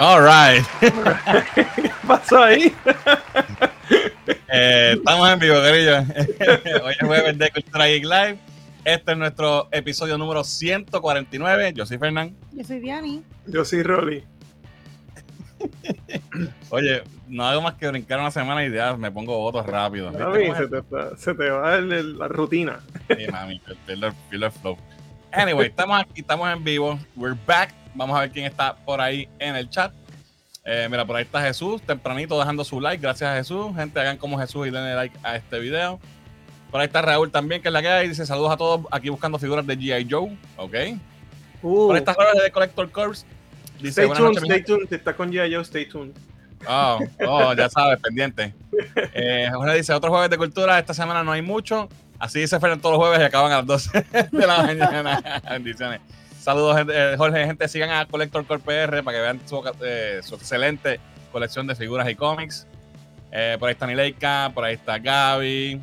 All right. ¿Qué pasó ahí? Eh, estamos en vivo, querido. Hoy es jueves de Cultura Geek Live. Este es nuestro episodio número 149. Yo soy Fernán. Yo soy Diani. Yo soy Rolly. Oye, no hago más que brincar una semana y ya me pongo votos rápido. ¿Viste Mami, se, te, está- se te va el- el- la rutina. Sí, mami, el flow. Anyway, estamos aquí, estamos en vivo. We're back. Vamos a ver quién está por ahí en el chat. Eh, mira, por ahí está Jesús, tempranito dejando su like. Gracias a Jesús. Gente, hagan como Jesús y denle like a este video. Por ahí está Raúl también, que es la que hay. Dice saludos a todos aquí buscando figuras de G.I. Joe. Ok. Uh, Por ahí está Raúl de Collector Corps. Dice stay tuned, noches, stay gente". tuned. Te está con G.I. Joe, stay tuned. Oh, oh, ya sabes, pendiente. Eh, Jorge dice, otro jueves de cultura, esta semana no hay mucho. Así dice Fernando todos los jueves y acaban a las 12 de la mañana. Bendiciones. Saludos, eh, Jorge, gente, sigan a Collector Core PR para que vean su, eh, su excelente colección de figuras y cómics. Eh, por ahí está Nileika, por ahí está Gaby,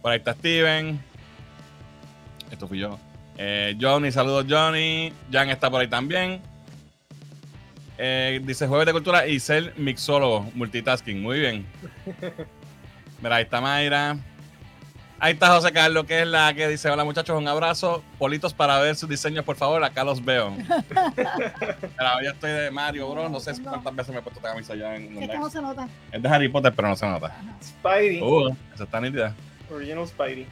por ahí está Steven. Esto fui yo. Eh, Johnny, saludos Johnny. Jan está por ahí también. Eh, dice Jueves de Cultura y ser mixólogo, multitasking. Muy bien. Mira, ahí está Mayra. Ahí está José Carlos, que es la que dice: Hola muchachos, un abrazo. Politos para ver sus diseños, por favor. Acá los veo. Mira, yo estoy de Mario, bro. No sé cuántas veces me he puesto esta camisa ya en un live. no se nota. Es de Harry Potter, pero no se nota. Spidey. Uh, eso está nítida. Original Spidey.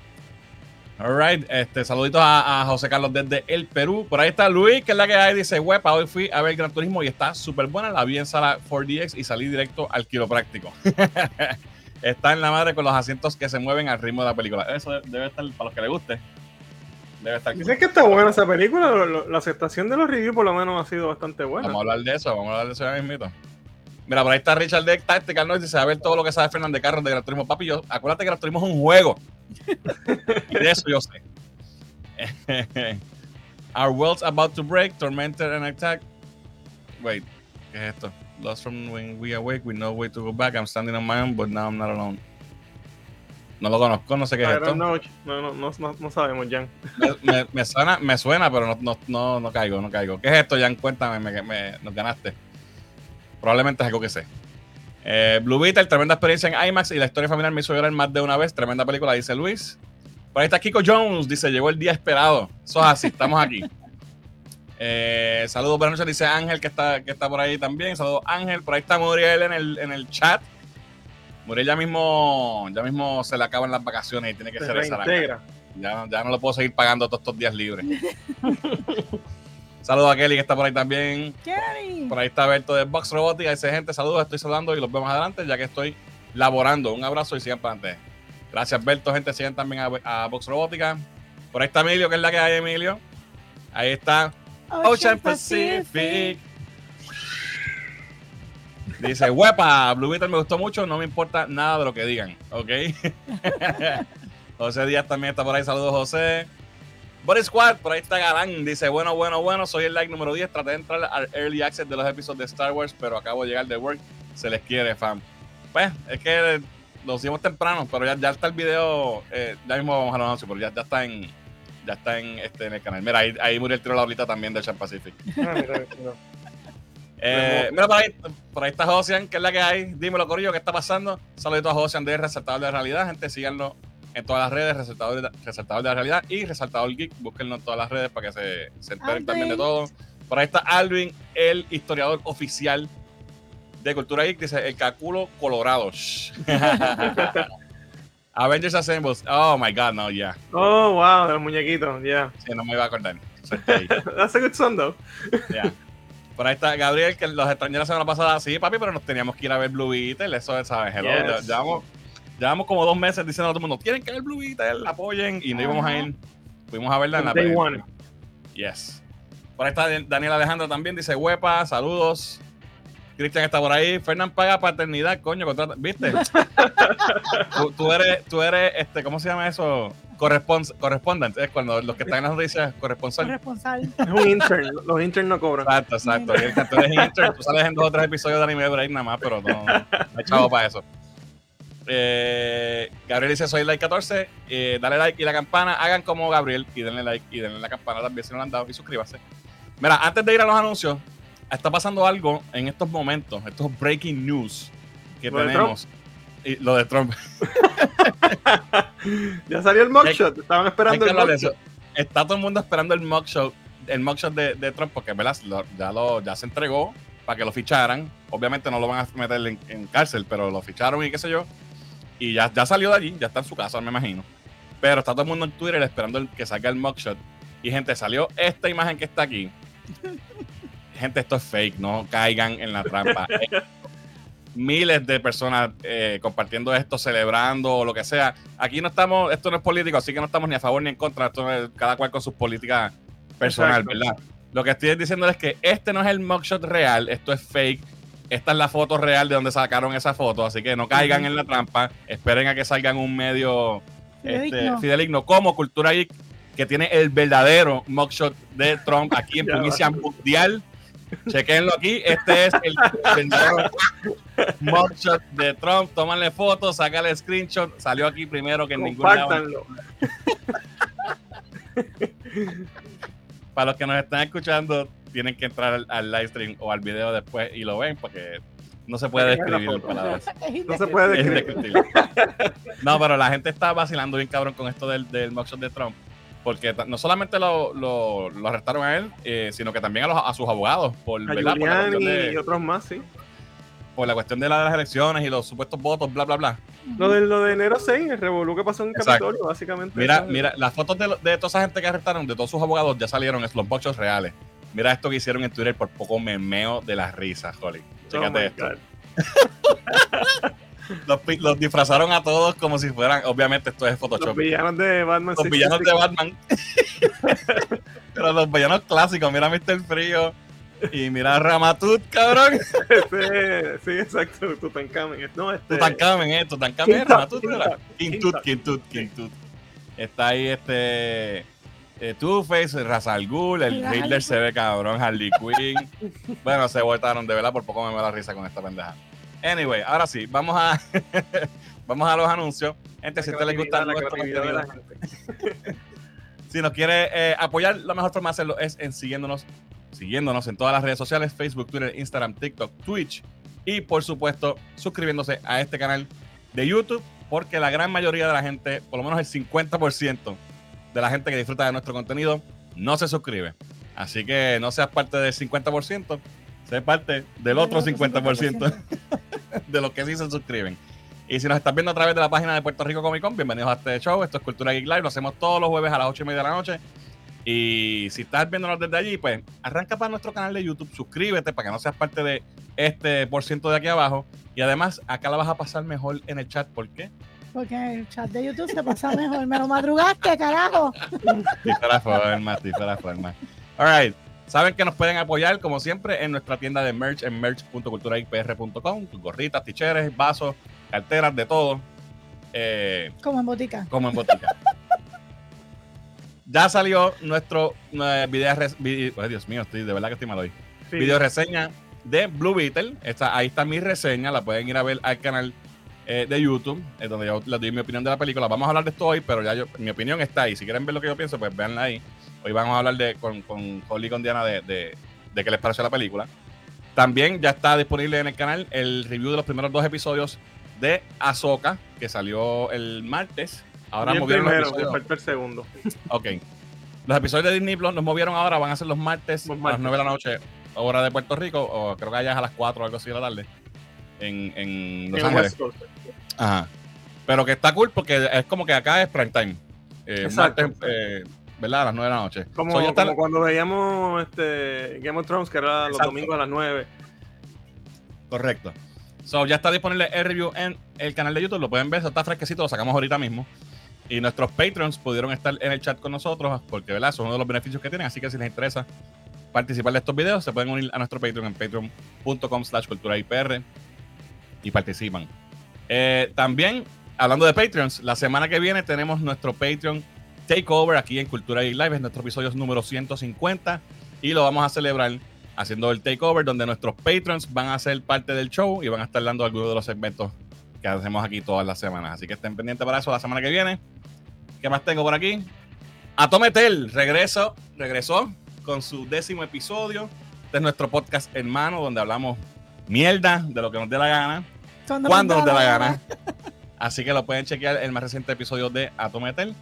Alright, este, saluditos a, a José Carlos desde el Perú. Por ahí está Luis, que es la que hay. Dice, huepa, hoy fui a ver Gran Turismo y está súper buena. La vi en sala 4DX y salí directo al quiropráctico. está en la madre con los asientos que se mueven al ritmo de la película. Eso debe estar, para los que les guste. Debe estar. Dicen que está buena esa película. lo- lo- la aceptación de los reviews por lo menos ha sido bastante buena. Vamos a hablar de eso, vamos a hablar de eso ya mismito. Mira, por ahí está Richard de Tactical Noise. Dice, a ver todo lo que sabe Fernández de Carros de Gran Turismo. Papi, yo, acuérdate que Gran Turismo es un juego. y de eso yo sé. Our world's about to break, tormented and attack. Wait, ¿qué es esto? Lost from when we awake, with no way to go back. I'm standing on my own, but now I'm not alone. No lo conozco, no sé qué es I esto. don't know. No, no, no, no, no sabemos, Jan. Me, me- me suena, me suena, pero no, no, no, no caigo, no caigo. ¿Qué es esto, Jan? Cuéntame, me, me- nos ganaste. Probablemente es algo que sé. Eh, Blue Beetle, tremenda experiencia en IMAX y la historia familiar me hizo llorar más de una vez. Tremenda película, dice Luis. Por ahí está Kiko Jones, dice, llegó el día esperado. Eso es así, estamos aquí. Eh, saludos, buenas noches, dice Ángel, que está, que está por ahí también. Saludos, Ángel. Por ahí está Muriel en el, en el chat. Muriel ya mismo, ya mismo se le acaban las vacaciones y tiene que Se ser esa ya, ya no lo puedo seguir pagando todos estos días libres. saludos a Kelly que está por ahí también. Kenny. Por ahí está Berto de Box Robotics. Dice gente, saludos, estoy saludando y los vemos adelante ya que estoy laborando. Un abrazo y sigan para adelante. Gracias, Berto. Gente, sigan también a, a Box Robótica. Por ahí está Emilio, que es la que hay, Emilio. Ahí está Ocean Pacific. Dice, huepa, Blue Beetle me gustó mucho, no me importa nada de lo que digan, ¿ok? José Díaz también está por ahí, saludos José. Body Squad, por ahí está Galán, dice, bueno, bueno, bueno, soy el like número 10, traté de entrar al Early Access de los episodios de Star Wars, pero acabo de llegar de work, se les quiere, fam. Pues, es que lo hicimos temprano, pero ya, ya está el video, eh, ya mismo vamos a los anuncios, pero ya, ya está en... Ya está en, este, en el canal. Mira, ahí, ahí murió el tiro la bolita también de Ocean Pacific. Ah, mira. Eh, mira, por ahí, por ahí está Josian, que es la que hay. Dímelo, Corillo, ¿qué está pasando? Saludito a Josian de Resaltador de la Realidad. Gente, síganlo en todas las redes, Resaltador de, Resaltador de la Realidad y Resaltador Geek. Búsquenlo en todas las redes para que se, se enteren Alvin. también de todo. Por ahí está Alvin, el historiador oficial de Cultura Geek. Dice, el Caculo Colorado. Avengers Assembles. Oh, my God, no, ya. Oh, wow, el muñequito, yeah. Sí, no me iba a acordar. That's a good song, though. Ya. Por ahí está Gabriel, que los extrañé la semana pasada. Sí, papi, pero nos teníamos que ir a ver Blue Beetle. Eso es, ¿sabes? Hello. Yes. Ya- Llevamos, llevamos como dos meses diciendo a todo el mundo: tienen que ver Blue Beetle, apoyen. Y no íbamos a ir. Fuimos a verla en la Day one. Yes. Por ahí está Daniel Alejandro también. Dice: Huepa, saludos. Cristian está por ahí. Fernán paga paternidad, coño, contrata. ¿Viste? tú, tú eres, tú eres, este, ¿cómo se llama eso? Correspons correspondent. Es cuando los que están en las noticias, corresponsal. Corresponsal. Es un intern. Los interns no cobran. Exacto, exacto. Y el tú eres intern, tú sales en dos o tres episodios de anime break nada más, pero no, no hay chavo para eso. Eh, Gabriel dice: Soy like 14. eh, dale like y la campana. Hagan como Gabriel y denle like y denle la campana también si no lo han dado. Y suscríbase. Mira, antes de ir a los anuncios, está pasando algo en estos momentos, estos breaking news que ¿Lo de tenemos. Y lo de Trump. ya salió el mugshot, estaban esperando el de mugshot. Está todo el mundo esperando el mugshot, el mugshot de, de Trump, porque ¿verdad? Ya, lo, ya se entregó para que lo ficharan. Obviamente no lo van a meter en, en cárcel, pero lo ficharon y qué sé yo. Y ya, ya salió de allí, ya está en su casa, me imagino. Pero está todo el mundo en Twitter esperando el- que salga el mugshot. Y gente, salió esta imagen que está aquí. Gente, esto es fake, no caigan en la trampa. Eh, Miles de personas eh, compartiendo esto, celebrando o lo que sea. Aquí no estamos, esto no es político, así que no estamos ni a favor ni en contra. Esto es cada cual con sus políticas personal, Exacto. ¿verdad? Lo que estoy diciendo es que este no es el mugshot real, esto es fake. Esta es la foto real de donde sacaron esa foto, así que no caigan en la trampa. Esperen a que salgan un medio este, fideligno como Cultura Geek, que tiene el verdadero mugshot de Trump aquí en primicia mundial. Chequenlo aquí. Este es el mugshot de Trump. Tómanle fotos, sácale screenshot. Salió aquí primero que en ningún lado. Para los que nos están escuchando, tienen que entrar al, al live stream o al video después y lo ven porque no se puede describir en palabras. No se puede Es describir. No, pero la gente está vacilando bien cabrón con esto del, del mugshot de Trump. Porque no solamente lo, lo- lo arrestaron a él, eh, sino que también a, los- a sus abogados por, A ¿verdad? por, la cuestión de, y otros más, sí. por la cuestión de, la- de las elecciones y los supuestos votos, bla, bla, bla. Lo de, lo de enero 6, el revolú que pasó en Exacto. Capitolio, básicamente. Mira, mira, las fotos de, de toda esa gente que arrestaron, de todos sus abogados, ya salieron es los mugshots reales. Mira esto que hicieron en Twitter por poco me meo de las risas, Holly. Oh Chécate my esto. Los, los disfrazaron a todos como si fueran, obviamente esto es Los Photoshop. villanos de Batman Los villanos 66. de Batman. Pero los villanos clásicos, mira Mr. Frío y mira Ramatut, cabrón. Ese- sí, exacto, Tutankamen. No, este, Tutankamen, eh, Tutankamen, Quintut, Ramatut, Quintut, ¿verdad? Quintut, Quintut, Quintut. Está ahí este eh, Two-Face, Ra's al Ghul, el Hitler se ve cabrón, Harley Quinn. bueno, se voltaron de verdad, por poco me da la risa con esta pendeja. Anyway, ahora sí, vamos a vamos a los anuncios. Gente, si a usted le gusta la nuestro creatividad de contenido, la gente. Si nos quiere eh, apoyar, la mejor forma de hacerlo es en siguiéndonos, siguiéndonos en todas las redes sociales, Facebook, Twitter, Instagram, TikTok, Twitch y por supuesto suscribiéndose a este canal de YouTube porque la gran mayoría de la gente, por lo menos el 50% de la gente que disfruta de nuestro contenido no se suscribe. Así que no seas parte del 50%, sé parte del otro 50% de los que sí se suscriben. Y si nos estás viendo a través de la página de Puerto Rico Comic Con, bienvenidos a este show. Esto es Cultura Geek Live. Lo hacemos todos los jueves a las 8 y media de la noche. Y si estás viéndonos desde allí, pues arranca para nuestro canal de YouTube, suscríbete para que no seas parte de este por ciento de aquí abajo. Y además, acá la vas a pasar mejor en el chat. ¿Por qué? Porque en el chat de YouTube se pasa mejor. Me lo madrugaste, carajo. Difera forma, difera forma. All right. Saben que nos pueden apoyar, como siempre, en nuestra tienda de merch en merch.culturaipr.com. Gorritas, ticheres, vasos, carteras, de todo. Eh, Como en botica. como en botica. ya salió nuestro eh, video, res- vi- ay, Dios mío, estoy de verdad que estoy mal hoy. Sí. Video reseña de Blue Beetle. Está, ahí está mi reseña, la pueden ir a ver al canal eh, de YouTube, eh, donde yo les doy mi opinión de la película. Vamos a hablar de esto hoy, pero ya yo, mi opinión está ahí. Si quieren ver lo que yo pienso, pues véanla ahí. Hoy vamos a hablar de, con, con Holly y con Diana de, de, de qué les pareció la película. También ya está disponible en el canal el review de los primeros dos episodios de Ahsoka, que salió el martes. Ahora Y el movieron los primero, episodios. el segundo. Ok. Los episodios de Disney Plus nos movieron ahora, van a ser los martes, Los a las martes. 9 de la noche, hora de Puerto Rico, o creo que allá es a las 4 o algo así de la tarde, en, en Los Ángeles. Ajá. Pero que está cool porque es como que acá es prime time. Eh, Exacto. martes, eh, ¿verdad? A las 9 de la noche. Como, So, ya está- como cuando veíamos este Game of Thrones, que era los domingos a las 9. Correcto. So, ya está disponible el review en el canal de YouTube. Lo pueden ver, eso está fresquecito, lo sacamos ahorita mismo. Y nuestros patrons pudieron estar en el chat con nosotros porque, ¿verdad? Son uno de los beneficios que tienen. Así que si les interesa participar de estos videos, se pueden unir a nuestro Patreon en patreon.com slash cultura IPR y participan. Eh, también, hablando de Patreons, la semana que viene tenemos nuestro Patreon Takeover aquí en Cultura y Live. Es nuestro episodio número 150 y lo vamos a celebrar haciendo el takeover donde nuestros patrons van a ser parte del show y van a estar dando algunos de los segmentos que hacemos aquí todas las semanas. Así que estén pendientes para eso la semana que viene. ¿Qué más tengo por aquí? Atometel regreso, regresó con su décimo episodio. Este es nuestro podcast hermano donde hablamos mierda de lo que nos dé la gana, Cuando cuando nos dé la gana. Así que lo pueden chequear el más reciente episodio de Atometel.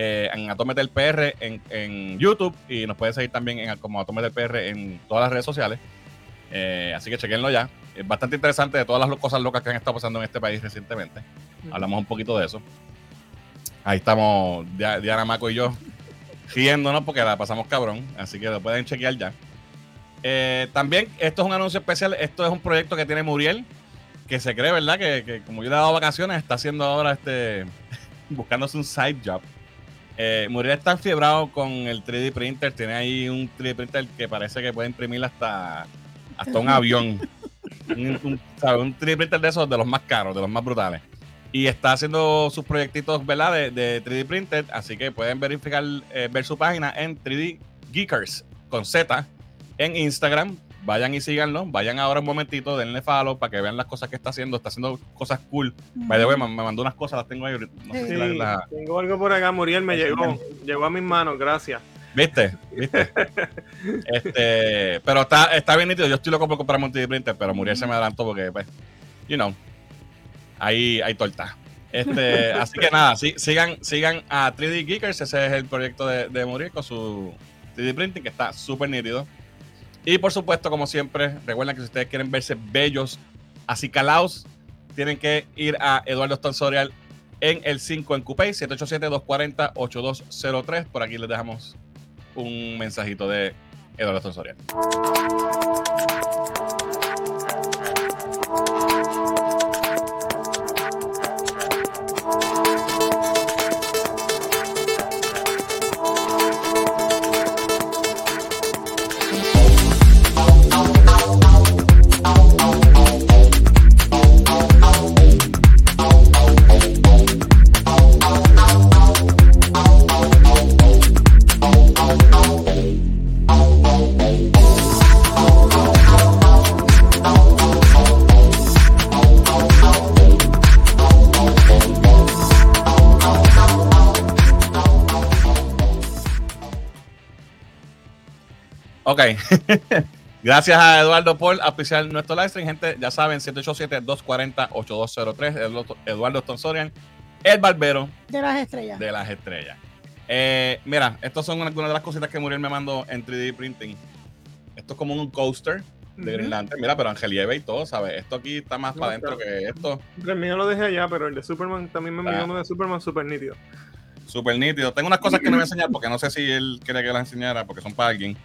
Eh, en Atometel PR en, en YouTube y nos pueden seguir también en, como Atometel PR en todas las redes sociales. Eh, así que chequenlo ya. Es bastante interesante de todas las cosas locas que han estado pasando en este país recientemente. Hablamos un poquito de eso. Ahí estamos Dia- Diana Maco y yo riéndonos porque la pasamos cabrón. Así que lo pueden chequear ya. Eh, también, esto es un anuncio especial. Esto es un proyecto que tiene Muriel, que se cree, ¿verdad? Que, que como yo le he dado vacaciones, está haciendo ahora este. buscándose un side job. Eh, Muriel está enfiebrado con el 3D printer. Tiene ahí un 3D printer que parece que puede imprimir hasta, hasta un avión. un, un, ¿sabes? un 3D printer de esos, de los más caros, de los más brutales. Y está haciendo sus proyectitos, ¿verdad? De, de 3D printer. Así que pueden verificar, eh, ver su página en 3D Geekers con Z en Instagram. Vayan y síganlo. Vayan ahora un momentito, denle follow para que vean las cosas que está haciendo. Está haciendo cosas cool. By the way, me, me mandó unas cosas, las tengo ahí. ahorita. No sé si la- la- tengo algo por acá, Muriel me llegó. Llegó a mis manos, gracias. ¿Viste? ¿Viste? este, pero está, está bien nítido. Yo estoy loco por comprarme un 3D printer, pero Muriel se me adelantó porque, pues, you know, ahí hay torta. Este, así que nada, sí, sigan, sigan a 3D Geekers. Ese es el proyecto de, de Muriel con su 3D printing que está súper nítido. Y por supuesto, como siempre, recuerden que si ustedes quieren verse bellos, así calaos, tienen que ir a Eduardo Stonsorial en el 5 en Coupé, 787-240-8203. Por aquí les dejamos un mensajito de Eduardo Stonsorial. Ok. Gracias a Eduardo por auspiciar nuestro live stream. Gente, ya saben, 787-240-8203. Eduardo- Eduardo Stonsorian, el barbero De las estrellas. de las estrellas. Eh, mira, estas son algunas de las cositas que Muriel me mandó en 3D printing. Esto es como un coaster de. Green Lantern. Mira, pero Angelieve y todo, ¿sabes? Esto aquí está más No, para adentro que esto. El mío lo dejé allá, pero el de Superman también me envió Ah. uno de Superman super nítido. Súper nítido. Tengo unas cosas que no voy a enseñar porque no sé si él quiere que las enseñara porque son para alguien.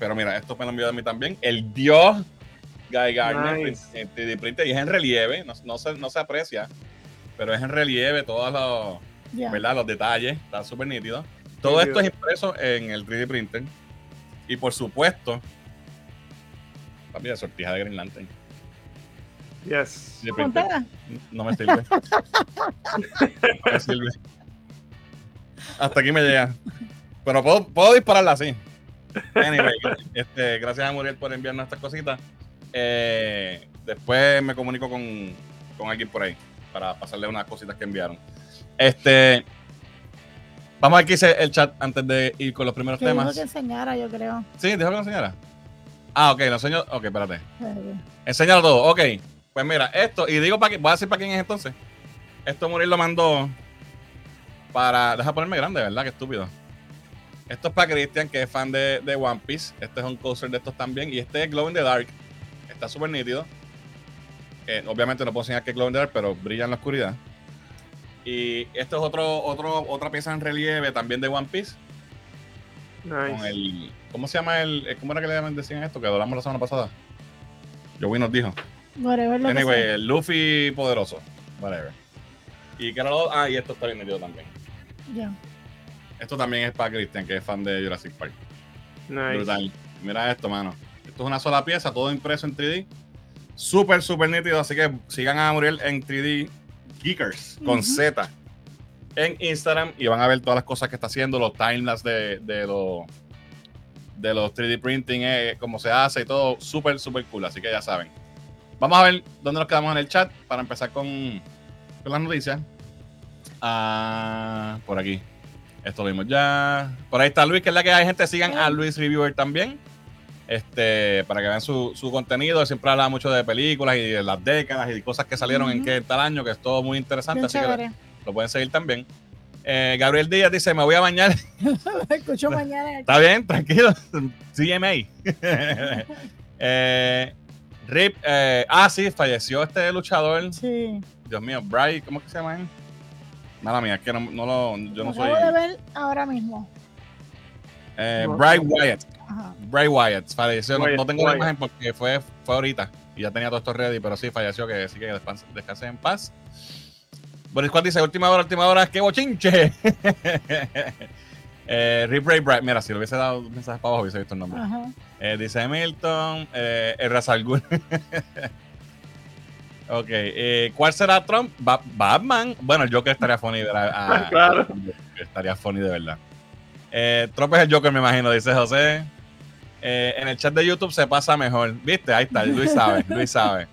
Pero mira, esto me lo envió a mí también. El Dios Guy Gardner Nice. en 3D printer y es en relieve. No, no se, no se aprecia, pero es en relieve todos los. ¿verdad? los detalles. Está súper nítido. Todo esto es impreso en el 3D printer. Y por supuesto, papi, la sortija de Green Lantern. Yes. 3D printer. Montana. No me sirve. No me sirve. Hasta aquí me llega. Pero puedo, puedo dispararla así. Anyway, este, gracias a Muriel por enviarnos estas cositas. Eh, después me comunico con, con alguien por ahí para pasarle unas cositas que enviaron. Este, vamos a ver qué dice el chat antes de ir con los primeros Que dijo temas. que enseñara, yo creo. Sí, dijo que enseñara. Ah, ok, lo enseño. Ok, espérate. Enséñalo todo. Ok. Pues mira, esto, y digo para qué, voy a decir para quién es entonces. Esto Muriel lo mandó para. Deja ponerme grande, ¿verdad? Qué estúpido. Esto es para Christian, que es fan de, de One Piece. Este es un coaster de estos también. Y este es Glow in the Dark. Está súper nítido. Eh, obviamente no puedo enseñar que es Glow in the Dark, pero brilla en la oscuridad. Y esto es otro, otro, otra pieza en relieve también de One Piece. Con Nice. el. ¿Cómo se llama el. eh, ¿Cómo era que le llaman- decían esto? Que hablamos la semana pasada. Joey nos dijo. whatever lo que Anyway, el Luffy poderoso. Whatever. Y que era lo. Ah, y esto está bien metido también. Ya. Esto también es para Christian, que es fan de Jurassic Park. Nice. Brutal. Mira esto, mano. Esto es una sola pieza, todo impreso en 3D. Súper, súper nítido. Así que sigan a Muriel en 3D Geekers con. Z en Instagram y van a ver todas las cosas que está haciendo, los timelapse de, de los de los 3D printing, eh, cómo se hace y todo. Súper, súper cool. Así que ya saben. Vamos a ver dónde nos quedamos en el chat para empezar con, con las noticias. Ah, por aquí. Esto lo vimos ya. Por ahí está Luis, que es la que hay gente. Sigan a Luis Reviewer también. Este, para que vean su, su contenido. Siempre habla mucho de películas y de las décadas y cosas que salieron en qué tal año, que es todo muy interesante. Bien así que lo pueden seguir también. Eh, Gabriel Díaz dice: Me voy a bañar. Escucho mañana. Está bien, tranquilo. CMA. eh, Rip. eh, ah, sí, falleció este luchador. Sí. Dios mío, Bray, ¿cómo es que se llama él? Mala mía, es que no, no lo. Yo no Lo soy. acabo de ver ahora mismo. Eh. Bray Wyatt. Ajá. Bray Wyatt falleció. No- Wyatt, no, tengo la Wyatt. imagen porque fue, fue ahorita y ya tenía todo esto ready, pero sí falleció. Que sí que descanse, descanse en paz. Boris Juan dice: Última hora, última hora, ¡qué bochinche! eh, Rip Ray Bray, mira, si le hubiese dado un mensaje para abajo, hubiese visto el nombre. Ajá. Eh, dice Milton, eh, el. ok, eh, ¿cuál será Trump? Ba- Batman. Bueno, el Joker estaría funny. De la- Claro. Estaría funny de verdad. Eh, Trump es el Joker, me imagino, dice José. Eh, en el chat de YouTube se pasa mejor. ¿Viste? Ahí está, Luis sabe, Luis sabe.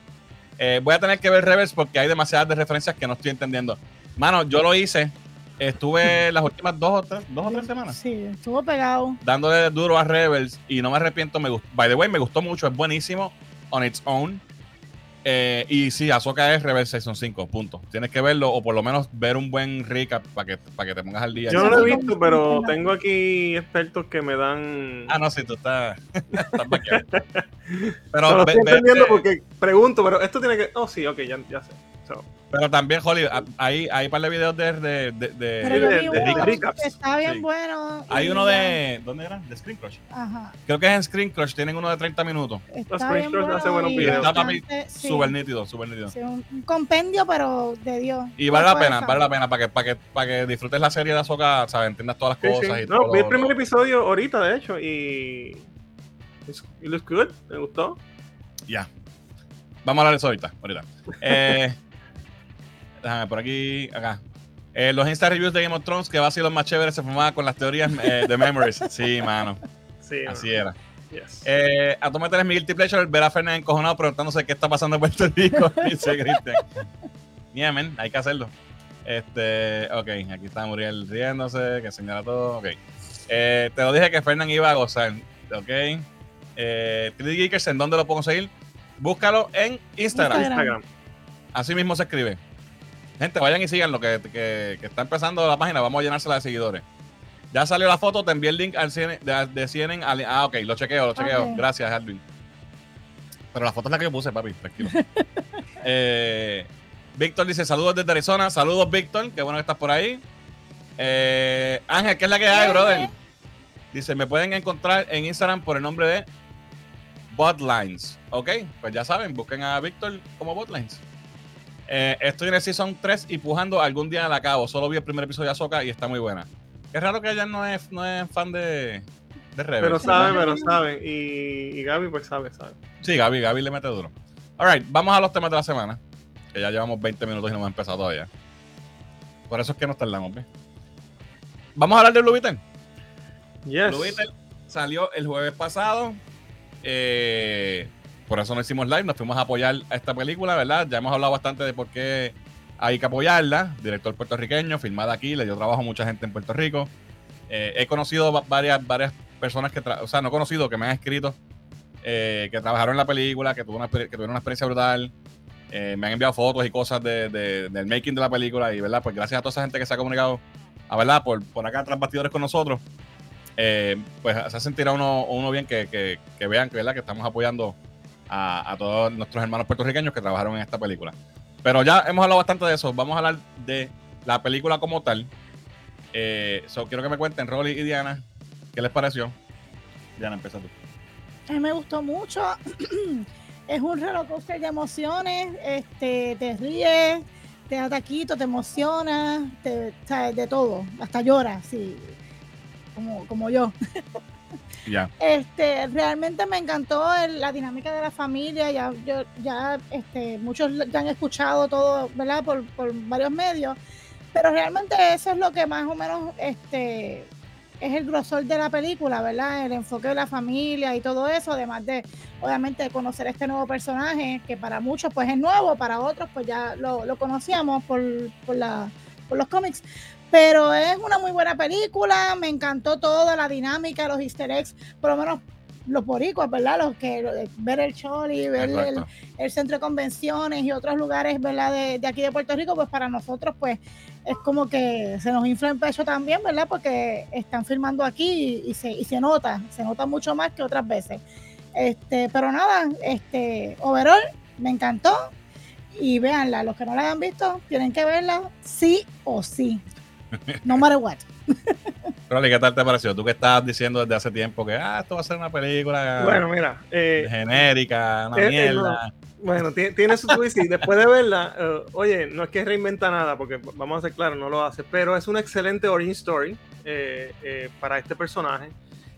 Eh, voy a tener que ver Reverse porque hay demasiadas de referencias que no estoy entendiendo. Mano, yo lo hice. Estuve las últimas dos o tres, dos o tres semanas Sí, estuvo pegado. dándole duro a Rebels y no me arrepiento. Me gustó, by the way, me gustó mucho, es buenísimo on its own. Eh, y sí, Ahsoka es Rebels Season 5, punto. Tienes que verlo o por lo menos ver un buen recap para que, para que te pongas al día. Yo no lo he visto, pero tengo aquí expertos que me dan. Ah, no, sí, tú estás, estás Pero, lo ve- estoy entendiendo porque pregunto, pero esto tiene que. Oh, sí, ok, ya, ya sé. So, pero también, Holly, hay, hay un par de videos de. de, de- de- Pero yo de- vi de uno recaps. que está bien Sí. bueno. hay uno de. ¿Dónde era? De Screen Crush. Ajá. Creo que es en Screen Crush, tienen uno de 30 minutos. Está Los bien Screenshot hace bueno buenos y videos. Está, sí, Súper nítido, súper nítido. sí, un, un compendio, pero de Dios. Y vale la pena, vale la pena para que, para que, para que disfrutes la serie de Ahsoka, ¿sabes? Entiendas todas las sí, cosas sí. y No, todo. vi el lo- primer episodio ahorita, de hecho, y. It looks good, me gustó. Ya. Vamos a hablar de eso ahorita. ahorita. Eh, déjame por aquí, acá. Eh, los Insta Reviews de Game of Thrones, que va a ser los más chéveres, se formaban con las teorías eh, de Memories. Sí, mano. Sí, Así era. yes. Eh, a tomar mi guilty pleasure, ver a Fernández encojonado preguntándose qué está pasando en Puerto Rico. Dice Cristian. Yeah, man, hay que hacerlo. Este, ok, aquí está Muriel riéndose, que señala todo. Ok. Eh, te lo dije que Fernan iba a gozar. Ok. Eh, 3D Geekers, ¿en dónde lo puedo conseguir? Búscalo en Instagram. Instagram. Instagram. Así mismo se escribe. Gente, vayan y sigan lo que, que, que está empezando la página. Vamos a llenársela de seguidores. Ya salió la foto, te envié el link al CNN, de, de CNN al- ah, ok, lo chequeo, lo chequeo. Gracias, Alvin. Pero la foto es la que yo puse, papi, tranquilo. eh, Víctor dice: Saludos desde Arizona. Saludos, Víctor. Qué bueno que estás por ahí. Eh, Ángel, ¿qué es la que hay, brother? Dice: Me pueden encontrar en Instagram por el nombre de Botlines. Ok, pues ya saben, busquen a Víctor como Botlines. Eh, estoy en el Season 3 y pujando algún día la acabo. Solo vi el primer episodio de Azoka y está muy buena. Es raro que ella no es, no es fan de, de Rebels. Pero saben, pero saben. Y, y Gaby, pues sabe, sabe. Sí, Gaby, Gaby le mete duro. Alright, vamos a los temas de la semana. Que ya llevamos 20 minutos y no hemos empezado todavía. Por eso es que nos tardamos, ¿ves? Vamos a hablar de Blue Beetle. Yes. Blue Beetle salió el jueves pasado. Eh, por eso no hicimos live, nos fuimos a apoyar a esta película, ¿verdad? Ya hemos hablado bastante de por qué hay que apoyarla. Director puertorriqueño, filmada aquí, le dio trabajo a mucha gente en Puerto Rico. Eh, he conocido va- varias, varias personas que, o sea, no conocido, que me han escrito, eh, que trabajaron en la película, que, tuvo una, que tuvieron una experiencia brutal. Eh, me han enviado fotos y cosas de- de- del making de la película y, ¿verdad? Pues gracias a toda esa gente que se ha comunicado, a verdad, por, por acá tras bastidores con nosotros. Pues se hace sentir a uno, uno bien que, que- que vean que, ¿verdad? que estamos apoyando a, a todos nuestros hermanos puertorriqueños que trabajaron en esta película. Pero ya hemos hablado bastante de eso. Vamos a hablar de la película como tal. Eh, so, quiero que me cuenten, Rolly y Diana, ¿qué les pareció? Diana, empieza tú. A mí me gustó mucho. es un roller coaster de emociones. Este, te ríes, te da taquito, te emociona, te, de todo. Hasta lloras, sí. Como, como yo. Este, realmente me encantó el- la dinámica de la familia. Ya, yo, ya este, muchos ya han escuchado todo, ¿verdad? Por, por varios medios. Pero realmente eso es lo que más o menos este, es el grosor de la película, ¿verdad? El enfoque de la familia y todo eso, además de, obviamente, conocer este nuevo personaje, que para muchos pues es nuevo, para otros pues ya lo, lo conocíamos por, por, la, por los cómics. Pero es una muy buena película, me encantó toda la dinámica, los easter eggs, por lo menos los boricuas, ¿verdad? Los que ver el Choli, ver el, centro de convenciones y otros lugares, ¿verdad? De, de, aquí de Puerto Rico, pues para nosotros, pues es como que se nos infla el pecho también, ¿verdad? Porque están filmando aquí y, se, y se nota, se nota mucho más que otras veces. Este, pero nada, este, overall, me encantó. Y véanla, los que no la hayan visto, tienen que verla sí o sí. No matter what. Rolly, ¿qué tal te pareció? Tú que estabas diciendo desde hace tiempo que ah, esto va a ser una película bueno, mira, eh, genérica, una eh, eh, mierda. bueno, tiene, su twist y después de verla, oye, no es que reinventa nada, porque vamos a ser claros, no lo hace, pero es una excelente origin story para este personaje.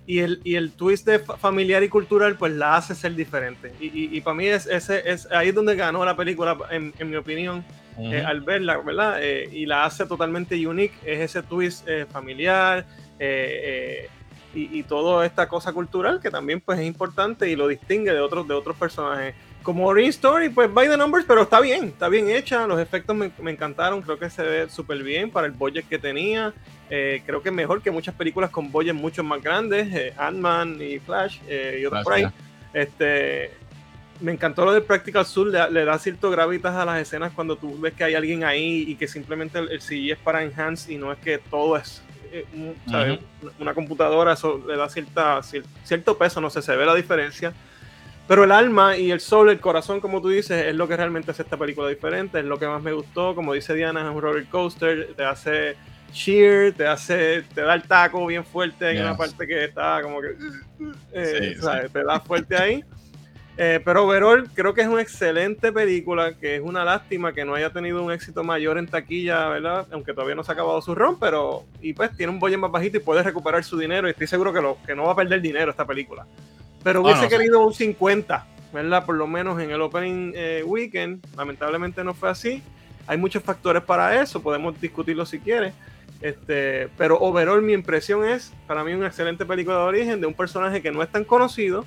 Y el, y el twist de familiar y cultural, pues la hace ser diferente. Y, y, para mí es, ese, es ahí es donde ganó la película, en, en mi opinión eh, al verla, ¿verdad? Eh, y la hace totalmente unique, es ese twist eh, familiar y, y, toda esta cosa cultural que también pues es importante y lo distingue de otros, de otros personajes. Como Origin Story, pues by the numbers, pero está bien, está bien hecha, los efectos me, me encantaron, creo que se ve súper bien para el budget que tenía, creo que mejor que muchas películas con budget mucho más grandes, Ant-Man y Flash y otros por ahí. Este, me encantó lo del Practical Sur, le, da cierto gravitas a las escenas cuando tú ves que hay alguien ahí y que simplemente el, CG es para enhance y no es que todo es eh, una computadora, eso le da cierta, cierto peso, no sé, se ve la diferencia. Pero el alma y el sol, el corazón, como tú dices, es lo que realmente hace esta película diferente, es lo que más me gustó. Como dice Diana, es un roller coaster, te hace cheer, te hace, te da el taco bien fuerte en una parte que está como que, eh, te da fuerte ahí. Eh, pero overall creo que es una excelente película, que es una lástima que no haya tenido un éxito mayor en taquilla, ¿verdad? Aunque todavía no se ha acabado su ron, pero y pues tiene un budget más bajito y puede recuperar su dinero y estoy seguro que, lo, que no va a perder dinero esta película. Pero hubiese querido un 50, ¿verdad? Por lo menos en el opening eh, weekend, lamentablemente no fue así. Hay muchos factores para eso, podemos discutirlo si quieres. Este, pero overall mi impresión es, para mí, una excelente película de origen de un personaje que no es tan conocido,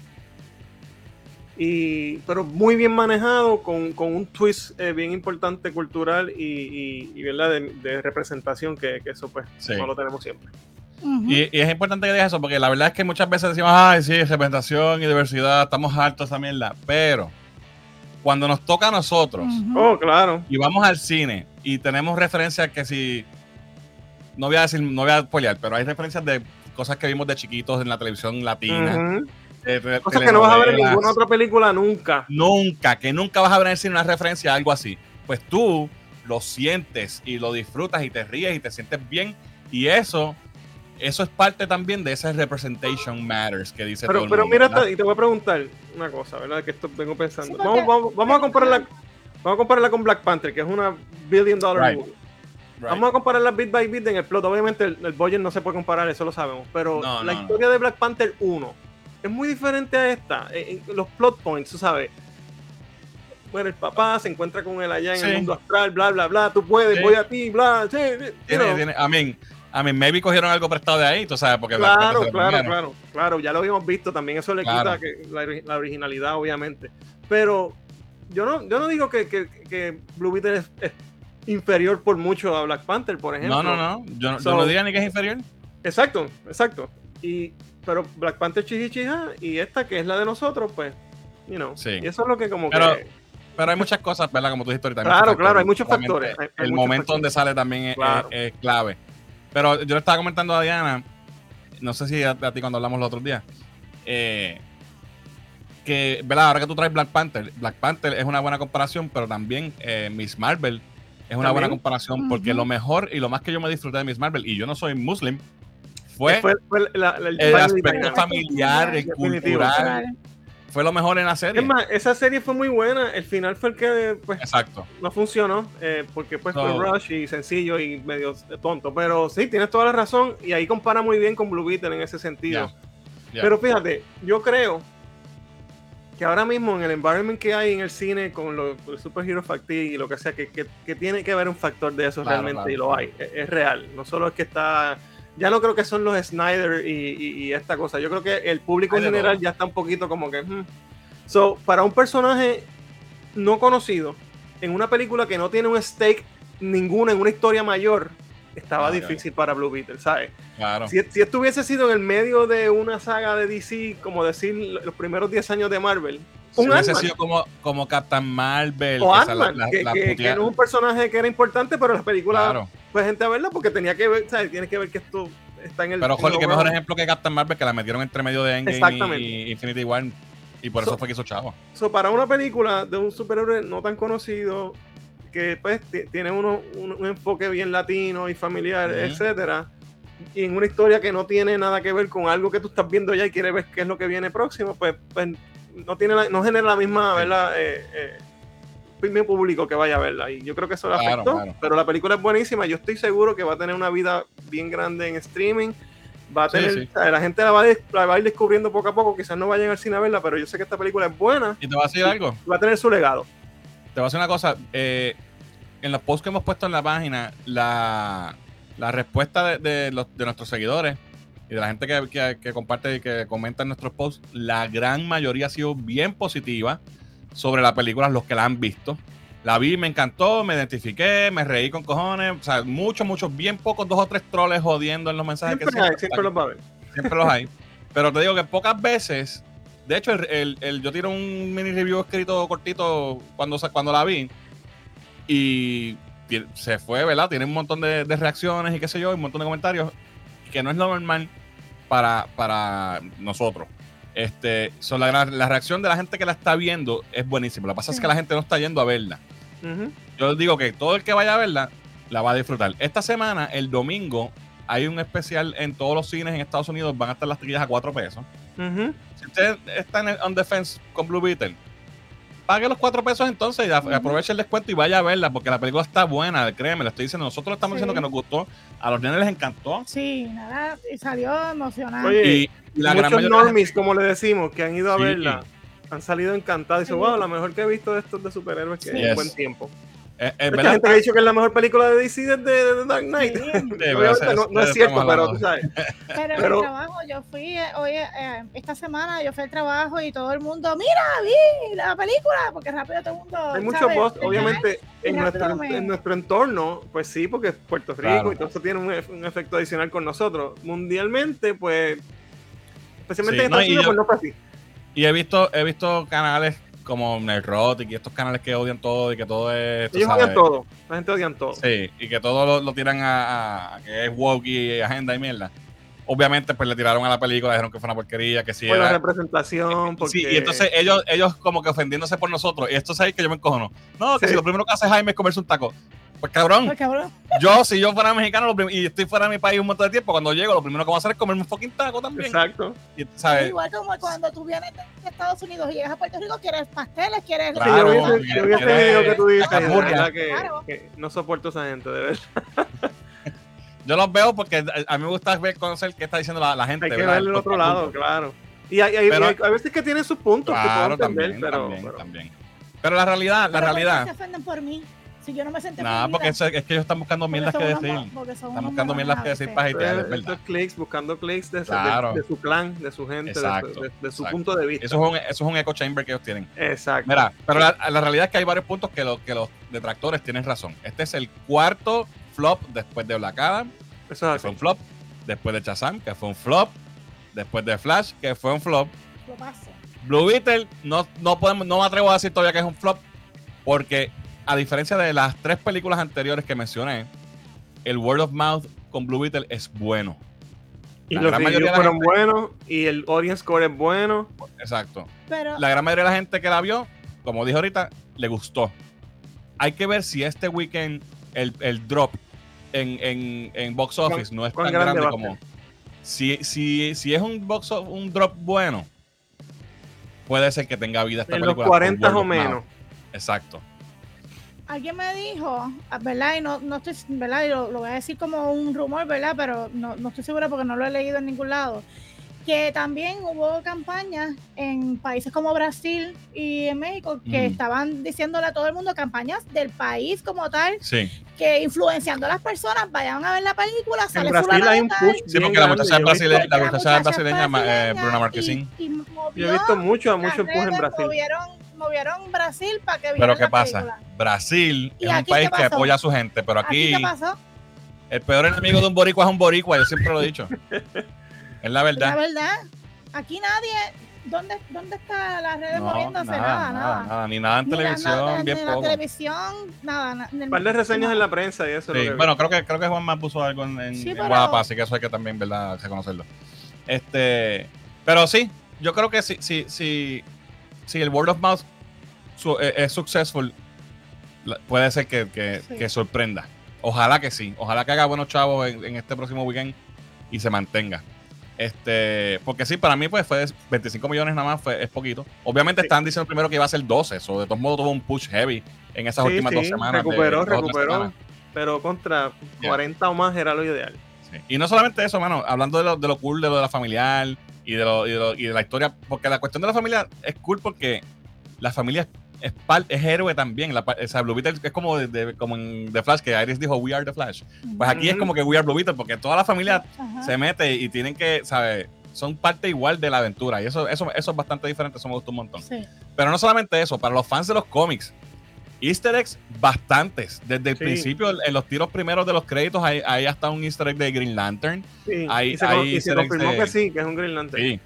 y, pero muy bien manejado, con, con un twist eh, bien importante cultural y, y, ¿verdad? De, representación, que, que, eso pues no lo tenemos siempre. y, es importante que digas eso, porque la verdad es que muchas veces decimos, ay, sí, representación y diversidad, estamos hartos esa mierda, pero cuando nos toca a nosotros, oh, claro. y vamos al cine y tenemos referencias que si, no voy a decir, no voy a apoyar, pero hay referencias de cosas que vimos de chiquitos en la televisión latina. Eh, Cosa que no vas a ver en ninguna otra película nunca. Nunca, que nunca vas a ver en una referencia a algo así. Pues tú lo sientes y lo disfrutas y te ríes y te sientes bien. Y eso, eso es parte también de ese representation matters que dice pero, todo el Pero mira, y te voy a preguntar una cosa, ¿verdad? Que esto vengo pensando. Vamos, vamos, a compararla, vamos a compararla con Black Panther, que es una billion dollar movie. Vamos a compararla bit by bit en el plot. Obviamente el, el budget no se puede comparar, eso lo sabemos. Pero la historia de Black Panther 1 es muy diferente a esta. Eh, los plot points, tú sabes. Bueno, el papá se encuentra con él allá en el mundo astral, bla, bla, bla. Tú puedes, voy a ti, bla. Sí, tiene, tiene, I mean, I mean, maybe cogieron algo prestado de ahí, tú sabes, porque claro, claro, claro, claro, ya lo habíamos visto también, eso le quita que, la, originalidad, obviamente. Pero yo no, yo no digo que, que, que Blue Beetle es, inferior por mucho a Black Panther, por ejemplo. No, no, no, yo, yo no diría ni que es inferior. Exacto, exacto. Y pero Black Panther Chihichiha y esta que es la de nosotros, pues, you know. Sí. Y eso es lo que como que... Pero hay muchas cosas, ¿verdad? Como tú dijiste Claro, claro, hay muchos factores. el momento donde sale también es, clave. Pero yo le estaba comentando a Diana, no sé si a, ti cuando hablamos los otros días, eh, que, ¿verdad? Ahora que tú traes Black Panther, Black Panther es una buena comparación, pero también eh, Miss Marvel es una buena comparación, porque lo mejor y lo más que yo me disfruté de Miss Marvel, y yo no soy muslim, fue, el aspecto familiar, cultural. Fue lo mejor en la serie. Es más, esa serie fue muy buena. El final fue el que pues, Exacto. no funcionó. Eh, porque pues fue rush y sencillo y medio tonto. Pero sí, tienes toda la razón. Y ahí compara muy bien con Blue Beetle en ese sentido. Pero fíjate, yo creo que ahora mismo en el environment que hay en el cine con los Super Hero Factory y lo que sea, que, que, tiene que haber un factor de eso realmente y lo hay. es, real. No solo es que está ya no creo que son los Snyder y, esta cosa. Yo creo que el público en general ya está un poquito como que. Hmm. So, para un personaje no conocido, en una película que no tiene un stake ninguno, en una historia mayor, estaba difícil para Blue Beetle, ¿sabes? Claro. Si, si esto hubiese sido en el medio de una saga de DC, como decir los primeros 10 años de Marvel, Si hubiese sido como, como Captain Marvel. o que esa la- la- que, la que- que putea- no es un personaje que era importante, pero en las películas Claro. Pues gente a verla porque tenía que ver, ¿sabes? Tienes que ver que esto está en el. Pero, joder, qué mejor ejemplo que Captain Marvel que la metieron entre medio de Endgame y Infinity War. Y por So- eso fue que hizo chavo. So, para una película de un superhéroe no tan conocido, que pues ti- tiene uno, un, un enfoque bien latino y familiar, Ujú. etcétera, y en una historia que no tiene nada que ver con algo que tú estás viendo ya y quieres ver qué es lo que viene próximo, pues, pues no tiene la- no genera la misma, ¿verdad? Eh, eh, público que vaya a verla y yo creo que eso le Claro, afectó claro. pero la película es buenísima yo estoy seguro que va a tener una vida bien grande en streaming va a tener sí. la gente la va, a, des- la va a ir descubriendo poco a poco quizás no vayan al cine a verla pero yo sé que esta película es buena Y te voy a decir algo. va a tener su legado Te voy a decir una cosa. eh, en los posts que hemos puesto en la página, la, la respuesta de, de los, de nuestros seguidores y de la gente que, que- que comparte y que comenta en nuestros posts, la gran mayoría ha sido bien positiva sobre la película, los que la han visto. La vi, me encantó, me identifiqué, me reí con cojones. O sea, muchos, muchos, bien pocos, dos o tres troles jodiendo en los mensajes siempre, que hay, siempre los va a ver siempre los hay. Pero te digo que pocas veces, de hecho, el, el- el- yo tiro un mini review escrito cortito cuando, cuando la vi y se fue, ¿verdad? Tiene un montón de, de reacciones y qué sé yo, y un montón de comentarios que no es lo normal para, para nosotros. Este, son la, la reacción de la gente que la está viendo es buenísima. Lo que pasa es que la gente no está yendo a verla. Yo digo que todo el que vaya a verla la va a disfrutar. Esta semana, el domingo, hay un especial en todos los cines en Estados Unidos. Van a estar las taquillas a 4 pesos. Ujú. Si usted está en el On Defense con Blue Beetle, pague los 4 pesos entonces y aproveche el descuento y vaya a verla porque la película está buena. Créeme, le estoy diciendo. Nosotros estamos Sí. diciendo que nos gustó. A los nenes les encantó. Sí, nada, y salió emocionante. Oye, Y, la muchos normies como le decimos que han ido a Sí. verla han salido encantados y dicen Sí. wow la mejor que he visto de estos de superhéroes que Sí. en Yes. buen tiempo gente- eh, eh, gente ha dicho que es la mejor película de DC desde de, Dark Knight Sí, pero no, es cierto pero tú sabes Pero, en Pero- el trabajo, yo fui eh, hoy, eh, esta semana, yo fui al trabajo y todo el mundo, mira, vi la película, porque rápido todo el mundo. hay mucho ¿sabes? voz Ajá. obviamente en nuestro, en nuestro entorno pues sí porque es Puerto Rico Claro. y todo eso tiene un, ef- un efecto adicional con nosotros mundialmente pues especialmente Sí, en Estados Unidos yo- pues no fue así Y he visto, he visto canales como Nerdrotic y estos canales que odian todo y que todo es. ellos sabes, odian todo la gente odian todo Sí, y que todo lo, lo tiran a, que es woke y agenda y mierda. Obviamente, pues le tiraron a la película, dijeron que fue una porquería, que sí por la era. representación porque Sí, y entonces ellos, ellos como que ofendiéndose por nosotros. Y esto es ahí que yo me encojono. No, que Sí. si lo primero que hace Jaime es comerse un taco. Pues cabrón, Ay, cabrón. yo si yo fuera mexicano lo y estoy fuera de mi país un montón de tiempo, cuando llego lo primero que voy a hacer es comerme un fucking taco también. exacto Y, ¿sabes? Igual como cuando tú vienes de Estados Unidos y llegas a Puerto Rico, quieres pasteles, quieres. Claro, yo vi ese- que- que- video que tú dices, que, Claro. que no soporto a esa gente, de verdad. Yo los veo porque a- a mí me gusta ver, conocer qué está diciendo la, la gente. Hay que ¿verdad? ver el otro lado, claro. Y hay, hay- Pero- hay- hay veces que tienen sus puntos que Claro, puedo entender, también, pero, también, pero- también. Pero la realidad, la Pero ¿por qué realidad. se ofenden por mí? Si yo no me senté Nada, porque eso- es que ellos están buscando mierdas que decir. Están buscando mierdas que decir para hatear, es Estos verdad. clics, buscando clics de, su- Claro. de- de su clan, de su gente, de su- Exacto, de, de su exacto. punto de vista. Eso es, un, eso es un echo chamber que ellos tienen. Exacto. Mira, pero la, la realidad es que hay varios puntos que, los que los detractores tienen razón. Este es el cuarto flop después de Black Adam, Eso que fue un flop. Después de Shazam, que fue un flop. Después de Flash, que fue un flop. Lo. Blue Beetle, no, no, podemos, no me atrevo a decir todavía que es un flop, porque a diferencia de las tres películas anteriores que mencioné, el word of mouth con Blue Beetle es bueno. Y la los gran mayoría reviews de la fueron gente- buenos y el audience score es bueno. Exacto. Pero La gran mayoría de la gente que la vio, como dije ahorita, le gustó. Hay que ver si este weekend el, el drop en, en, en box office no es tan grande como. Si, si, si es un box of- un drop bueno, puede ser que tenga vida esta En los película. por 40 word o mouth. menos. Exacto. Alguien me dijo, ah, ¿verdad? Y no, no estoy, ¿verdad? Y lo, lo voy a decir como un rumor, ¿verdad? Pero no, no estoy segura porque no lo he leído en ningún lado. Que también hubo campañas en países como Brasil y en México que Mm. estaban diciéndole a todo el mundo campañas del país como tal, Sí. que influenciando a las personas vayan a ver la película, En sale Brasil fulano hay un push Sí, porque la muchacha yo he visto- brasileña, la muchacha muchacha brasileña, eh, brasileña Bruna y- Marquezine. y movió Yo he visto mucho, las mucho empuje en Brasil. Movieron, movieron Brasil para que Pero ¿qué la pasa? película. Brasil ¿Y es un país que apoya a su gente, pero ¿Aquí aquí qué pasó? El peor enemigo de un boricua es un boricua, yo siempre lo he dicho. Es la verdad. La verdad, aquí nadie. ¿Dónde, dónde está las redes No, moviéndose? nada, Nada, nada, nada. Ni nada en Ni la- televisión, nada, bien ni la poco. televisión, nada. na- Un par de reseñas en la prensa y eso. es Sí, lo que- bueno, creo que, creo que Juan más puso algo en, en, Sí, en pero- Guadalajara, así que eso hay que también, ¿verdad?, reconocerlo. Este, pero sí, yo creo que si, si, si, si el word of mouth su- eh, es successful, puede ser que, que- Sí. que sorprenda. Ojalá que sí, ojalá que haga buenos chavos en, en este próximo weekend y se mantenga. Este, porque sí, para mí pues fue 25 millones nada más, fue, es poquito. Obviamente Sí. estaban diciendo primero que iba a ser 12, eso de todos modos tuvo un push heavy en esas Sí, últimas dos semanas. Recuperó, recuperó. semanas. Pero contra Ya. 40 o más era lo ideal. Y no solamente eso, mano, hablando de lo, de lo cool de lo de la familiar y de, lo, y, de lo- y de la historia, porque la cuestión de la familia es cool porque la familia es, par- es héroe también. La, o sea, Blue Beetle es como, de, de- como en The Flash, que Iris dijo, We are the Flash. Pues aquí es como que We are Blue Beetle, porque toda la familia Ajá. se mete y tienen que, ¿sabes? Son parte igual de la aventura. Y eso, eso, eso es bastante diferente, eso me gustó un montón. Sí. Pero no solamente eso, para los fans de los cómics, Easter eggs bastantes. Desde el Sí. principio, en los tiros primeros de los créditos, hay, hay hasta un Easter egg de Green Lantern. Sí, Hay- y se, hay y se confirmó de- que sí, que es un Green Lantern. Sí.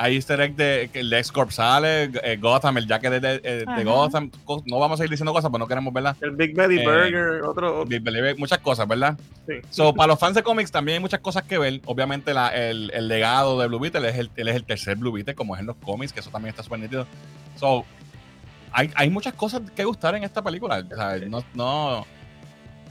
Hay easter egg de el X-Corp sale, eh, Gotham, el jacket de, de- de Ajá. Gotham. No vamos a ir diciendo cosas, pero no queremos, ¿verdad? El Big Betty Eh, Burger, otro. otro- Big Believer, Muchas cosas, ¿verdad? sí. So, para los fans de cómics también hay muchas cosas que ver. Obviamente la- el, el legado de Blue Beetle es el, él es el tercer Blue Beetle, como es en los cómics, que eso también está súper nítido. So, hay, hay muchas cosas que gustar en esta película. o sea, no, no,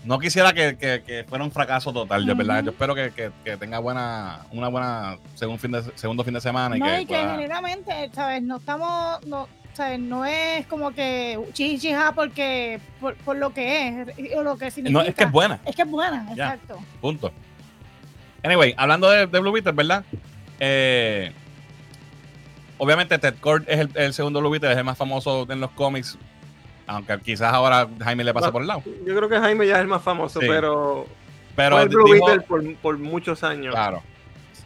no quisiera que, que- que fuera un fracaso total, de verdad. Yo espero que, que- que tenga buena, una buena segundo fin de, segundo fin de semana. y No, que y que pueda- generalmente, ¿sabes? No estamos, no, ¿sabes? No es como que chichija porque, por, por lo que es, o lo que significa. no, es que es buena. Es que es buena, exacto. Punto. Anyway, hablando de, de Blue Beetle, ¿verdad? Eh, obviamente Ted Kord es el, el segundo Blue Beetle, es el más famoso en los cómics. Aunque quizás ahora Jaime le pasa por el lado. Yo creo que Jaime ya es el más famoso, Sí. pero, Pero fue el Blue dijo- Beetle por, por muchos años. Claro.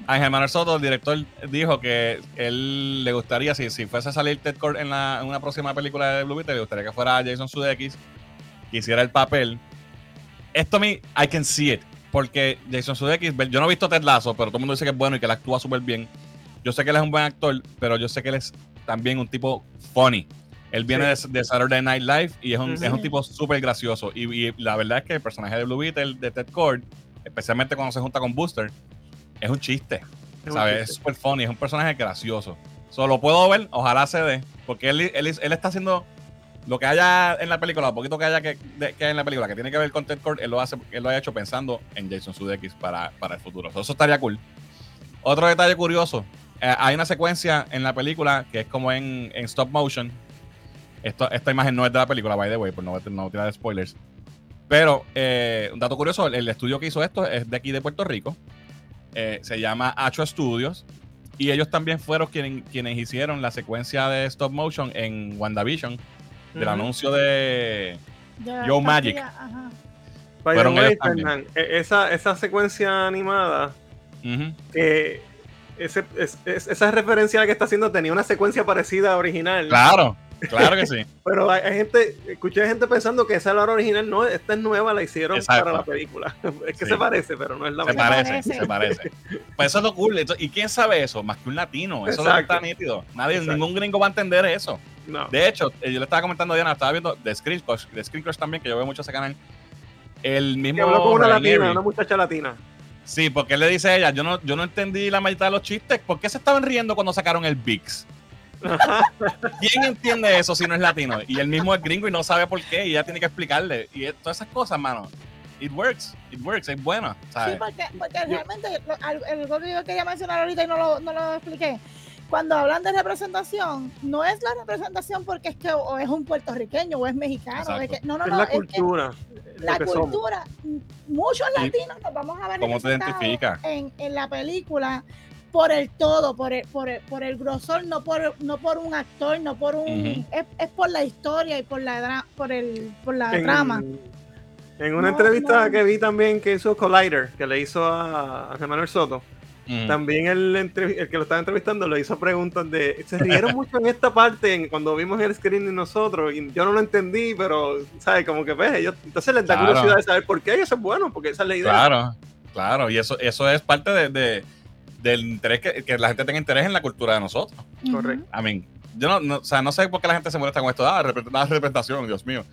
Ángel Manuel Soto, el director, dijo que él le gustaría, si, si fuese a salir Ted Kord en, la- en una próxima película de Blue Beetle, le gustaría que fuera Jason Sudeikis, que hiciera el papel. Esto a mí, I can see it. Porque Jason Sudeikis, yo no he visto Ted Lasso, pero todo el mundo dice que es bueno y que él actúa súper bien. Yo sé que él es un buen actor, pero yo sé que él es también un tipo funny. Él viene de, de Saturday Night Live y es un, es un tipo súper gracioso. Y, y la verdad es que el personaje de Blue Beetle, de Ted Kord, especialmente cuando se junta con Booster, es un chiste. Es un ¿sabes? chiste. Es súper funny, es un personaje gracioso. Solo puedo ver, ojalá se dé, porque él, él, él está haciendo lo que haya en la película, lo poquito que haya que, de- que hay en la película, que tiene que ver con Ted Kord, él lo, hace, él lo ha hecho pensando en Jason Sudeikis para, para el futuro. Eso estaría cool. Otro detalle curioso, eh, hay una secuencia en la película que es como en, en stop motion. Esto, esta imagen no es de la película, by the way, por no, no tirar spoilers. Pero, eh, un dato curioso, el, estudio que hizo esto es de aquí de Puerto Rico. Eh, se llama Acho Studios. Y ellos también fueron quienes, quienes hicieron la secuencia de stop motion en WandaVision, del anuncio de... Yo está Magic. ajá. Fueron ellos también. E- esa, esa secuencia animada, Ujú. que ese, es- es- esa referencia que está haciendo tenía una secuencia parecida a original. Claro, claro que sí. Pero hay, hay gente, escuché gente pensando que esa es la hora original, no, esta es nueva, la hicieron Exacto. para la película. Es que Sí. se parece, pero no es la Se misma. parece, parece. se parece. Pues eso es lo cool. Entonces, ¿Y quién sabe eso? Más que un latino. Eso es lo que Exacto. está nítido. Nadie, Exacto. ningún gringo va a entender eso. No. De hecho, eh, yo le estaba comentando a Diana, estaba viendo de Screen Crush, de Screen Crush también, que yo veo mucho ese canal. El mismo. Que habló con una latina, una muchacha latina. Sí, porque él le dice a ella, yo no, yo no entendí la mitad de los chistes. ¿Por qué se estaban riendo cuando sacaron el Bix? ¿Quién entiende eso si no es latino? Y él mismo es gringo y no sabe por qué, y ella tiene que explicarle. Y es- todas esas cosas, mano. It works, it works, es buena. Sí, ¿sabes? porque, porque realmente lo- al- el algo que yo quería mencionar ahorita y no lo, no lo expliqué. Cuando hablan de representación, no es la representación porque es que o es un puertorriqueño o es mexicano. es que- no, no, es no. la es que cultura. la somos. cultura, muchos latinos nos vamos a ver ¿Cómo te representados identifica? En, en la película por el todo, por el, por el, por el grosor, no por, no por un actor, no por un... Es, es por la historia y por la, dra- por el, por la En, trama. en una No, entrevista no. que vi también que hizo Collider, que le hizo a, a Manuel Soto, Mm. También el, el, que lo estaba entrevistando lo hizo preguntas de. Se rieron mucho en esta parte cuando vimos el screen de nosotros. Y yo no lo entendí, pero, ¿sabes? Como que pues ellos. Entonces les da curiosidad de saber por qué ellos son buenos, porque esa es la idea. Claro, claro. Y eso, eso es parte de, del interés que, que, la gente tenga interés en la cultura de nosotros. Correcto. I mean, yo no, o sea, no sé por qué la gente se molesta con esto. Ah, representación, Dios mío.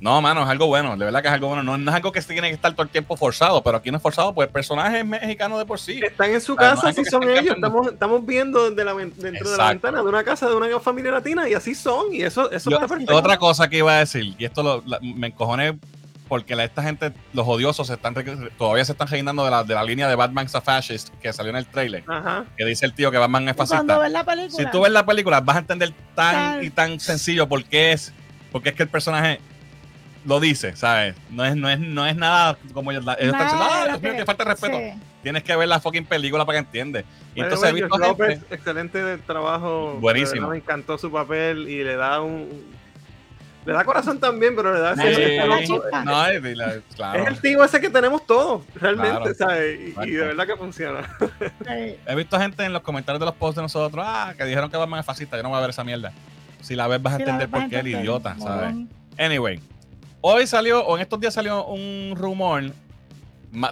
No, mano, es algo bueno, de verdad que es algo bueno. No, es algo que se tiene que estar todo el tiempo forzado, pero aquí no es forzado, pues el personaje es mexicano de por sí. Están en su casa, así son ellos. Estamos, estamos viendo de la, dentro de la ventana de una casa de una familia latina y así son. Y eso, eso está perfecto. Otra cosa que iba a decir, y esto me encojoné porque esta gente, los odiosos, están, todavía se están reinando de la, de la línea de Batman's a Fascist que salió en el trailer. Que dice el tío que Batman es fascista. Si tú ves la película, vas a entender tan y tan sencillo por qué es, porque es que el personaje lo dice, ¿sabes? No es, no es, no es nada como ellos, ellos están diciendo, ah, Dios mío, que falta respeto. Tienes que ver la fucking película para que entiendas. Y entonces he visto gente, excelente trabajo. Buenísimo. Me encantó su papel y le da un, le da corazón también, pero le da sí, no, es, claro. es el tío ese que tenemos todos, realmente, ¿sabes? Y, de verdad que funciona. He visto gente en los comentarios de los posts de nosotros, ah, que dijeron que Batman es fascista, yo no voy a ver esa mierda. Si la ves vas a entender por qué el idiota, ¿sabes? Anyway, Hoy salió, o en estos días salió un rumor,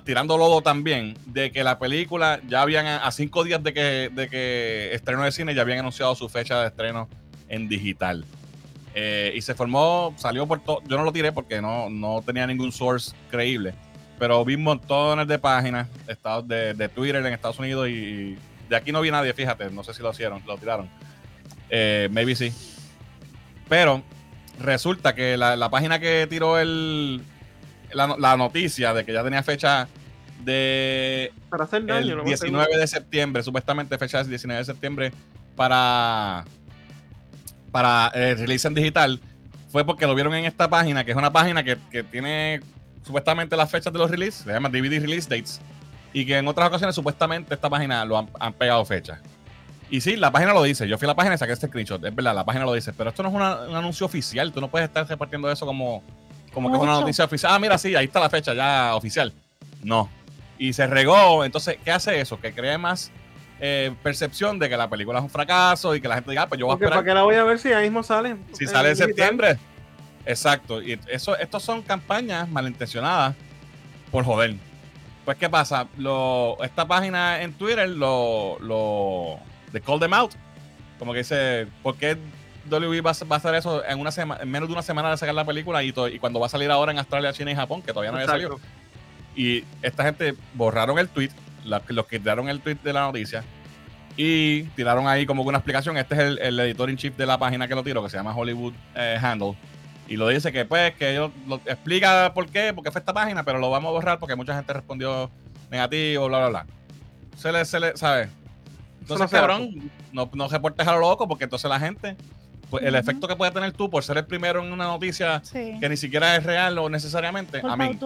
tirando lodo también, de que la película ya habían, a cinco días de que, de que estreno de cine, ya habían anunciado su fecha de estreno en digital. Eh, y se formó, salió por todo, yo no lo tiré porque no, no tenía ningún source creíble, pero vi montones de páginas de, de Twitter en Estados Unidos y de aquí no vi nadie, fíjate, no sé si lo hicieron, lo tiraron. Eh, maybe sí. Pero resulta que la, página que tiró el, la, noticia de que ya tenía fecha de para hacer el 19 de septiembre, supuestamente fecha del 19 de septiembre para para el release en digital fue porque lo vieron en esta página, que es una página que, tiene supuestamente las fechas de los releases, se llama DVD Release Dates, y que en otras ocasiones supuestamente esta página lo han, han pegado fechas. Y sí, la página lo dice. Yo fui a la página y saqué este screenshot. Es verdad, la página lo dice. Pero esto no es un anuncio oficial. Tú no puedes estar repartiendo eso como, como que es una noticia oficial. Ah, mira, sí, ahí está la fecha ya oficial. No. Y se regó. Entonces, ¿qué hace eso? Que cree más eh, percepción de que la película es un fracaso y que la gente diga, ah, pues yo voy a esperar. ¿Para qué la voy a ver si ahí mismo sale? Si sale en septiembre. Exacto. Y eso, estos son campañas malintencionadas por joder. Pues, ¿qué pasa? Lo, esta página en Twitter lo, lo de call them out. Como que dice, ¿por qué WB va, a hacer eso en, una semana, en menos de una semana de sacar la película y, y cuando va a salir ahora en Australia, China y Japón, que todavía no había salido? Y esta gente borraron el tweet, los que tiraron el tweet de la noticia y tiraron ahí como una explicación. Este es el, editor in chief de la página que lo tiró, que se llama Hollywood eh, Handle. Y lo dice que pues, que ellos lo explica por qué, porque fue esta página, pero lo vamos a borrar porque mucha gente respondió negativo, bla, bla, bla. Se le, se le, ¿sabes? Entonces, cabrón, no, no reportes a lo loco porque entonces la gente, pues el efecto que puede tener tú por ser el primero en una noticia que ni siquiera es real o necesariamente, a mí.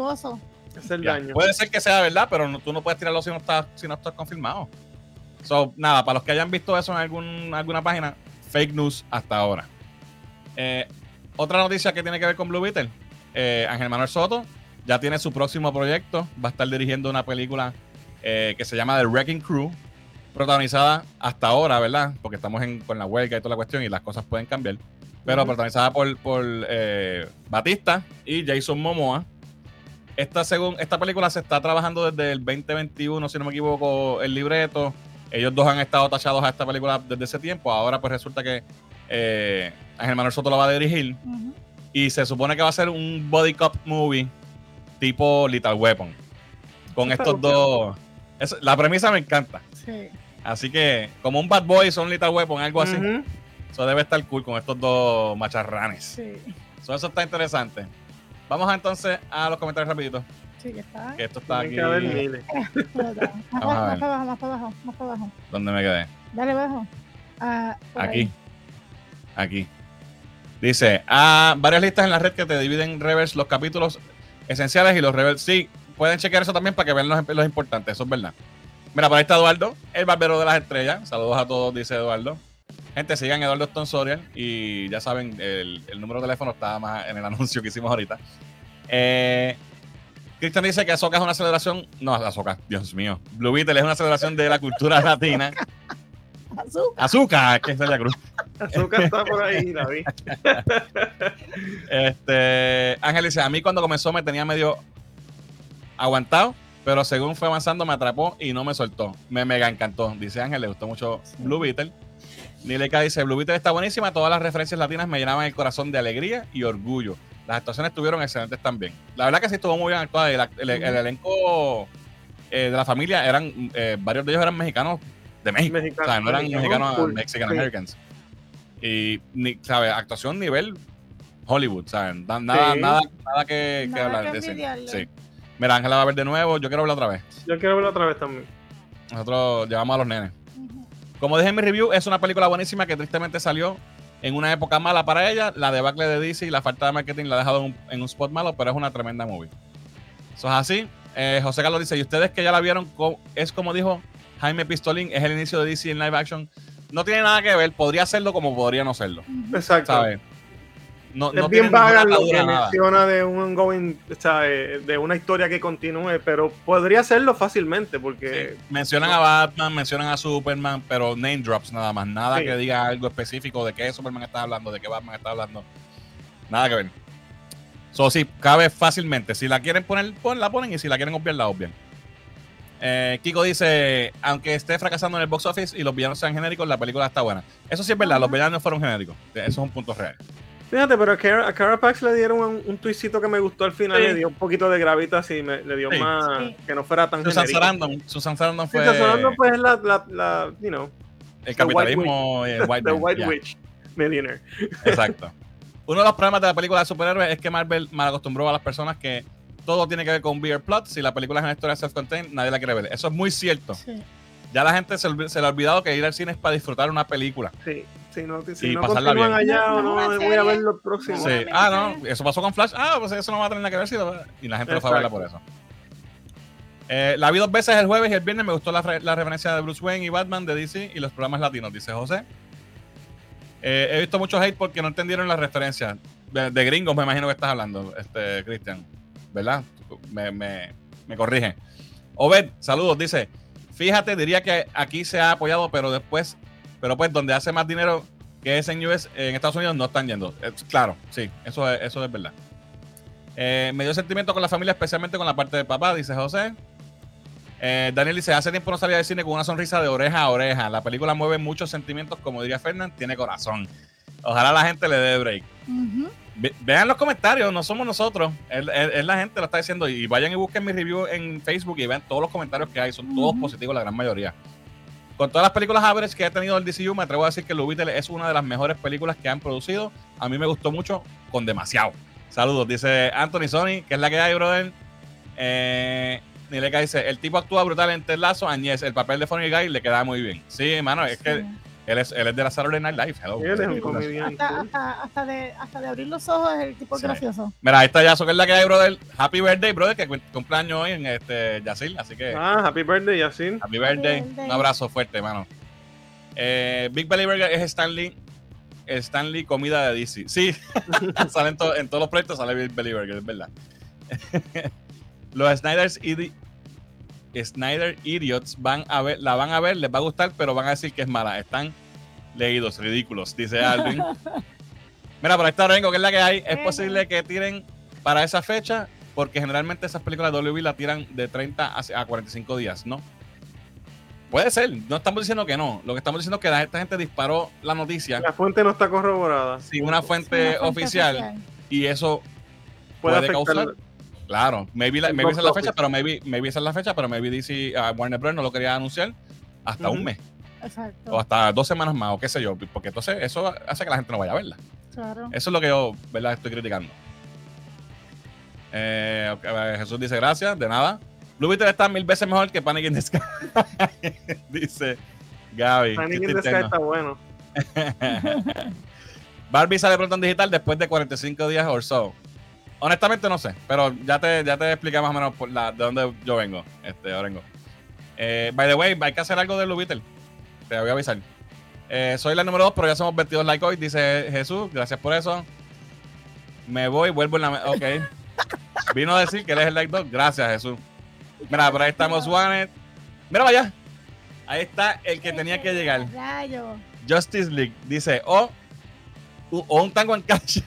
Daño. Puede ser que sea verdad, pero tú no puedes tirarlo si no estás, si no estás confirmado. So, nada, para los que hayan visto eso en algún, alguna página, fake news hasta ahora. Eh, otra noticia que tiene que ver con Blue Beetle. Eh, Ángel Manuel Soto ya tiene su próximo proyecto. Va a estar dirigiendo una película eh, que se llama The Wrecking Crew protagonizada hasta ahora, ¿verdad? Porque estamos con la huelga y toda la cuestión y las cosas pueden cambiar. Pero protagonizada por, por eh, Batista y Jason Momoa. Esta, según, esta película se está trabajando desde el 2021, si no me equivoco, el libreto. Ellos dos han estado tachados a esta película desde ese tiempo. Ahora pues resulta que eh, Ángel Manuel Soto la va a dirigir. Y se supone que va a ser un body cop movie tipo Little Weapon. Con estos dos... la premisa me encanta. Sí. Así que, como un Bad Boy, son Little Weapon, algo así. Eso debe estar cool con estos dos macharranes. Sí. eso está interesante. Vamos entonces a los comentarios rapiditos. Sí, ya está. Que esto está aquí. más, para abajo, más para abajo, más para abajo. ¿Dónde me quedé? Dale abajo. Ah, aquí. Aquí. Dice, ah, varias listas en la red que te dividen reverse los capítulos esenciales y los reverse. Sí, pueden chequear eso también para que vean los, los importantes, eso es verdad. Mira, por ahí está Eduardo, el barbero de las estrellas. Saludos a todos, dice Eduardo. Gente, sigan Eduardo Stonsorial y ya saben, el, número de teléfono está más en el anuncio que hicimos ahorita. Eh, Cristian dice que Azoka es una celebración. No, Azoka, Dios mío. Blue Beetle es una celebración de la cultura latina. Azúcar. Azúcar, que es Celia Cruz. Azúcar está por ahí, David. Este, Ángel dice, a mí cuando comenzó me tenía medio aguantado, pero según fue avanzando me atrapó y no me soltó. Me mega encantó. Dice Ángel, le gustó mucho Blue Beetle. Nileka dice, Blue Beetle está buenísima, todas las referencias latinas me llenaban el corazón de alegría y orgullo. Las actuaciones estuvieron excelentes también. La verdad que sí estuvo muy bien actuada. El, el- el elenco eh, de la familia eran, eh, varios de ellos eran mexicanos de México. Mexicano, o sea, no eran mexicano, mexicanos cool. Mexican Sí. Americans. Y, ni, ¿sabes? Actuación nivel Hollywood, ¿sabes? Da- Nada, Sí. nada, nada que, que Nada hablar que de. Sí. Mira, Ángela va a ver de nuevo. Yo quiero verla otra vez. Yo quiero verlo otra vez también. Nosotros llevamos a los nenes. Como dije en mi review, es una película buenísima que tristemente salió en una época mala para ella. La debacle de DC y la falta de marketing la ha dejado en un, en un spot malo, pero es una tremenda movie. Eso es así. Eh, José Carlos dice, ¿y ustedes que ya la vieron? Es como dijo Jaime Pistolín, es el inicio de DC en live action. No tiene nada que ver, podría serlo como podría no serlo. Exacto. ¿Sabes? No, Es no bien vaga lo que nada. menciona de un ongoing, o sea, eh, de una historia que continúe, pero podría hacerlo fácilmente porque Sí. Mencionan a Batman, mencionan a Superman, pero name drops nada más. Nada Sí. que diga algo específico de qué Superman está hablando, de qué Batman está hablando. Nada que ver. So, sí, cabe fácilmente. Si la quieren poner, pon- la ponen y si la quieren obviar, la obvian. Eh, Kiko dice, aunque esté fracasando en el box office y los villanos sean genéricos, la película está buena. Eso sí es verdad, los villanos fueron genéricos. Eso es un punto real. Fíjate, pero a Cara, a Cara Pax le dieron un, un que me gustó al final, Sí. le dio un poquito de gravitas y me, le dio Sí. más, Sí. que no fuera tan Susan genérico. Sarandon, Susan Sarandon Sí, fue Susan Sarandon, pues es la, la, la, you know, el capitalismo y el white the man, White. Witch Millionaire. Exacto. Uno de los problemas de la película de superhéroes es que Marvel mal acostumbró a las personas que todo tiene que ver con beer plot. Si la película es una historia self-contained, nadie la quiere ver. Eso es muy cierto. Sí. Ya la gente se, se le ha olvidado que ir al cine es para disfrutar una película. Sí, si no, si Y no pasarla continúan bien. allá No, o no, voy a ver lo próximo. No, Sí. Ah, no, eso pasó con Flash. Ah, pues eso no va a tener nada que ver. sí, lo- Y la gente lo fue a verla por eso. Eh, la vi dos veces el jueves y el viernes. Me gustó la, re- la referencia de Bruce Wayne y Batman de DC y los programas latinos, dice José. Eh, he visto mucho hate porque no entendieron las referencias. De, de gringos, me imagino que estás hablando, este Cristian. ¿Verdad? Me, me, me corrige. Obed, saludos, dice. Fíjate, diría que aquí se ha apoyado, pero después, pero pues donde hace más dinero que es en US, en Estados Unidos, no están yendo. Claro, sí, eso es, eso es verdad. Eh, me dio sentimiento con la familia, especialmente con la parte de papá, dice José. Eh, Daniel dice, hace tiempo no salía del cine con una sonrisa de oreja a oreja. La película mueve muchos sentimientos, como diría Fernán, tiene corazón. Ojalá la gente le dé break. Ve- vean los comentarios, no somos nosotros, es, es- es la gente lo está diciendo. Y vayan y busquen mi review en Facebook y vean todos los comentarios que hay, son todos positivos, la gran mayoría. Con todas las películas average que ha tenido el DCU, me atrevo a decir que Beetle es una de las mejores películas que han producido. A mí me gustó mucho, con demasiado. Saludos, dice Anthony Sony, que es la que hay, brother. Eh, Nileca dice: El tipo actúa brutal en Ted Lasso, Añez. El papel de Funny Guy le queda muy bien. Sí, hermano, es que. Él es, él es de la Saturday Night Live. Hello. Él es un comediante. Hasta, hasta, hasta, de, hasta de abrir los ojos es el tipo Sí. gracioso. Mira, ahí está Yaso, que es la que hay, brother. Happy birthday, brother, que cu- cumpleaños hoy en este Yacil. Así que Ah, happy birthday, Yacine. happy birthday. birthday. Un abrazo fuerte, hermano. Eh, Big Belly Burger es Stanley. Stanley comida de DC. Sí, sale en, to- en todos los proyectos sale Big Belly Burger, es verdad. los Snyder's Idi- Snyder Idiots van a ver, la van a ver, les va a gustar, pero van a decir que es mala. Están leídos, ridículos, dice Alvin. Mira, por ahí está Rengo, que es la que hay. Es posible que tiren para esa fecha, porque generalmente esas películas de WB la tiran de 30 a a 45 días, ¿no? Puede ser, no estamos diciendo que no. Lo que estamos diciendo es que la- esta gente disparó la noticia La fuente no está corroborada. sin una Sí, fuente, una fuente oficial, y eso Puede, puede afectar. causar- Claro, maybe, la- maybe esa es la fecha, pero maybe, maybe esa es la fecha, pero maybe DC, ah, Warner Bros. no lo quería anunciar hasta un mes Exacto. o hasta dos semanas más o qué sé yo, porque entonces eso hace que la gente no vaya a verla. Claro. Eso es lo que yo, ¿verdad? Estoy criticando. Eh, Jesús dice gracias, de nada. Blue Beetle está mil veces mejor que Panic in the Sky. dice Gaby. Panic in the Sky está bueno. Barbie sale pronto en digital después de 45 días o so. Honestamente no sé, pero ya te, ya te expliqué más o menos por la, de dónde yo vengo. Este, yo vengo. Eh, by the way, hay que hacer algo de Beetle. Te voy a avisar. Eh, soy la número 2, pero ya somos 22 likes hoy, dice Jesús. Gracias por eso. Me voy, vuelvo en la... Ok. Vino a decir que él es el like dog. Gracias, Jesús. Mira, por ahí estamos, Juanet. Mira, vaya. Ahí está el que tenía que llegar. Justice League. Dice, o, o un tango en cash.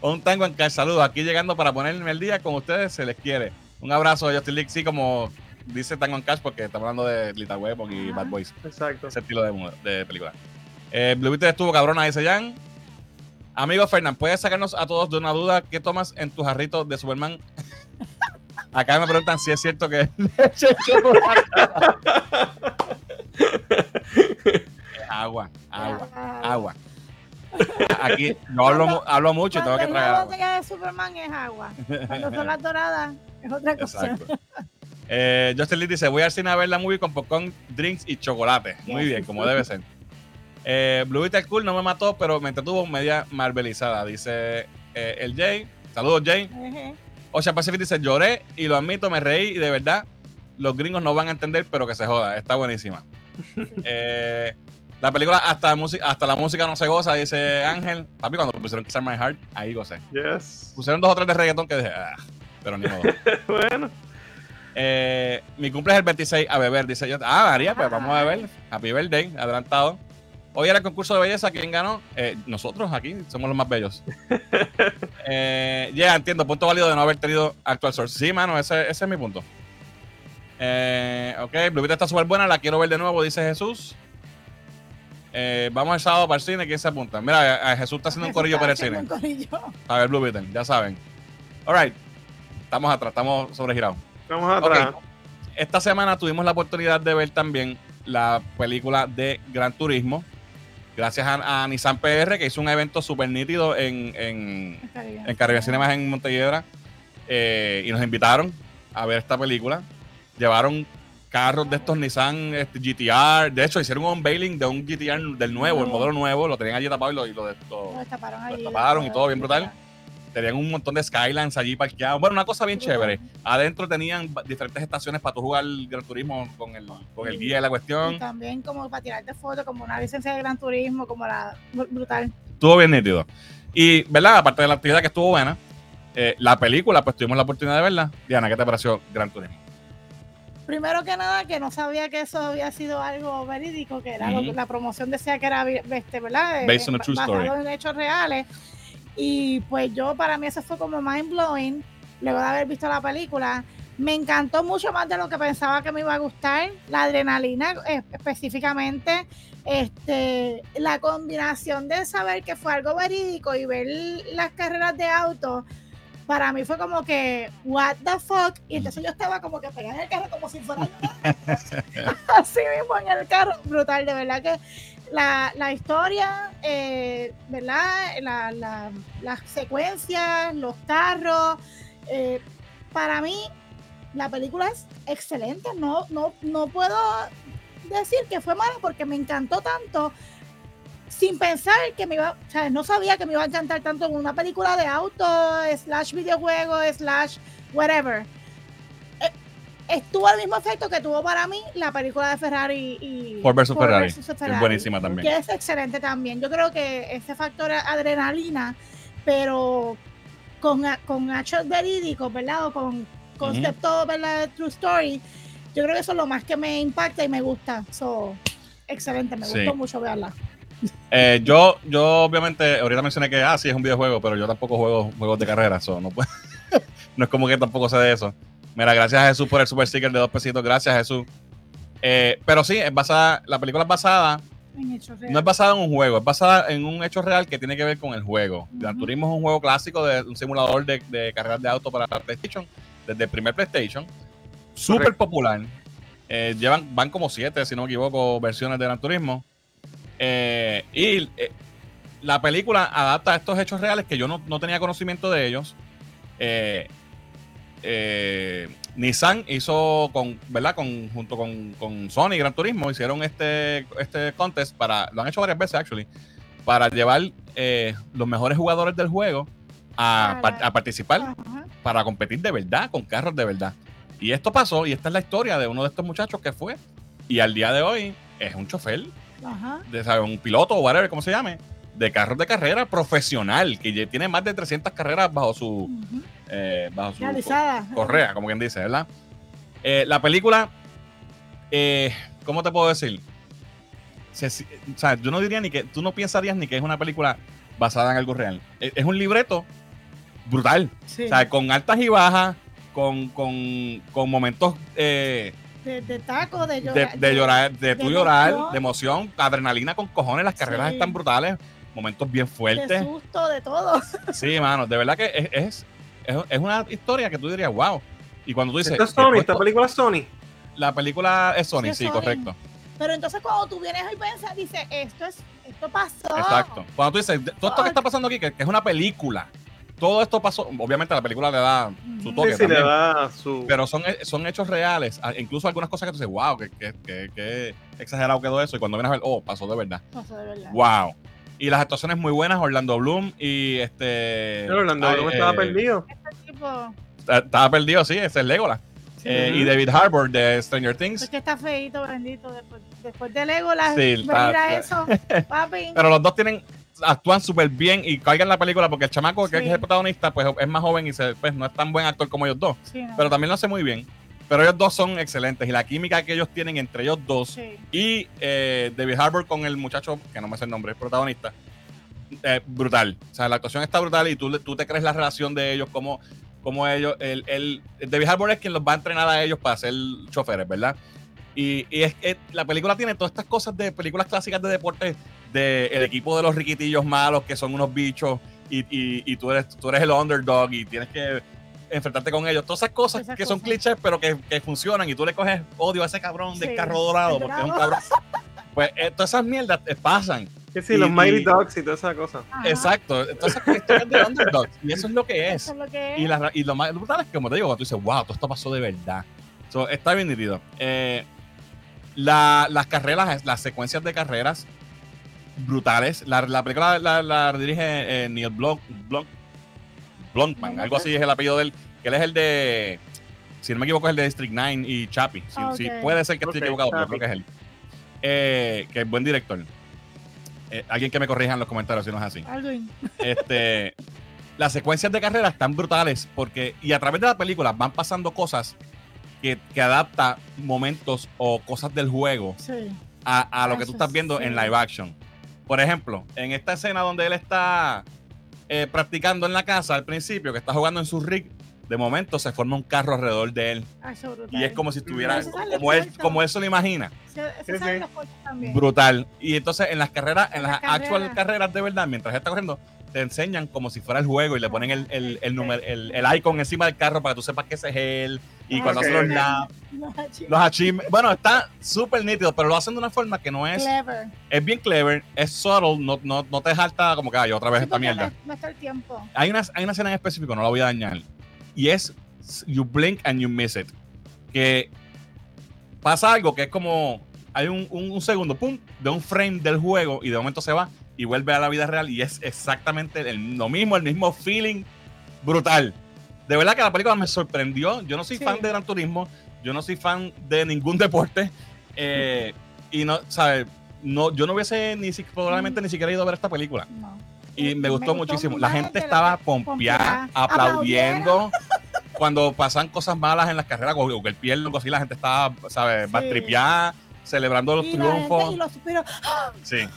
O un tango en cash. Saludos. Aquí llegando para ponerme el día con ustedes. Se les quiere. Un abrazo, Justice League. Sí, como dice Tango en Cash, porque estamos hablando de Little Weapon y. Bad Boys. Exacto. Ese estilo de, de película. Eh, Blue Beetle estuvo cabrona, dice Jan. Amigo Fernán, ¿puedes sacarnos a todos de una duda? ¿Qué tomas en tu jarrito de Superman? Acá me preguntan si es cierto que agua, agua, Ah. agua. Aquí no hablo, hablo mucho y tengo que tragar la botella de Superman es agua. Cuando son las doradas es otra cosa. Exacto. Eh, Justin Lee dice, voy al cine a ver la movie con popcorn, drinks y chocolate. Muy bien, como debe ser. Eh, Blue Beetle Cool no me mató, pero me entretuvo media marvelizada, dice eh, el Jay. Saludos, Jay. Ejé. Ocean Pacific dice, lloré y lo admito, me reí y de verdad los gringos no van a entender, pero que se joda. Está buenísima. Eh, la película hasta, música, hasta la música no se goza, dice Ángel. Papi, cuando pusieron Kiss My Heart, ahí gocé. Yes. Pusieron dos o tres de reggaetón que dije, ah, pero ni modo. bueno. Eh, mi cumple es el 26 a beber, dice yo. Ah, María, pues vamos a beber. Happy birthday, adelantado. Hoy era el concurso de belleza. ¿Quién ganó? Eh, nosotros aquí somos los más bellos. Eh, ya entiendo. Punto válido de no haber tenido actual source. Sí, mano, ese, ese es mi punto. Eh, ok, Blue Beetle está súper buena. La quiero ver de nuevo, dice Jesús. Eh, vamos el sábado para el cine. ¿Quién se apunta? Mira, eh, Jesús está haciendo un corillo para el cine. un corillo. A ver, Blue Beetle, ya saben. Alright. Estamos atrás, estamos sobregirados. Vamos atrás. Esta semana tuvimos la oportunidad de ver también la película de Gran Turismo. Gracias a, a Nissan PR, que hizo un evento súper nítido en, en, en Caribbean Cinemas en Montelledra. eh, y nos invitaron a ver esta película. Llevaron carros de estos Nissan este, GTR. De hecho, hicieron un unveiling de un GTR del nuevo, el modelo nuevo. Lo tenían allí tapado y lo, y lo- lo- Lo destaparon allí. destaparon y todo bien brutal. tenían un montón de Skylines allí parqueados. Bueno, una cosa bien chévere. Adentro tenían diferentes estaciones para tú jugar Gran Turismo con el, con el guía de la Y cuestión. también como para tirarte fotos, como una licencia de Gran Turismo, como la br- brutal. Estuvo bien nítido. Y, ¿verdad? Aparte de la actividad que estuvo buena, eh, la película, pues tuvimos la oportunidad de verla. Diana, ¿qué te pareció Gran Turismo? Primero que nada, que no sabía que eso había sido algo verídico, que era lo que Ujú. la promoción decía que era este, ¿verdad? Based on a Eh, true basado story. en hechos reales. Y pues yo, para mí, eso fue como mind blowing, luego de haber visto la película. Me encantó mucho más de lo que pensaba que me iba a gustar. La adrenalina, eh, específicamente, este, la combinación de saber que fue algo verídico y ver las carreras de auto, para mí fue como que, what the fuck. Y entonces yo estaba como que pegada en el carro como si fuera así mismo en el carro. Brutal, de verdad que la, la historia, eh, ¿verdad? La, la- las secuencias, los carros. eh, para mí, la película es excelente. No, no, no puedo decir que fue mala porque me encantó tanto sin pensar que me iba, o sea, no sabía que me iba a encantar tanto en una película de auto, slash videojuego, slash whatever. Eh, Estuvo al mismo efecto que tuvo para mí la película de Ferrari y Ford versus Ferrari, versus que es buenísima también. Que es excelente también. Yo creo que ese factor adrenalina, pero con, con hechos verídicos, ¿verdad? O con concepto, ¿verdad? True story. Yo creo que eso es lo más que me impacta y me gusta. So, excelente, me Sí. gustó mucho verla. Eh, yo, yo obviamente, ahorita mencioné que, ah, sí, es un videojuego, pero yo tampoco juego juegos de carrera, so, no, puedo- no es como que tampoco sé de eso. Mira, gracias a Jesús por el super sticker de dos pesitos, gracias Jesús. Eh, pero sí, es basada, la película es basada, En no es basada en un juego, es basada en un hecho real que tiene que ver con el juego. Gran Ujú. Turismo es un juego clásico de un simulador de, de carreras de auto para la PlayStation, desde el primer PlayStation, súper popular. Eh, llevan, van como siete, si no me equivoco, versiones de Gran Turismo. Eh, y eh, la película adapta estos hechos reales que yo no, no tenía conocimiento de ellos. Eh, eh, Nissan hizo con, ¿verdad? Con, junto con, con Sony Gran Turismo, hicieron este, este contest para, lo han hecho varias veces actually, para llevar los mejores jugadores del juego a, Para- a participar Ajá. para competir de verdad, con carros de verdad. Y esto pasó, y esta es la historia de uno de estos muchachos que fue, y al día de hoy es un chofer, Ajá. de, ¿sabe? un piloto o whatever, como se llame, de carros de carrera profesional, que ya tiene más de 300 carreras bajo su, eh, bajo su correa, como quien dice, ¿verdad? Eh, la película, eh, ¿cómo te puedo decir? Se- o sea, yo no diría ni que, tú no pensarías ni que es una película basada en algo real. Es, es un libreto brutal, Sí. o sea, con altas y bajas, con, con, con momentos eh, de, de taco, de de, llorar. de llorar, de, de tú llorar, emoción. de emoción, adrenalina con cojones, las carreras Sí. están brutales, momentos bien de fuertes. susto, de todo. Sí, mano, de verdad que es, es, es, es una historia que tú dirías, wow. Y cuando tú dices, Esto es Sony, esta película es Sony. la película es Sony, Sí, es sí, Sony. correcto. Pero entonces cuando tú vienes y piensas, dices, esto es, esto pasó. Exacto. Cuando tú dices, todo esto que está pasando aquí, que, que es una película, todo esto pasó, obviamente la película le da su toque Sí, sí, le da su. pero son, son hechos reales, incluso algunas cosas que tú dices, wow, que, que, que, que exagerado quedó eso, y cuando vienes a ver, oh, pasó de verdad. Pasó de verdad. Wow. Y las actuaciones muy buenas, Orlando Bloom y este... Pero Orlando ay, Bloom estaba eh, perdido. Este tipo, Estaba perdido, sí, ese es Legolas. Eh, y David Harbour de Stranger Things. es que está feito, bendito. Después, después de Legolas, Sí, venir está- a eso, papi. Pero los dos tienen actúan súper bien y caigan la película porque el chamaco que es el protagonista pues es más joven y se, pues, no es tan buen actor como ellos dos. Sí, no. Pero también lo hace muy bien. Pero ellos dos son excelentes y la química que ellos tienen entre ellos dos Sí. y eh, David Harbour con el muchacho, que no me sé el nombre, es protagonista, eh, brutal. O sea, la actuación está brutal y tú, tú te crees la relación de ellos, como, como ellos, el, el, David Harbour es quien los va a entrenar a ellos para ser choferes, ¿verdad? Y, y es que la película tiene todas estas cosas de películas clásicas de deporte, de el equipo de los riquitillos malos que son unos bichos y, y- y tú, eres, tú eres el underdog y tienes que enfrentarte con ellos. Todas esas cosas Esas que son cosas. clichés, pero que, que funcionan y tú le coges odio a ese cabrón del Sí, carro dorado el porque es un cabrón. Pues eh, todas esas mierdas eh, pasan. Que sí, y- los Mighty y- Dogs y toda esa cosa. Ajá. Exacto. Todas esas historias de underdogs. Y eso es lo que es. Eso es lo que es. Y, la- y lo más brutal es que, como te digo, cuando tú dices, wow, todo esto pasó de verdad. So, está bien nítido. Eh, la- las carreras, las secuencias de carreras brutales. La, la película la, la dirige eh, Neil Blom- Blomkamp, algo así es el apellido de él, que él es el de, si no me equivoco, es el de District 9 y Chappie. Si, Ah, si puede ser que Ok, estoy equivocado, pero creo que es él. Eh, que es buen director. Eh, alguien que me corrija en los comentarios si no es así este, las secuencias de carrera están brutales porque, y a través de la película van pasando cosas que, que adapta momentos o cosas del juego Sí. a, a lo que tú estás viendo sí. en live action. Por ejemplo, en esta escena donde él está eh, practicando en la casa al principio, que está jugando en su rig, de momento se forma un carro alrededor de él Ah, eso brutal. y es como si estuviera, como él, como él se lo imagina. Sí, eso Sí, sí. Brutal. Y entonces en las carreras, en En las las actual carreras. de verdad, mientras él está corriendo, te enseñan como si fuera el juego y le ponen el, el, el, número- el, el icon encima del carro para que tú sepas que ese es él. Y Ah, cuando ok, hace los ok. laps, No, chico. los achievements. Bueno, está súper nítido, pero lo hacen de una forma que no es. Clever. Es bien clever, es subtle, no, no, no te jalta como que ay, otra vez Sí, esta mierda. No, no está el tiempo. Hay una, hay una escena en específico, no la voy a dañar. Y es You blink and you miss it. Que pasa algo que es como. Hay un, un- un segundo, pum, de un frame del juego y de momento se va y vuelve a la vida real y es exactamente el- lo mismo, el mismo feeling brutal. De verdad que la película me sorprendió. Yo no soy Sí. fan de Gran Turismo, yo no soy fan de ningún deporte. eh, y no, ¿sabes? No, yo no hubiese ni probablemente ni siquiera ido a ver esta película. No. Y me gustó muchísimo. La gente estaba pompeada, aplaudiendo. Cuando pasan cosas malas en las carreras, o que el pierde, algo así, la gente estaba, ¿sabes? Más Sí. Celebrando los Y triunfos. y los suspiros, Sí.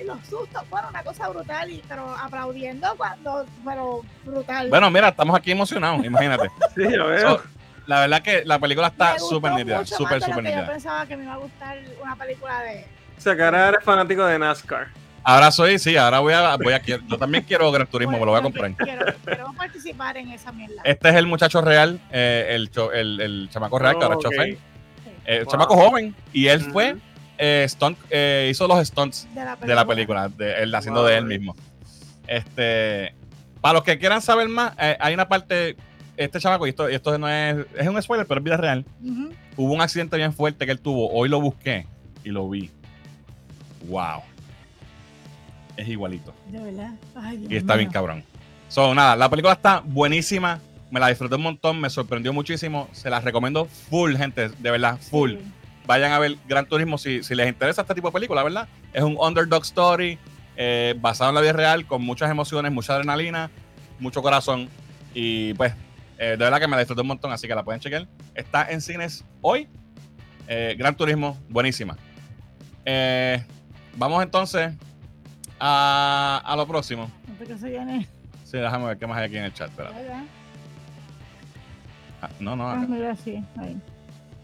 y los sustos, bueno, una cosa brutal, y, pero aplaudiendo cuando, pero brutal. Bueno, mira, estamos aquí emocionados, imagínate. Sí, yo veo. So, la verdad que la película está súper nítida, súper, súper que Yo nítida. pensaba que me iba a gustar una película de. O sea, que ahora eres fanático de NASCAR. Ahora soy, sí, ahora voy a, voy a, quiero- yo también quiero Gran Turismo, me lo voy a comprar. Quiero, quiero participar en esa mierda. Este es el muchacho real, eh, el, cho- el, el chamaco real, que ahora es chofer. Eh, Wow. chamaco joven. Y él fue, eh, stunt, eh, hizo los stunts de la película. de la película, de él haciendo Wow. de él mismo. Este, para los que quieran saber más, eh, hay una parte, este chamaco, y esto, y esto no es, es un spoiler, pero es vida real. Hubo un accidente bien fuerte que él tuvo. Hoy lo busqué y lo vi. Wow. Es igualito. De verdad. Ay, Dios Y está bien cabrón. So, nada, la película está buenísima. Me la disfruté un montón, me sorprendió muchísimo. Se las recomiendo full, gente, de verdad, full. Sí. Vayan a ver Gran Turismo si, si les interesa este tipo de película, ¿verdad? Es un underdog story. eh, basado en la vida real, con muchas emociones, mucha adrenalina, mucho corazón. Y pues, eh, de verdad que me la disfruté un montón, así que la pueden chequear. Está en cines hoy. Eh, Gran Turismo, buenísima. Vamos entonces a, a lo próximo. Sí, déjame ver qué más hay aquí en el chat. espera. Ah, no, no. Ah, mira, sí, ahí.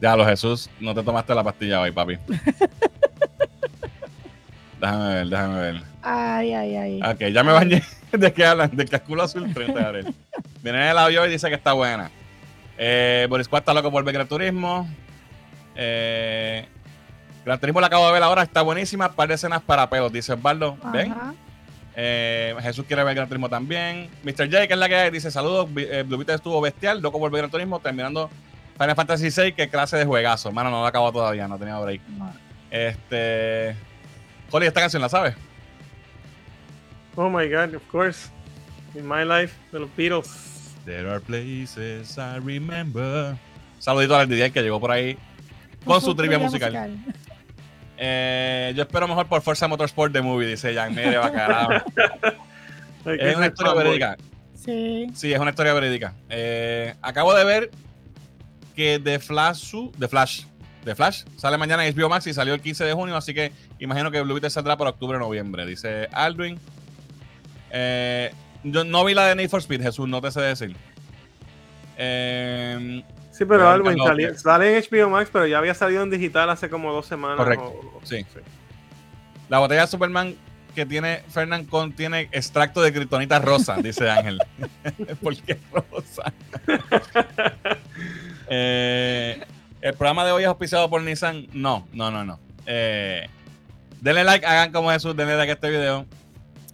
Ya, lo Jesús, no te tomaste la pastilla hoy, papi. déjame ver, déjame ver. Ay, ay, ay. Ok, ya me bañé. ¿De qué hablan? De Casculo Azul 30 de abril. Viene el audio y dice que está buena. Eh, Boris Cuart está loco por Gran Turismo. Eh, Gran Turismo la acabo de ver ahora, está buenísima. Par de escenas para pelos, dice Osvaldo. ¿Ven? Eh, Jesús quiere ver Gran Turismo también. Mr. J, que es la que hay, dice: Saludos. Eh, Blue Beetle estuvo bestial, loco por ver Gran Turismo. Terminando Final Fantasy VI, qué clase de juegazo. Mano, no lo acabo todavía, no tenía break. No. Este. Holly, esta canción la sabes. Oh my god, of course. In my life, de los Beatles. There are places I remember. Saludito al DJ que llegó por ahí con su trivia musical. Eh, yo espero mejor por Forza Motorsport The Movie, dice Jan. Mire, bacalao. Es una historia verídica. Sí. Sí, es una historia verídica. Eh, acabo de ver que The Flash, The Flash, The Flash sale mañana en HBO Max y salió el 15 de junio, así que imagino que Blue Beetle saldrá por octubre o noviembre, dice Aldwin. Eh, yo no vi la de Need for Speed, Jesús, no te sé decir. Eh, Sí, pero salió- que- sale en HBO Max, pero ya había salido en digital hace como dos semanas. Correcto, o- o- sí. La botella de Superman que tiene Fernand contiene extracto de kriptonita rosa, dice Ángel. ¿Por qué rosa? Eh, el programa de hoy es auspiciado por Nissan. No, no, no, no. Eh, denle like, hagan como Jesús, denle like a este video.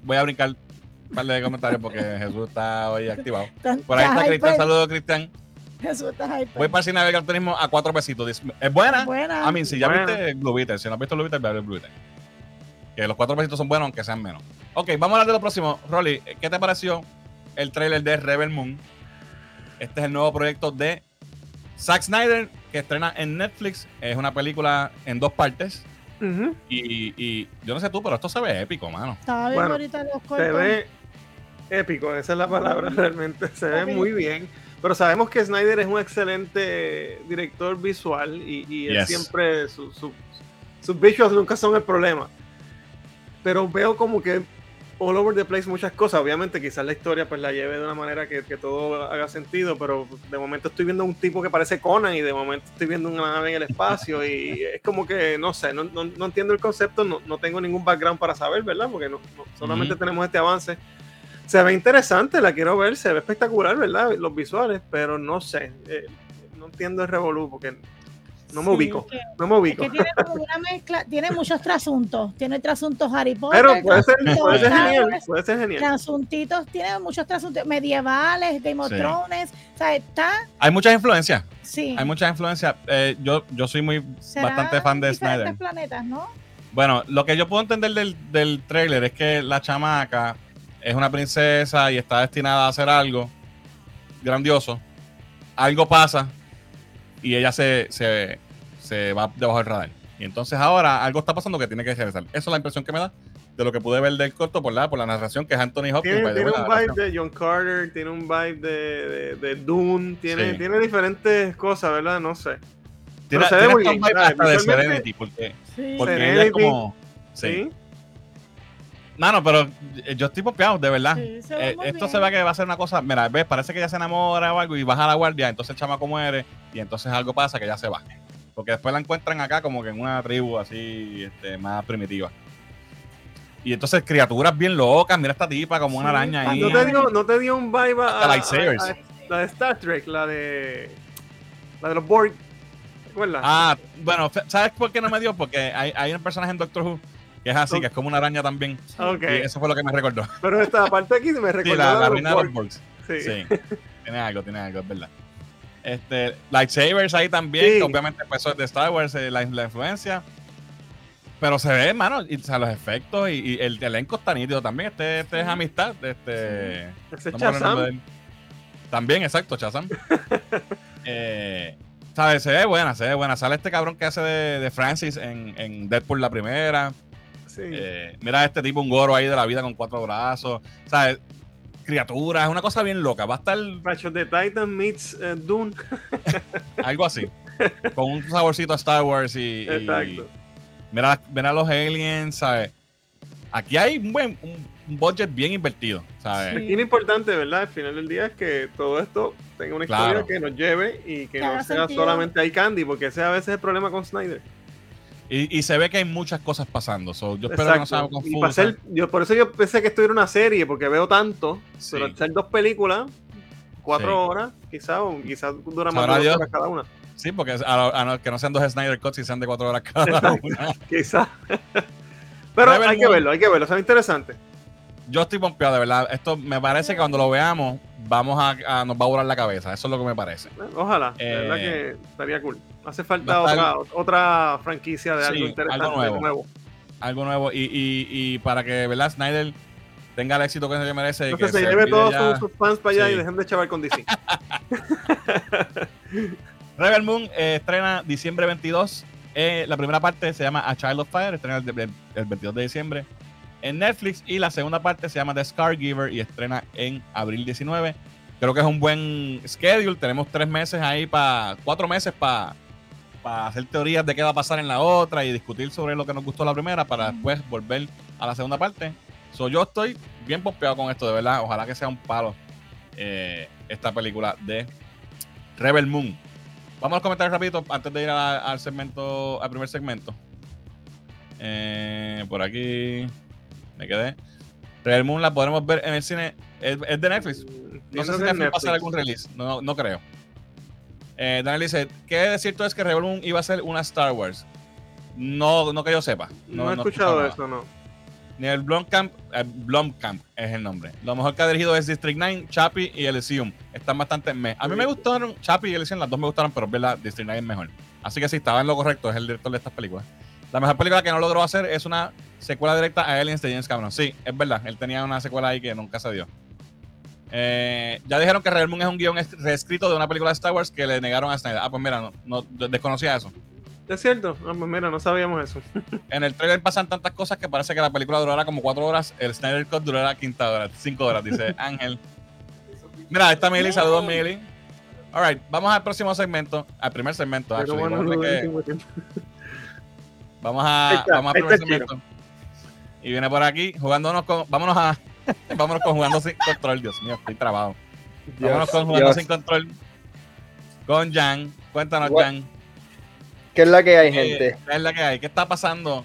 Voy a brincar un par de comentarios porque Jesús está hoy activado. Por ahí está Cristian, saludos Cristian. Jesús está. Voy para el cine de ver Gran Turismo a cuatro pesitos. Es buena. Buena. A mí, si ya Bueno. viste Blue Beetle, si no has visto Blue Beetle, ve a ver Blue Beetle. Que los cuatro besitos son buenos, aunque sean menos. Ok, vamos a hablar de lo próximo. Rolly, ¿qué te pareció el trailer de Rebel Moon? Este es el nuevo proyecto de Zack Snyder, que estrena en Netflix. Es una película en dos partes. Y, y yo no sé tú, pero esto se ve épico, mano. Estaba viendo Bueno, ahorita los Se cortos. ve épico, esa es la palabra realmente. Se ve muy bien. Pero sabemos que Snyder es un excelente director visual y, y él Yes. siempre, su- su- sus visuals nunca son el problema. Pero veo como que all over the place muchas cosas. Obviamente quizás la historia pues la lleve de una manera que, que todo haga sentido, pero de momento estoy viendo un tipo que parece Conan y de momento estoy viendo una nave en el espacio y es como que, no sé, no, no- no entiendo el concepto, no, no tengo ningún background para saber, ¿verdad? Porque no, solamente Ujú. tenemos este avance. Se ve interesante, la quiero ver, se ve espectacular, ¿verdad? Los visuales, pero no sé, eh, no entiendo el revolú porque no me Sí, ubico, es que- no me Es ubico. que tiene una mezcla, tiene muchos trasuntos. Tiene trasuntos Harry Potter, Pero puede ser, puede genial, puede ser genial. Trasuntitos, tiene muchos trasuntos medievales, Game of Sí. Thrones. O sea, está, Hay muchas influencias. sí. Hay muchas influencias. Eh, yo, yo soy muy bastante fan de Snyder. planetas, ¿no? Bueno, lo que yo puedo entender del, del trailer es que la chamaca es una princesa y está destinada a hacer algo grandioso. Algo pasa y ella se, se, se va debajo del radar. Y entonces ahora algo está pasando que tiene que regresar. Esa es la impresión que me da de lo que pude ver del corto por la, por la narración que es Anthony Hopkins. Tiene, un vibe de John Carter, tiene un vibe de, de, de Dune, tiene, Sí. tiene diferentes cosas, ¿verdad? No sé. Tiene, pero se de Serenity porque, Sí. porque ella es como... Sí. Sí. Mano, pero yo estoy popeado, de verdad. Sí, se ve Eh, esto bien. se ve que va a ser una cosa. Mira, ves, parece que ella se enamora o algo y baja la guardia, entonces el chamaco muere y entonces algo pasa que ya se va. Porque después la encuentran acá como que en una tribu así este, más primitiva. Y entonces criaturas bien locas, mira esta tipa como una araña ahí. ¿No te dio, no te dio un vibe a, lightsabers. a- a- la de Star Trek, la de la de los Borg? ¿Te acuerdas? Ah, bueno, ¿sabes por qué no me dio? Porque hay, hay un personaje en Doctor Who que es así, que es como una araña también. Y eso fue lo que me recordó. Pero esta parte aquí me Sí, recordó la, la, la de reina los de los Borg. Borgs. Sí. Sí, tiene algo, tiene algo, es verdad. Este, lightsabers ahí también, Sí. que obviamente empezó de Star Wars, eh, la, la influencia. Pero se ve, hermano, y, o sea, los efectos y, y el elenco está nítido también. Este, este es amistad. Este, Ese es no él. También, exacto, Chazam. eh, ¿Sabes? Se ve buena, se ve buena. Sale este cabrón que hace de, de Francis en, en Deadpool la primera. Sí. Eh, mira este tipo, un goro ahí de la vida con cuatro brazos. ¿Sabes? Criaturas, es una cosa bien loca. Va a estar Ratchet of the Titan meets eh, Dune. algo así. con un saborcito a Star Wars y. y- Exacto. mira, mira los aliens, ¿sabes? Aquí hay un buen un, un budget bien invertido, ¿sabes? Sí. Lo importante, ¿verdad? Al final del día es que todo esto tenga una Claro. historia que nos lleve y que no sea sentido. solamente hay candy, porque ese a veces es el problema con Snyder. Y, y se ve que hay muchas cosas pasando. so, yo espero que no sea. Y confuso. para ser- yo, por eso yo pensé que esto era una serie, porque veo tanto, Sí. pero al ser dos películas, cuatro Sí. horas, quizás, o quizás dura más de dos horas cada una. Sí, porque a lo- a no- que no sean dos Snyder Cuts y sean de cuatro horas cada una. Quizás. pero Rebel hay que verlo, hay que verlo, son interesantes. Yo estoy pompeado, de verdad. Esto me parece que cuando lo veamos, vamos a, a- nos va a volar la cabeza. Eso es lo que me parece. Ojalá, de Eh, verdad que estaría cool. Hace falta otra, otra franquicia de Sí, algo interesante, algo nuevo. Algo nuevo. Y, y, y para que, ¿verdad? Snyder tenga el éxito que se merece. y que se se lleve todos ya- sus, sus fans para allá Sí. y dejen de chaval con DC. Rebel Moon eh, estrena diciembre 22. Eh, la primera parte se llama A Child of Fire, estrena el, el- el 22 de diciembre en Netflix. Y la segunda parte se llama The Scargiver y estrena en abril 19. Creo que es un buen schedule. Tenemos tres meses ahí para, cuatro meses para hacer teorías de qué va a pasar en la otra y discutir sobre lo que nos gustó la primera para después volver a la segunda parte. So, yo estoy bien pompeado con esto, de verdad. Ojalá que sea un palo eh, esta película de Rebel Moon. Vamos a los comentarios rapidito antes de ir a- al segmento, al primer segmento. Eh, por aquí me quedé. Rebel Moon la podremos ver en el cine. Es, es de Netflix. No sé si Netflix va a hacer algún release. No, no, no creo. Eh, Daniel dice: ¿Qué de cierto es que Rebel Moon iba a ser una Star Wars? No, no que yo sepa. No, he escuchado eso, no. Ni el Blomkamp, eh, Blomkamp es el nombre. Lo mejor que ha dirigido es District 9, Chappie y Elysium. Están bastante. A mí me gustaron Chappie y Elysium, las dos me gustaron, pero es verdad, District 9 es mejor. Así que sí, estaba en lo correcto, es el director de estas películas. La mejor película que no logró hacer es una secuela directa a Aliens de James Cameron. Sí, es verdad, él tenía una secuela ahí que nunca se dio. Eh, ya dijeron que Rebel Moon es un guion es- reescrito de una película de Star Wars que le negaron a Snyder. Ah, pues mira, no, no desconocía eso. ¿Es cierto? Ah, pues mira, no sabíamos eso. En el trailer pasan tantas cosas que parece que la película durará como cuatro horas. El Snyder Cut durará quinta hora, cinco horas, dice Ángel. Mira, ahí está Mili, saludos Mili. Alright, vamos al próximo segmento, al primer segmento. Actually. bueno, no que-. Vamos a, está, vamos ahí primer segmento. Y viene por aquí, jugándonos con. Vámonos a. vámonos con jugando sin control, Dios mío, estoy trabado. vámonos con jugando Dios. sin control. Con Jan. Cuéntanos, What? Jan. ¿Qué es la que hay, ¿Qué gente? qué es la que hay? ¿Qué está pasando?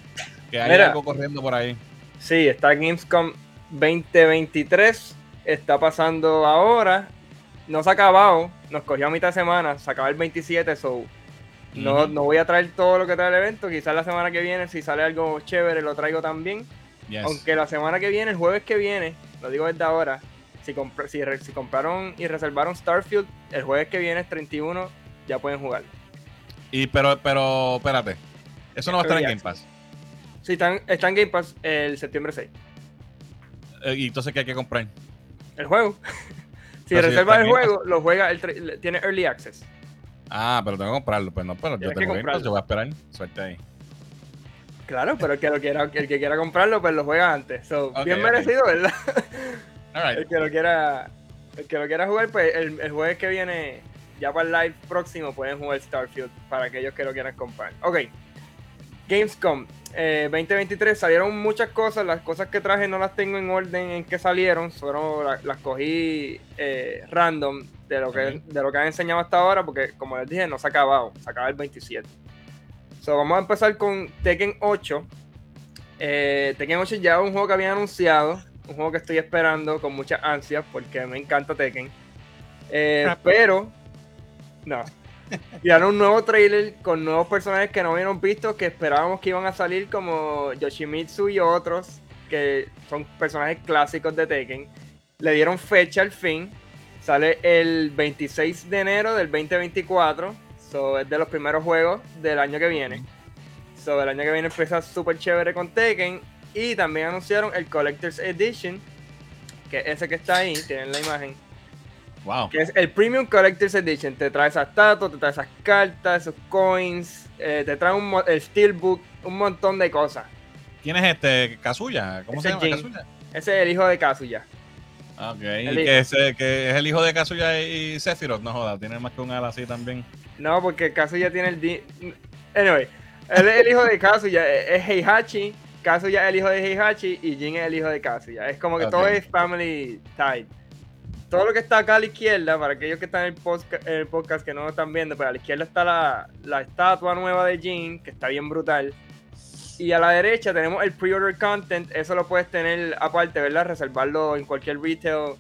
Que hay Mira. algo corriendo por ahí. Sí, está Gamescom 2023. Está pasando ahora. No se ha acabado. Nos cogió a mitad de semana. Se acaba el 27. So no, no voy a traer todo lo que trae el evento. Quizás la semana que viene, si sale algo chévere, lo traigo también. Yes. Aunque la semana que viene, el jueves que viene, lo digo desde ahora. Si, compr- si, si compraron y reservaron Starfield, el jueves que viene es 31, ya pueden jugar. Y pero, pero, espérate. Eso no va a estar en Game Pass. Si están, está en Game Pass el septiembre 6. Eh, y entonces, ¿qué hay que comprar? El juego. si reservas el juego, lo juega, el tiene Early Access. Ah, pero tengo que comprarlo. Pues no, pero yo que tengo Pass, comprarlo. yo voy a esperar. Suerte ahí. Claro, pero el que, lo quiera, el que quiera comprarlo, pues lo juega antes. So, bien ok. merecido, ¿verdad? El que lo quiera el que lo quiera jugar, pues el, el jueves que viene, ya para el live próximo, pueden jugar Starfield para aquellos que lo quieran comprar. Ok. Gamescom eh, 2023 salieron muchas cosas. Las cosas que traje no las tengo en orden en que salieron. Solo la- las cogí eh, random de lo, que, de lo que han enseñado hasta ahora. Porque, como les dije, no se ha acabado. Se acaba el 27. So, vamos a empezar con Tekken 8. Eh, Tekken 8 ya es un juego que habían anunciado. Un juego que estoy esperando con muchas ansias porque me encanta Tekken. Eh, pero, no. Tiraron un nuevo trailer con nuevos personajes que no habíamos visto, que esperábamos que iban a salir como Yoshimitsu y otros, que son personajes clásicos de Tekken. Le dieron fecha al fin. Sale el 26 de enero del 2024. So, es de los primeros juegos del año que viene. So, el año que viene empieza súper chévere con Tekken. Y también anunciaron el Collector's Edition, que es ese que está ahí, tienen la imagen. Wow. Que es el Premium Collector's Edition. Te trae esas estatuas, te trae esas cartas, esos coins, eh, te trae un, el Steelbook, un montón de cosas. ¿Quién es este? ¿Kazuya? ¿Cómo Ese se llama? Jin. ¿Kazuya? Ese es el hijo de Kazuya. Ok, El y que, es el hijo de Kazuya y Sephiroth, no joda, tiene más que un ala así también. No, porque Kazuya tiene el... di- Anyway, él es el hijo de Kazuya. Es Heihachi. Kazuya es el hijo de Heihachi y Jin es el hijo de Kazuya. Es como que todo es family tied. Todo lo que está acá a la izquierda, para aquellos que están en el, posca- en el podcast que no lo están viendo, pero a la izquierda está la, la estatua nueva de Jin, que está bien brutal. Y a la derecha tenemos el pre-order content. Eso lo puedes tener aparte, ¿verdad? Reservarlo en cualquier retail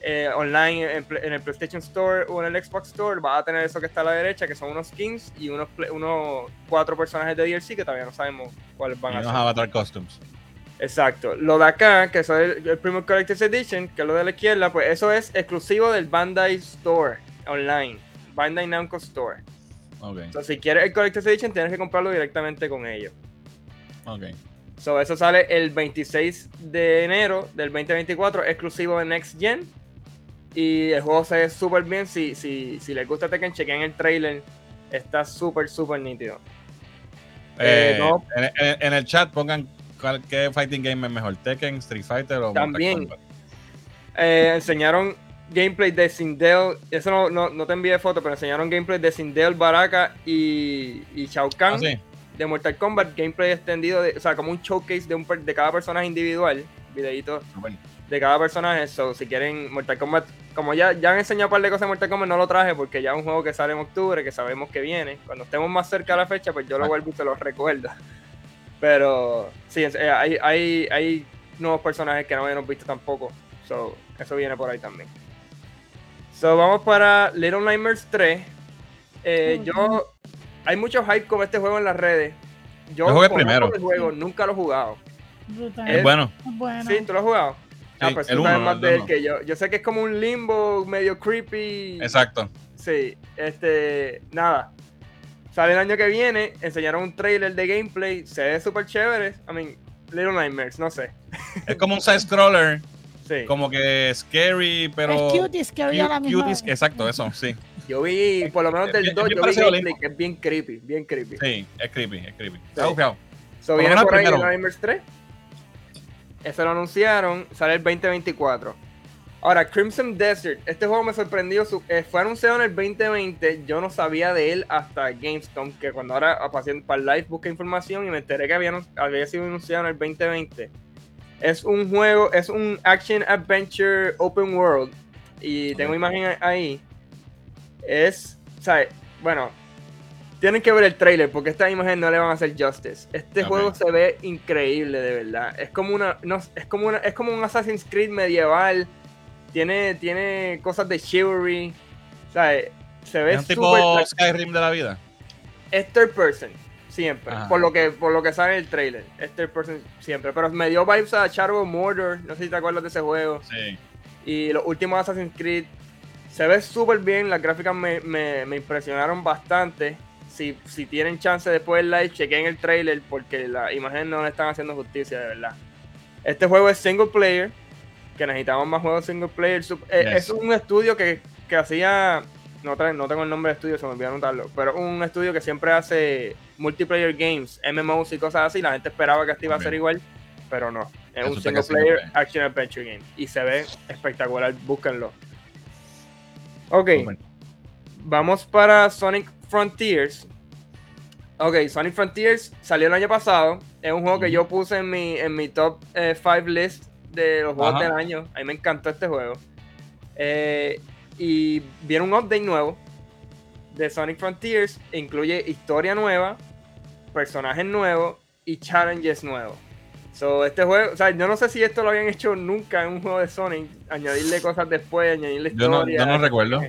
eh, online en, el PlayStation Store o en el Xbox Store. Vas a tener eso que está a la derecha, que son unos skins y unos, unos cuatro personajes de DLC que todavía no sabemos cuáles van Y a unos ser. Avatar Costumes. Exacto. Lo de acá, que es el, el Premium Collector's Edition, que es lo de la izquierda, pues eso es exclusivo del Bandai Store online. Bandai Namco Store. Ok, Entonces, si quieres el Collector's Edition, tienes que comprarlo directamente con ellos. Ok. So, eso sale el 26 de enero del 2024, exclusivo de Next Gen. Y el juego se ve súper bien. Si, si, si les gusta Tekken, chequen el trailer. Está súper, súper nítido. Eh, Eh, no. en, en- en el chat pongan cuál, qué fighting game es mejor, Tekken, Street Fighter o También. Eh, enseñaron gameplay de Sindel. Eso no, no, no te envié foto, pero enseñaron gameplay de Sindel, Baraka y, y Shao Kahn Ah, sí. De Mortal Kombat. Gameplay extendido, de, o sea, como un showcase de, un, de cada personaje individual. Videito de cada personaje. So, si quieren Mortal Kombat, como ya, ya han enseñado un par de cosas de Mortal Kombat, no lo traje porque ya es un juego que sale en octubre, que sabemos que viene. Cuando estemos más cerca de la fecha, pues yo lo vuelvo y se lo recuerdo. Pero sí, eh, hay, hay, hay nuevos personajes que no habíamos visto tampoco. So, eso viene por ahí también. So, vamos para Little Nightmares 3. Eh, yo. Hay mucho hype con este juego en las redes. Yo Yo jugué conozco primero. el juego, nunca lo he jugado. Brutal. Es bueno. Sí, ¿tú lo has jugado? ah, pues el tú sabes uno, más el de él que yo. Yo sé que es como un limbo medio creepy. Exacto. Sí, este, nada. Sale el año que viene, enseñaron un trailer de gameplay, se ve súper chévere. I mean, Little Nightmares, no sé. Es como un side scroller, Sí. como que scary, pero. es cutie, scary a la misma exacto, eso, sí. Yo vi, por lo menos del Bien- 2, bien yo vi gameplay que es bien creepy, bien creepy. Sí, es creepy, es creepy. Sí. Está bufiado. So, Por viene por ahí Nightmares 3. Eso lo anunciaron, sale el 2024. Ahora, Crimson Desert, este juego me sorprendió, su- eh, fue anunciado en el 2020, yo no sabía de él hasta Gamescom, que cuando ahora apareció para el live busqué información y me enteré que había, sido anunciado en el 2020. Es un juego, es un action adventure open world y tengo Ok. imagen ahí. Es, sea, bueno, tienen que ver el trailer porque esta imagen no le van a hacer justice. Este juego se ve increíble de verdad. Es como una, no, es como una, es como un Assassin's Creed medieval. Tiene, tiene cosas de chivalry. Sea, se ve Es un tipo Skyrim de la vida. es third person siempre Ajá. por lo que por lo que sale en el trailer es third person siempre pero me dio vibes a Shadow of Mordor no sé si te acuerdas de ese juego Sí. y los últimos Assassin's Creed se ve súper bien las gráficas me, me- me impresionaron bastante si, si tienen chance después del live chequen el trailer porque las imágenes no le están haciendo justicia de verdad este juego es single player que necesitamos más juegos single player eh, Yes. es un estudio que, que hacía no, no tengo el nombre de estudio, se me olvidó anotarlo. Pero un estudio que siempre hace multiplayer games, MMOs y cosas así. La gente esperaba que este iba a ser igual, pero no. Es un single player. action adventure game. Y se ve espectacular, búsquenlo. Ok, Super. vamos para Sonic Frontiers. Ok, Sonic Frontiers salió el año pasado. Es un juego que yo puse en mi, en mi top 5 list de los juegos Ajá. del año. A mí me encantó este juego. Eh, y viene un update nuevo de Sonic Frontiers. Incluye historia nueva, personajes nuevos y challenges nuevos. So, este juego, o sea, yo no sé si esto lo habían hecho nunca en un juego de Sonic, añadirle cosas después, añadirle Yo no, yo no recuerdo.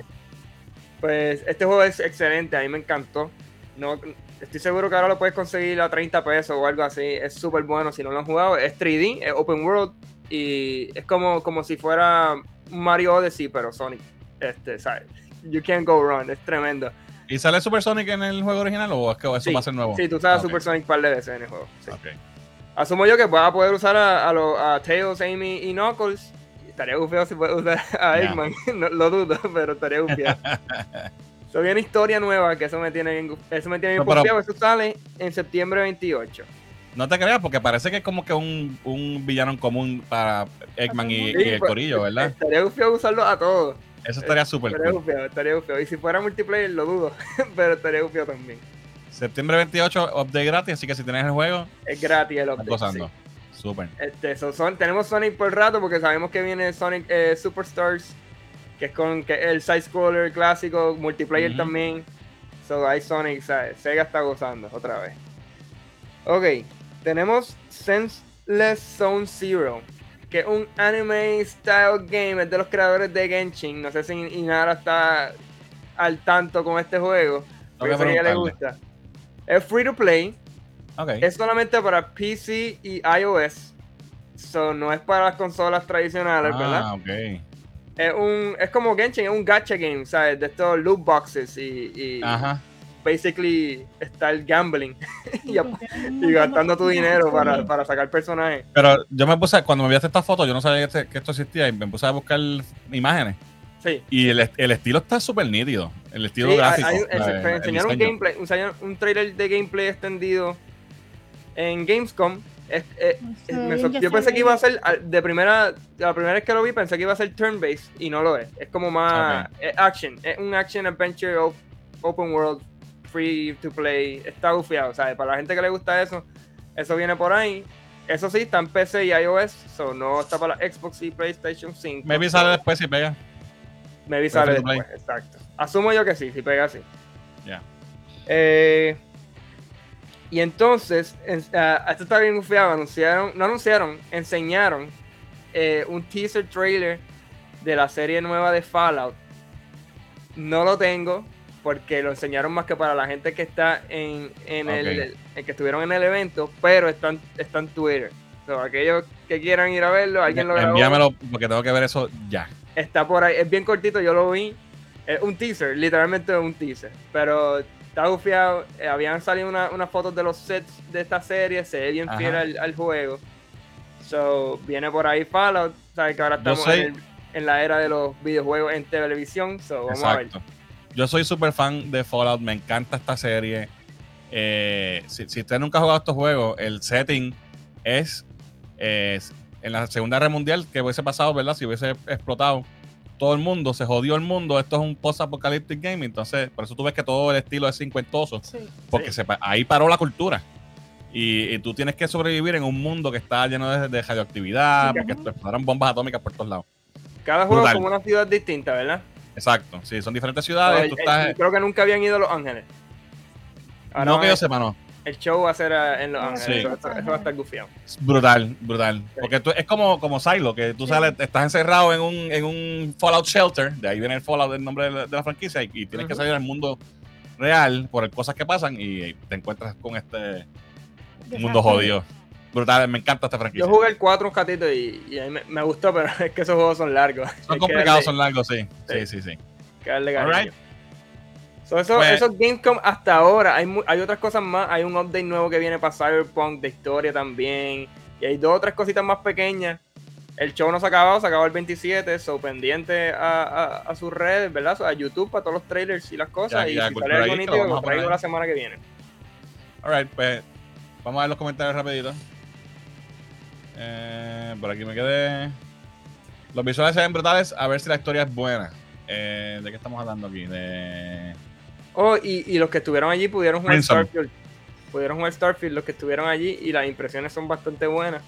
Pues este juego es excelente, a mí me encantó. No, estoy seguro que ahora lo puedes conseguir a 30 pesos o algo así. Es súper bueno si no lo han jugado. Es 3D, es open world y es como, como si fuera Mario Odyssey, pero Sonic. Este, ¿sabes? You can't go wrong, es tremendo. ¿Y sale Super Sonic en el juego original o es que eso Sí, va a ser nuevo? Sí, tú sabes Ah. Super Sonic un par de veces en el juego. sí. Ok. Asumo yo que vas a poder usar a, a, los- a Tails, Amy y Knuckles. Estaría bufeo si puedes usar a. Eggman. No, lo dudo, pero estaría bufeo. So viene historia nueva, que eso me tiene bien, eso me tiene bien No, pero-. Eso sale en septiembre 28. No te creas, porque parece que es como que un, un villano en común para Eggman y, Sí, y el pues, corillo, ¿verdad? Estaría gufiado usarlo a todos. Eso estaría súper Estaría cool. gufiado, estaría gufiado. Y si fuera multiplayer, lo dudo. pero estaría gufiado también. Septiembre 28, update gratis, así que si tienes el juego, Es gratis el update. gozando. sí. Súper. Este, so son, tenemos Sonic por rato porque sabemos que viene Sonic eh, Superstars, que es con que el side scroller clásico, multiplayer también. So hay Sonic, ¿sabes? Sega está gozando otra vez. Ok, tenemos Senseless Zone Zero, que es un anime style game, es de los creadores de Genshin. No sé si Inara está al tanto con este juego, pero Tengo yo que sé que a ella le gusta. Es free to play. Es solamente para PC y iOS. So, no es para las consolas tradicionales, ¿verdad? Ah, ok. Es un es como Genshin, es un gacha game, ¿sabes? De estos loot boxes y, y Ajá. basically está el gambling y, gastando tu dinero para, para sacar personajes. Pero yo me puse, cuando me enviaste esta foto, yo no sabía que, este- que esto existía y me puse a buscar imágenes. Sí. Y el, el estilo está súper nítido. El estilo Sí, gráfico. hay- la- ense- el enseñaron un diseño. gameplay, enseñaron un trailer de gameplay extendido en Gamescom. Es- eh, me bien, yo pensé que iba a ser de primera la primera vez que lo vi pensé que iba a ser turn based y no lo es es como más es action es un action adventure op- open world free to play está bufiado ¿sabes? para la gente que le gusta eso eso viene por ahí eso sí está en PC y iOS so no está para la Xbox y PlayStation 5 Maybe sale después si pega. Maybe sale play. después, exacto. Asumo yo que sí, si pega así. Ya. Eh, y entonces, en- ah, esto está bien confiado, anunciaron, no anunciaron, enseñaron eh, un teaser trailer de la serie nueva de Fallout. No lo tengo porque lo enseñaron más que para la gente que está en, en el, el que estuvieron en el evento, pero está, en- está en Twitter. So, aquellos que quieran ir a verlo, alguien lo grabó. Envíamelo porque tengo que ver eso ya. Está por ahí, es bien cortito, yo lo vi. Es un teaser, literalmente un teaser. Pero está bufiado. eh, habían salido una- unas fotos de los sets de esta serie, se ve bien Ajá. fiel al, al juego. So, viene por ahí Fallout. Sabes que ahora estamos soy- en, el- en la era de los videojuegos en televisión. So, vamos a ver. Yo soy súper fan de Fallout, me encanta esta serie. Eh, si, si usted nunca ha jugado estos juegos, el setting es, en la Segunda Guerra Mundial, que hubiese pasado, ¿verdad? Si hubiese explotado todo el mundo, se jodió el mundo. Esto es un post-apocalyptic game, entonces por eso tú ves que todo el estilo es cincuentoso, Sí. porque Sí. se ahí paró la cultura. Y, y tú tienes que sobrevivir en un mundo que está lleno de, de radioactividad, Sí, porque explotaron bombas atómicas por todos lados. Cada juego Brutal. es como una ciudad distinta, ¿verdad? Exacto, sí, son diferentes ciudades. tú el- estás, creo que nunca habían ido a Los Ángeles. Ahora no que yo sepa, no. El show va a ser eh, en Los Ángeles. Sí. Eso, eso- eso va a estar gufiado. Brutal, brutal. Porque tú, es como, como Silo, que tú Sí. sales, estás encerrado en un, en un Fallout Shelter, de ahí viene el Fallout del nombre de la, de la franquicia, y, y tienes que salir al mundo real por cosas que pasan y te encuentras con este mundo jodido. Brutal, me encanta esta franquicia. Yo jugué el 4 un ratito y, y me, me gustó, pero es que esos juegos son largos. Son complicados, darle- son largos, sí. Sí, Sí. sí, sí. que darle. So, eso- Pues- esos Gamescom hasta ahora, hay, hay otras cosas más. Hay un update nuevo que viene para Cyberpunk de historia también. Y hay dos o tres cositas más pequeñas. El show no se ha acabado, se acabó el 27, so pendiente a, a, a sus redes, ¿verdad? So, a YouTube para todos los trailers y las cosas. Ya, y ya, si Cultura sale algo nítido, lo traigo la semana que viene. Alright, pues vamos a ver los comentarios rapidito. Eh, por aquí me quedé. Los visuales se ven brutales, a ver si la historia es buena. Eh, ¿De qué estamos hablando aquí? De... Oh, y, y los que estuvieron allí pudieron jugar. Starfield. Pudieron jugar Starfield los que estuvieron allí y las impresiones son bastante buenas.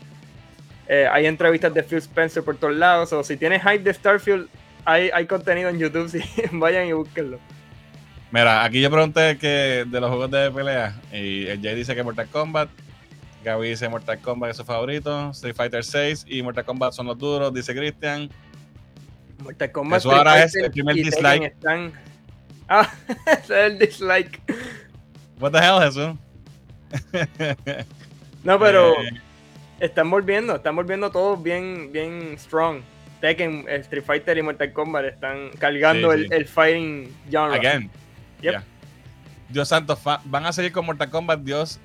Eh, hay entrevistas de Phil Spencer por todos lados. O si tienes hype de Starfield, hay, hay contenido en YouTube. Sí, vayan y búsquenlo. Mira, aquí yo pregunté que de los juegos de pelea y el Jay dice que Mortal Kombat, Gaby dice Mortal Kombat es su favorito, Street Fighter 6 y Mortal Kombat son los duros, dice Christian. Mortal Kombat. Eso ahora es el primer dislike. Están... Ah, ese es el dislike. What the hell, Jesús? No, pero Eh, están volviendo, están volviendo todos bien, bien strong. Tekken, Street Fighter y Mortal Kombat están cargando Sí, el, sí. el fighting genre. again. Yep. Yeah. Dios santo, van a seguir con Mortal Kombat, Dios.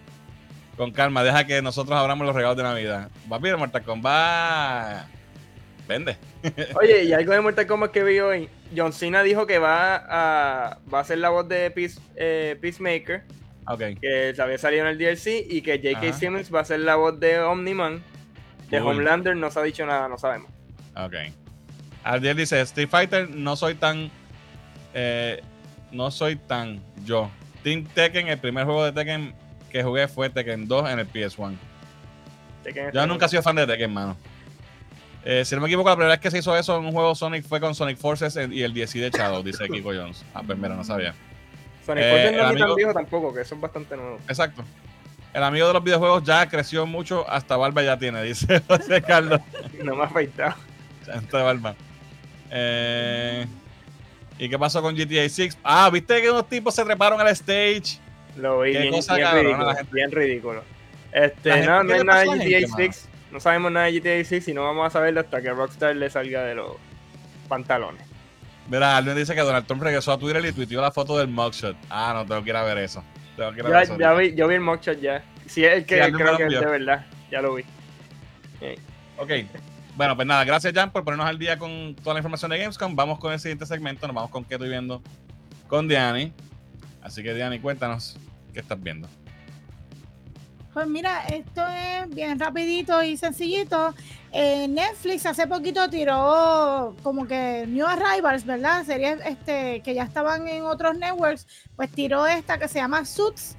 Con calma, deja que nosotros abramos los regalos de Navidad. Va a pedir Mortal Kombat. Vende. Oye, y algo de Mortal Kombat que vi hoy. John Cena dijo que va a, va a ser la voz de Peace- eh, Peacemaker. Ok. que había salido en el DLC, y que J.K. Ajá. Simmons va a ser la voz de Omni-Man. De. Homelander no se ha dicho nada, no sabemos. Ok. Aldiel dice, Street Fighter no soy tan... eh, no soy tan yo. Team Tekken, el primer juego de Tekken que jugué fue Tekken 2 en el PS1. Sé que en Yo nunca he sido fan de Tekken, mano. Eh, si no me equivoco, la primera vez que se hizo eso en un juego Sonic fue con Sonic Forces en- y el DLC de Shadow, dice Kiko Jones. Ah, pues mira, no sabía. Sonic Eh, Forces no es ni tan amigo- viejo tampoco, que eso es bastante nuevo. Exacto. El amigo de los videojuegos ya creció mucho, hasta barba ya tiene, dice José Carlos. No me ha afeitado. Chanta de barba. Eh, ¿Y qué pasó con GTA 6? Ah, ¿viste que unos tipos se treparon al stage? Lo vi bien, ridículo. Bien ridículo. Este, no, ¿qué no es nada la GTA gente, 6. No sabemos nada de GTA 6 y no vamos a saberlo hasta que Rockstar le salga de los pantalones. Mira, alguien dice que Donald Trump regresó a Twitter y tuiteó la foto del mugshot. Ah, no, tengo que ir a ver eso. Tengo que ir a ver Ya, eso. ya vi, yo vi el mockshot ya. Si es el que Sí, creo que es de verdad. Ya lo vi. Ok. Bueno, pues nada, gracias Jan por ponernos al día con toda la información de Gamescom. Vamos con el siguiente segmento, nos vamos con qué estoy viendo con Diani. Así que Diani, cuéntanos qué estás viendo. Pues mira, esto es bien rapidito y sencillito. Eh, Netflix hace poquito tiró como que New Arrivals, ¿verdad? Series este, que ya estaban en otros networks, pues tiró esta que se llama Suits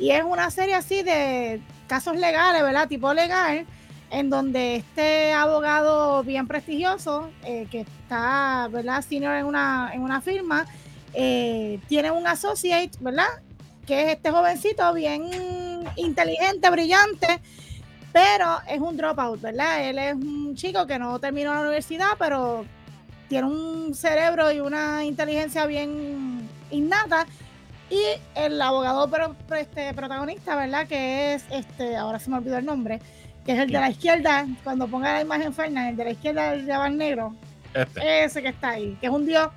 y es una serie así de casos legales, ¿verdad? Tipo legal, en donde este abogado bien prestigioso, eh, que está, ¿verdad? Senior en una, en una firma, eh, tiene un associate, ¿verdad? Que es este jovencito bien inteligente, brillante, pero es un dropout, ¿verdad? Él es un chico que no terminó la universidad, pero tiene un cerebro y una inteligencia bien innata. Y el abogado pro- este, protagonista, ¿verdad? Que es, este, ahora se me olvidó el nombre, que es el de la izquierda, cuando ponga la imagen Fernández, el de la izquierda del llevar negro, Este. ese que está ahí, que es un dios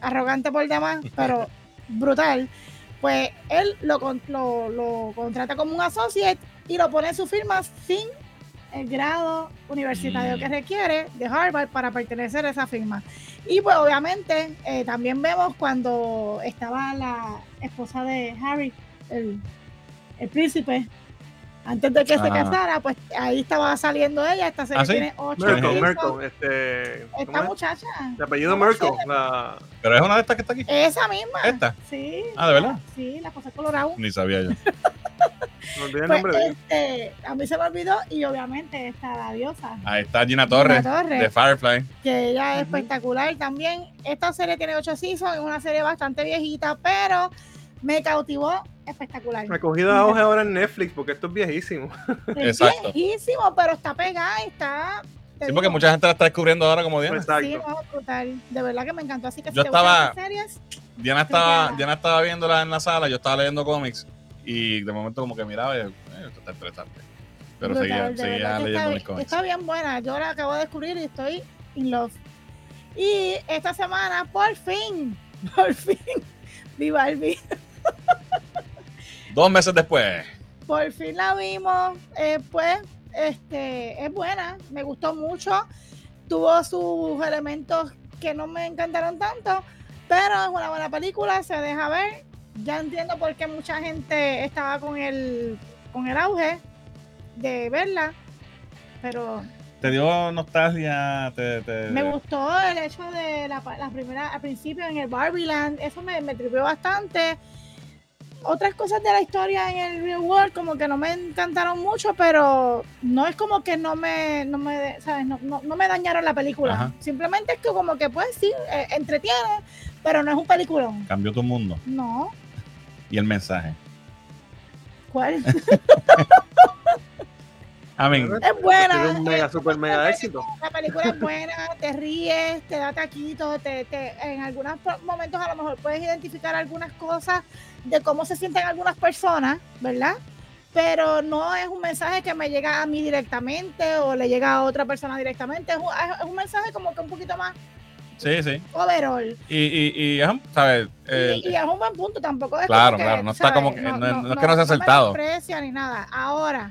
arrogante por demás, pero brutal, pues él lo, lo contrata como un associate y lo pone en su firma sin el grado universitario Mm. que requiere de Harvard para pertenecer a esa firma. Y pues obviamente eh, también vemos cuando estaba la esposa de Harry, el, el príncipe, antes de que se Ah. casara, pues ahí estaba saliendo ella, esta serie ¿Ah, sí? tiene ocho Merkel. Merkel, este. ¿cómo Esta es? muchacha. De apellido Merkel, la. Pero es una de estas que está aquí. Esa misma. ¿Esta? Sí. Ah, ¿de verdad? Sí, la cosa colorado. Ni sabía yo. Me olvidé el Pues, nombre de ella. este, a mí se me olvidó y obviamente está la diosa. Ahí está Gina Torres, Gina Torres. de Firefly. que ella es espectacular también. Esta serie tiene ocho seasons, es una serie bastante viejita, pero me cautivó espectacular. Recogida de auge ahora en Netflix, porque esto es viejísimo. Es Exacto. viejísimo, pero está pegada y está. te Sí, porque mucha gente la está descubriendo ahora como Diana. Exacto. Sí, no, brutal. De verdad que me encantó. Así que si Yo te gustan estaba- estas series, Diana estaba. Diana estaba viéndola en la sala, yo estaba leyendo cómics y de momento como que miraba y eh, esto está interesante. Pero brutal, seguía, seguía leyendo está, mis cómics. está bien buena. Yo la acabo de descubrir y estoy in love. Y esta semana, por fin, por fin, vi Barbie. Dos meses después. Por fin la vimos. eh, pues, este, es buena. Me gustó mucho. Tuvo sus elementos que no me encantaron tanto. Pero es una buena película. Se deja ver. Ya entiendo por qué mucha gente estaba con el, con el auge de verla. Pero ¿Te dio nostalgia? Te, te- me gustó el hecho de la, pa- la primera, al principio en el Barbie Land, eso me, me tripeó bastante. Otras cosas de la historia en el real world como que no me encantaron mucho, pero no es como que no me, no me, ¿sabes? No, no- no me dañaron la película. Ajá. Simplemente es que como que pues sí, eh, entretiene, pero no es un peliculón. Cambió tu mundo No, y el mensaje. ¿cuál? I mean, es buena. Tiene un mega, eh, super mega éxito. La película es buena, te ríes, te da taquito, te, te- en algunos momentos a lo mejor puedes identificar algunas cosas de cómo se sienten algunas personas, ¿verdad? Pero no es un mensaje que me llega a mí directamente o le llega a otra persona directamente. Es un, es un mensaje como que un poquito más sí, sí. overall. Y, y, y ajá, ¿sabes? Eh, y, y es un buen punto, tampoco es Claro, que, claro, no está como que- no- no es que no sea acertado. No ni nada. Ahora,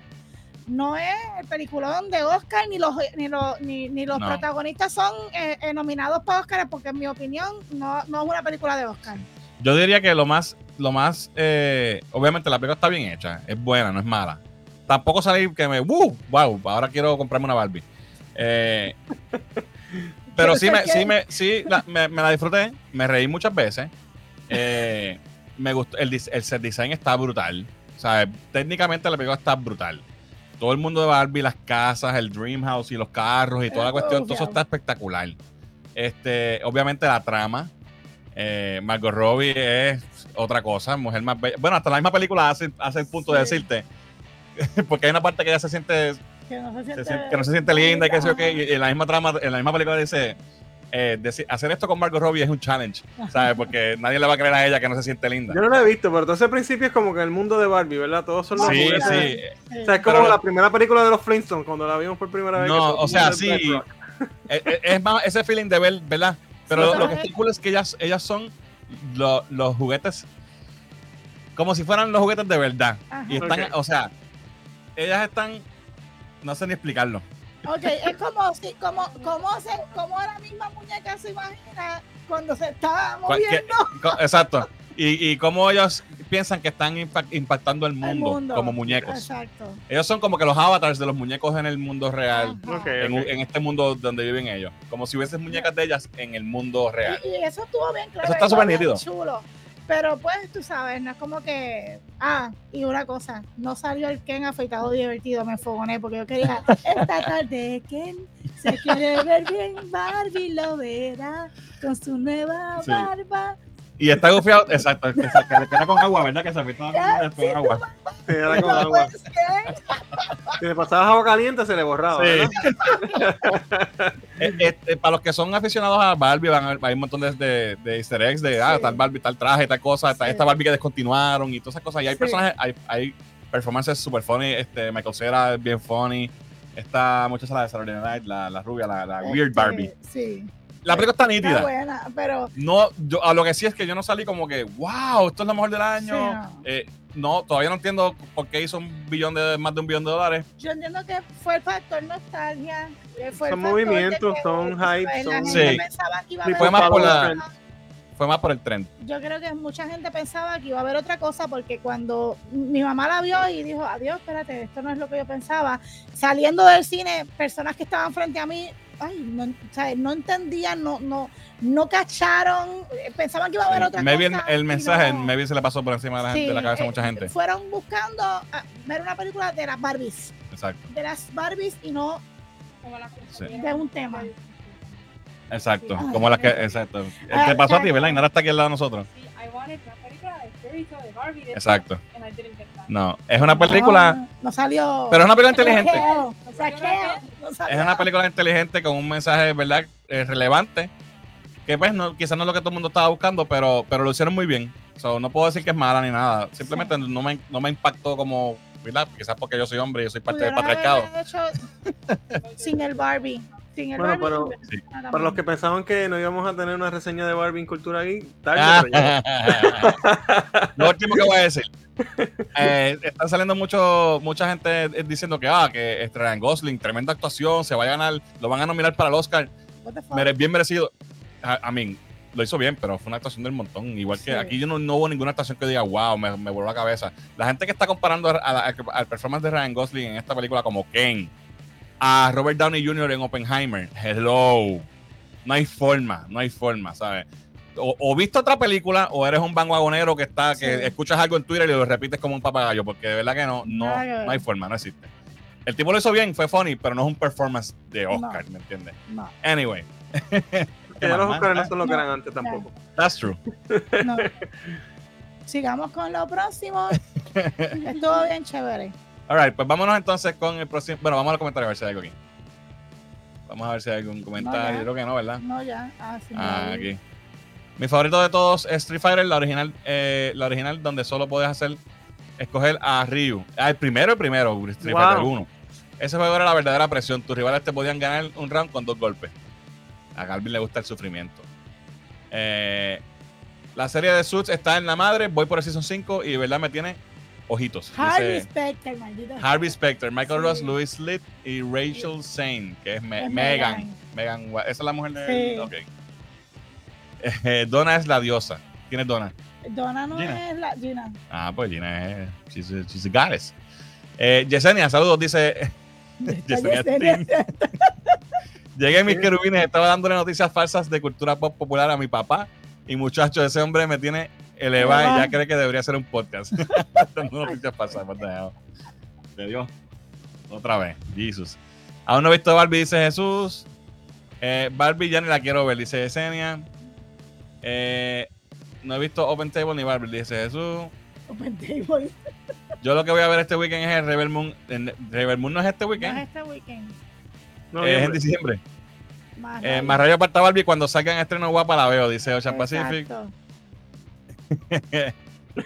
no es el peliculón de Oscar, ni los, ni los, ni, ni los No. protagonistas son eh, eh, nominados para Oscar, porque en mi opinión no, no es una película de Oscar. yo diría que lo más, lo más, eh, obviamente la película está bien hecha, es buena, no es mala. Tampoco salí que me, ¡uh! ¡Wow! Ahora quiero comprarme una Barbie. Eh, pero sí, me, sí, me, sí la, me, me la disfruté, me reí muchas veces. Eh, me gustó, el, el set design está brutal. O sea, técnicamente la película está brutal. Todo el mundo de Barbie, las casas, el Dream House y los carros y toda la cuestión, todo eso está espectacular. Este, obviamente la trama. Eh, Margot Robbie es otra cosa, mujer más bella. Bueno, hasta la misma película hace, hace el punto de decirte, porque hay una parte que ella se siente, Que no se se siente, siente- que no se siente linda y que sé yo qué, y en la misma trama, en la misma película dice, eh, deci- hacer esto con Margot Robbie es un challenge, ¿sabes? Porque nadie le va a creer a ella que no se siente linda. Yo no la he visto, pero todo ese principio es como que el mundo de Barbie, ¿verdad? Todos son los Sí, juguetes. sí. Sí. O sea, es como Pero- la primera película de los Flintstones, cuando la vimos por primera vez. No, o sea, sí. Bedrock. Es, es- más ese feeling de ver, ¿verdad? Pero Sí, lo, que es- está cool es que ellas, ellas son lo- los juguetes como si fueran los juguetes de verdad. Ajá. Y están, o sea, ellas están, no sé ni explicarlo. Ok, es como si, como, como se, como la misma muñeca se imagina cuando se está moviendo exacto. Y, y cómo ellos piensan que están impact- impactando el el mundo, como muñecos. Exacto. Ellos son como que los avatars de los muñecos en el mundo real. Ajá. Ok, En, en este mundo donde viven ellos. Como si hubiesen muñecas de ellas en el mundo real. Y, y eso estuvo bien claro. Eso está súper nítido. Chulo. Pero pues tú sabes, no es como que. Ah, y una cosa, no salió el Ken afeitado divertido, me enfogoné porque yo quería. Esta tarde Ken se quiere ver bien, Barbie lo verá con su nueva Sí. barba. Y está gufiado, exacto, que se que queda con agua, ¿verdad? Que se afectaba Ya, con agua. Era con agua. Si le pasabas agua caliente, se le borraba. Eh, eh, para los que son aficionados a Barbie, van a hay un montón de, de, de easter eggs de ah, Sí. tal Barbie, tal traje, tal cosa, esta, Sí. esta Barbie que descontinuaron y todas esas cosas. Y hay Sí. personajes, hay, hay performances super funny. Este, Michael Cera es bien funny. Esta muchacha, la de Saturday Night la, la rubia, la, la Weird Este, Barbie. Sí, La película está está nítida. buena, pero. No, yo, a lo que sí es que yo no salí como que, wow, esto es lo mejor del año. Sí, no. Eh, no, todavía no entiendo por qué hizo un billón de, más de un billón de dólares. Yo entiendo que fue el factor nostalgia. Fue el Son movimientos, que, son hype, La son- gente Sí. pensaba que iba a Sí, haber fue más otra por la- cosa. Fue más por el tren. Yo creo que mucha gente pensaba que iba a haber otra cosa porque cuando mi mamá la vio y dijo, adiós, espérate, esto no es lo que yo pensaba. Saliendo del cine, personas que estaban frente a mí, ay, no, sea, no entendían, no, no, no cacharon, eh, pensaban que iba a haber otra Maybe el, cosa. el y mensaje, no. maybe se le pasó por encima de la, gente, Sí, de la cabeza a eh, mucha gente. Fueron buscando ah, ver una película de las Barbies, Exacto. de las Barbies y no Sí. de un tema. Exacto, Ay, como las que, exacto. Ay, Te pasó a ti, ¿verdad? Y nada está aquí al lado de nosotros. Sí, I wanted una película de Barbie. de- Exacto. And I didn't get. No, es una película, No, no salió. pero es una película inteligente. Saqueo, saqueo, no salió. Es una película inteligente con un mensaje, ¿verdad? Eh, relevante. Que pues no, quizás no es lo que todo el mundo estaba buscando, pero, pero lo hicieron muy bien. So, no puedo decir que es mala ni nada. Simplemente no, me, no me impactó como, ¿verdad? Quizás porque yo soy hombre y yo soy parte del patriarcado. hecho sin el Barbie. Sin el Bueno, Barbie. pero- Sí. Para los que pensaban que no íbamos a tener una reseña de Barbie en Cultura Geek, tarde, Ah. Lo último que voy a decir. Eh, están saliendo mucho, mucha gente eh, diciendo que, ah, que Ryan Gosling, tremenda actuación, se va a ganar, lo van a nominar para el Oscar. Bien merecido. A, I mean, lo hizo bien, pero fue una actuación del montón. Igual que Sí. aquí yo no, no hubo ninguna actuación que diga, wow, me, me voló la cabeza. La gente que está comparando al performance de Ryan Gosling en esta película como Ken, a Robert Downey Jr. en Oppenheimer, hello. No hay forma, no hay forma, ¿sabes? O, o viste otra película o eres un vanguagonero que está, que Sí. escuchas algo en Twitter y lo repites como un papagayo, porque de verdad que no, no, no hay forma, no existe. El tipo lo hizo bien, fue funny, pero no es un performance de Oscar, ¿me entiendes? No, Anyway. Que ya los Oscars no son lo que No. eran antes tampoco. That's true. no. Sigamos con lo próximo. Estuvo bien chévere. Alright, pues vámonos entonces con el próximo. Bueno, vamos a los comentarios a ver si hay algo aquí. Vamos a ver si hay algún comentario. ya. Creo que no, ¿verdad? No, ya. Ah, sí, Ah, no. aquí. Mi favorito de todos es Street Fighter, la original, eh, la original donde solo puedes hacer escoger a Ryu. Ah, el primero, el primero, Street Wow. Fighter 1. Ese juego era la verdadera presión. Tus rivales te podían ganar un round con dos golpes. A Galvin le gusta el sufrimiento. Eh, la serie de Suits está en la madre. Voy por el Season 5 y de verdad me tiene ojitos. Harvey Dice- Specter, maldito. Harvey Specter, Michael Sí. Ross, Louis Litt y Rachel Zane, que es, Me- Es Megan. Megan. Megan. Esa es la mujer de. Sí. Ok. Eh, Donna es la diosa. ¿Quién es Donna? Donna no Gina. es la Gina. Ah, pues Gina es. She's a, she's a goddess. Eh, Yesenia, saludos, dice. Yesenia Yesenia. Llegué mis querubines, estaba dándole noticias falsas de cultura pop popular a mi papá. Y muchacho, ese hombre me tiene elevado y ya cree que debería ser un podcast. Dando noticias falsas. what the hell. Te dio. Otra vez. Jesus. Aún no he visto Barbie, dice Jesús. Eh, Barbie ya ni la quiero ver, dice Yesenia. Eh, no he visto Open Table ni Barbie, dice Jesús. Open Table. Yo lo que voy a ver este weekend es el Rebel Moon. En- Rebel Moon no es este No weekend, es este weekend. No, es en diciembre. Más Eh, más rayo aparta Barbie cuando salgan estreno guapa la veo, dice Ocean Pacific. Exacto. Eh,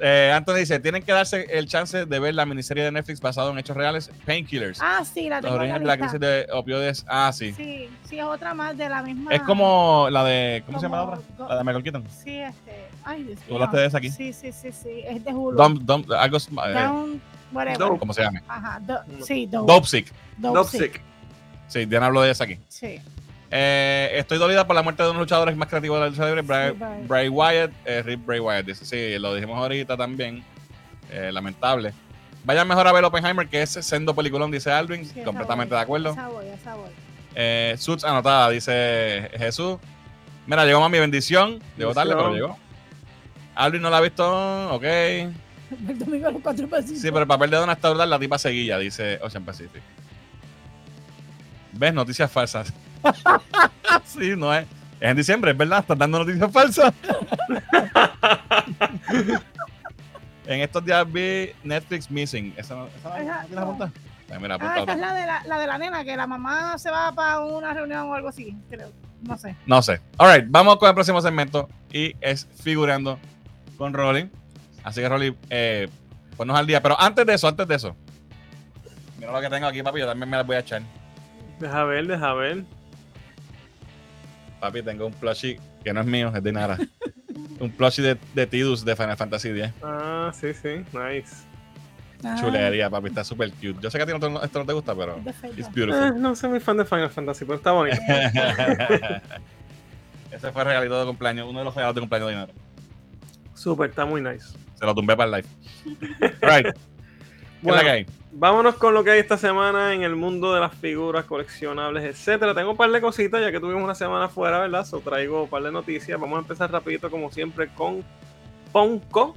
eh, Anthony dice: Tienen que darse el chance de ver la miniserie de Netflix basado en hechos reales, Painkillers. Ah, sí, la tengo en orígenes de la la crisis de opioides. Ah, sí. Sí, sí, es otra más de la misma. Es como la de. ¿Cómo se llama la como otra? go- La de Michael Keaton. Sí, este. Ay, Dios ¿Tú hablaste de esa aquí? Sí, sí, sí, sí. Es de Hulu. Dump, Dump- algo. eh, Down, whatever. Dope. ¿Cómo se llama? Ajá, do- No. sí, Dope. Dope Sick. Dope. Sick. Sí, Diana habló de esa aquí. Sí. Eh, estoy dolida por la muerte de uno de los luchadores más creativos de la lucha libre, Bray, Wyatt. eh, Rip Bray Wyatt. Dice, sí, lo dijimos ahorita también. Eh, lamentable. Vayan mejor a ver Oppenheimer, que es sendo peliculón, dice Alvin. sí, completamente voy, de acuerdo. Esa voy, esa voy. Eh, Suits anotada, dice Jesús. Mira, llegó mi bendición. Llegó tarde, pero llegó. Alvin no la ha visto. Ok. El domingo a los cuatro pesitos. Sí, pero el papel de Donna está brutal, la tipa seguilla, dice Ocean Pacific. ¿Ves? Noticias falsas. sí, no es. Es en diciembre, es verdad, están dando noticias falsas. en estos días vi Netflix Missing. ¿Esa no, esa? Ay, mira, Ah, apunta esta es la de la, la de la nena, que la mamá se va para una reunión o algo así, creo. No sé. No sé. Alright, vamos con el próximo segmento y es figurando con Rolly. Así que Rolly, eh, ponnos al día. Pero antes de eso, antes de eso. Mira lo que tengo aquí, papi. Yo también me las voy a echar. Deja ver, deja ver. Papi, tengo un plushie que no es mío, es de Nara. un plushie de, de Tidus de Final Fantasy X. Ah, sí, sí. Nice. Ah, Chulería, papi, está súper cute. Yo sé que a ti no te- esto no te gusta, pero es it's Eh, beautiful. no soy muy fan de Final Fantasy, pero está bonito. Ese fue el regalito de cumpleaños, uno de los regalos de cumpleaños de Nara. Súper, está muy nice. Se lo tumbé para el live. Right. ¿Qué es Bueno, la que hay? Vámonos con lo que hay esta semana en el mundo de las figuras coleccionables, etcétera. Tengo un par de cositas, ya que tuvimos una semana fuera, ¿verdad? So traigo un par de noticias. Vamos a empezar rapidito, como siempre, con Funko.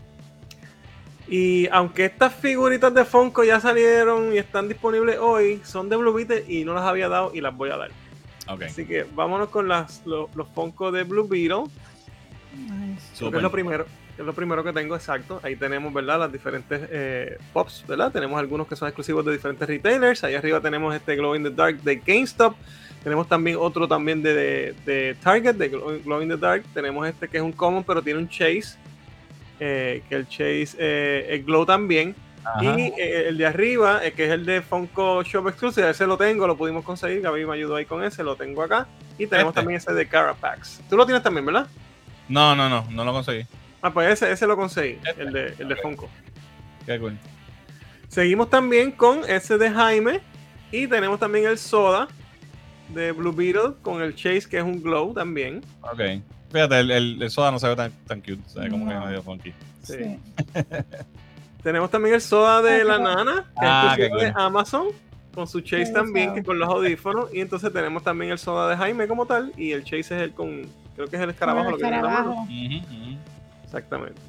Y aunque estas figuritas de Funko ya salieron y están disponibles hoy, son de Blue Beetle y no las había dado y las voy a dar. Así que vámonos con las, los, los Funko de Blue Beetle. Nice. que Súper. es lo primero que es lo primero que tengo exacto. Ahí tenemos verdad las diferentes eh, pops verdad tenemos algunos que son exclusivos de diferentes retailers. Ahí arriba tenemos este Glow in the Dark de GameStop. Tenemos también otro también de, de- de Target de Glow, Glow in the Dark. Tenemos este que es un common pero tiene un chase eh, que el chase eh, es glow también. Ajá. y el de arriba que es el de Funko Shop Exclusive. Ese lo tengo lo pudimos conseguir. Gaby me ayudó ahí con ese lo tengo acá. Y tenemos Este. también ese de Carapax. Tú lo tienes también verdad No, no, no, no lo conseguí. Ah, pues ese, ese lo conseguí, Este. el de, el de. Funko. Qué cool. Seguimos también con ese de Jaime. Y tenemos también el Soda de Blue Beetle con el Chase, que es un glow también. Ok. Fíjate, el, el, el soda no se ve tan, tan cute. Se ve como que No. medio funky. Sí. Sí. Tenemos también el Soda de la Nana, que Ah, es exclusivo de cool. Amazon, con su Chase también, que con los audífonos. Y entonces tenemos también el Soda de Jaime como tal. Y el Chase es el con, creo que es el escarabajo. Lo que tiene en la mano. escarabajo. Ujú, ujú. Exactamente.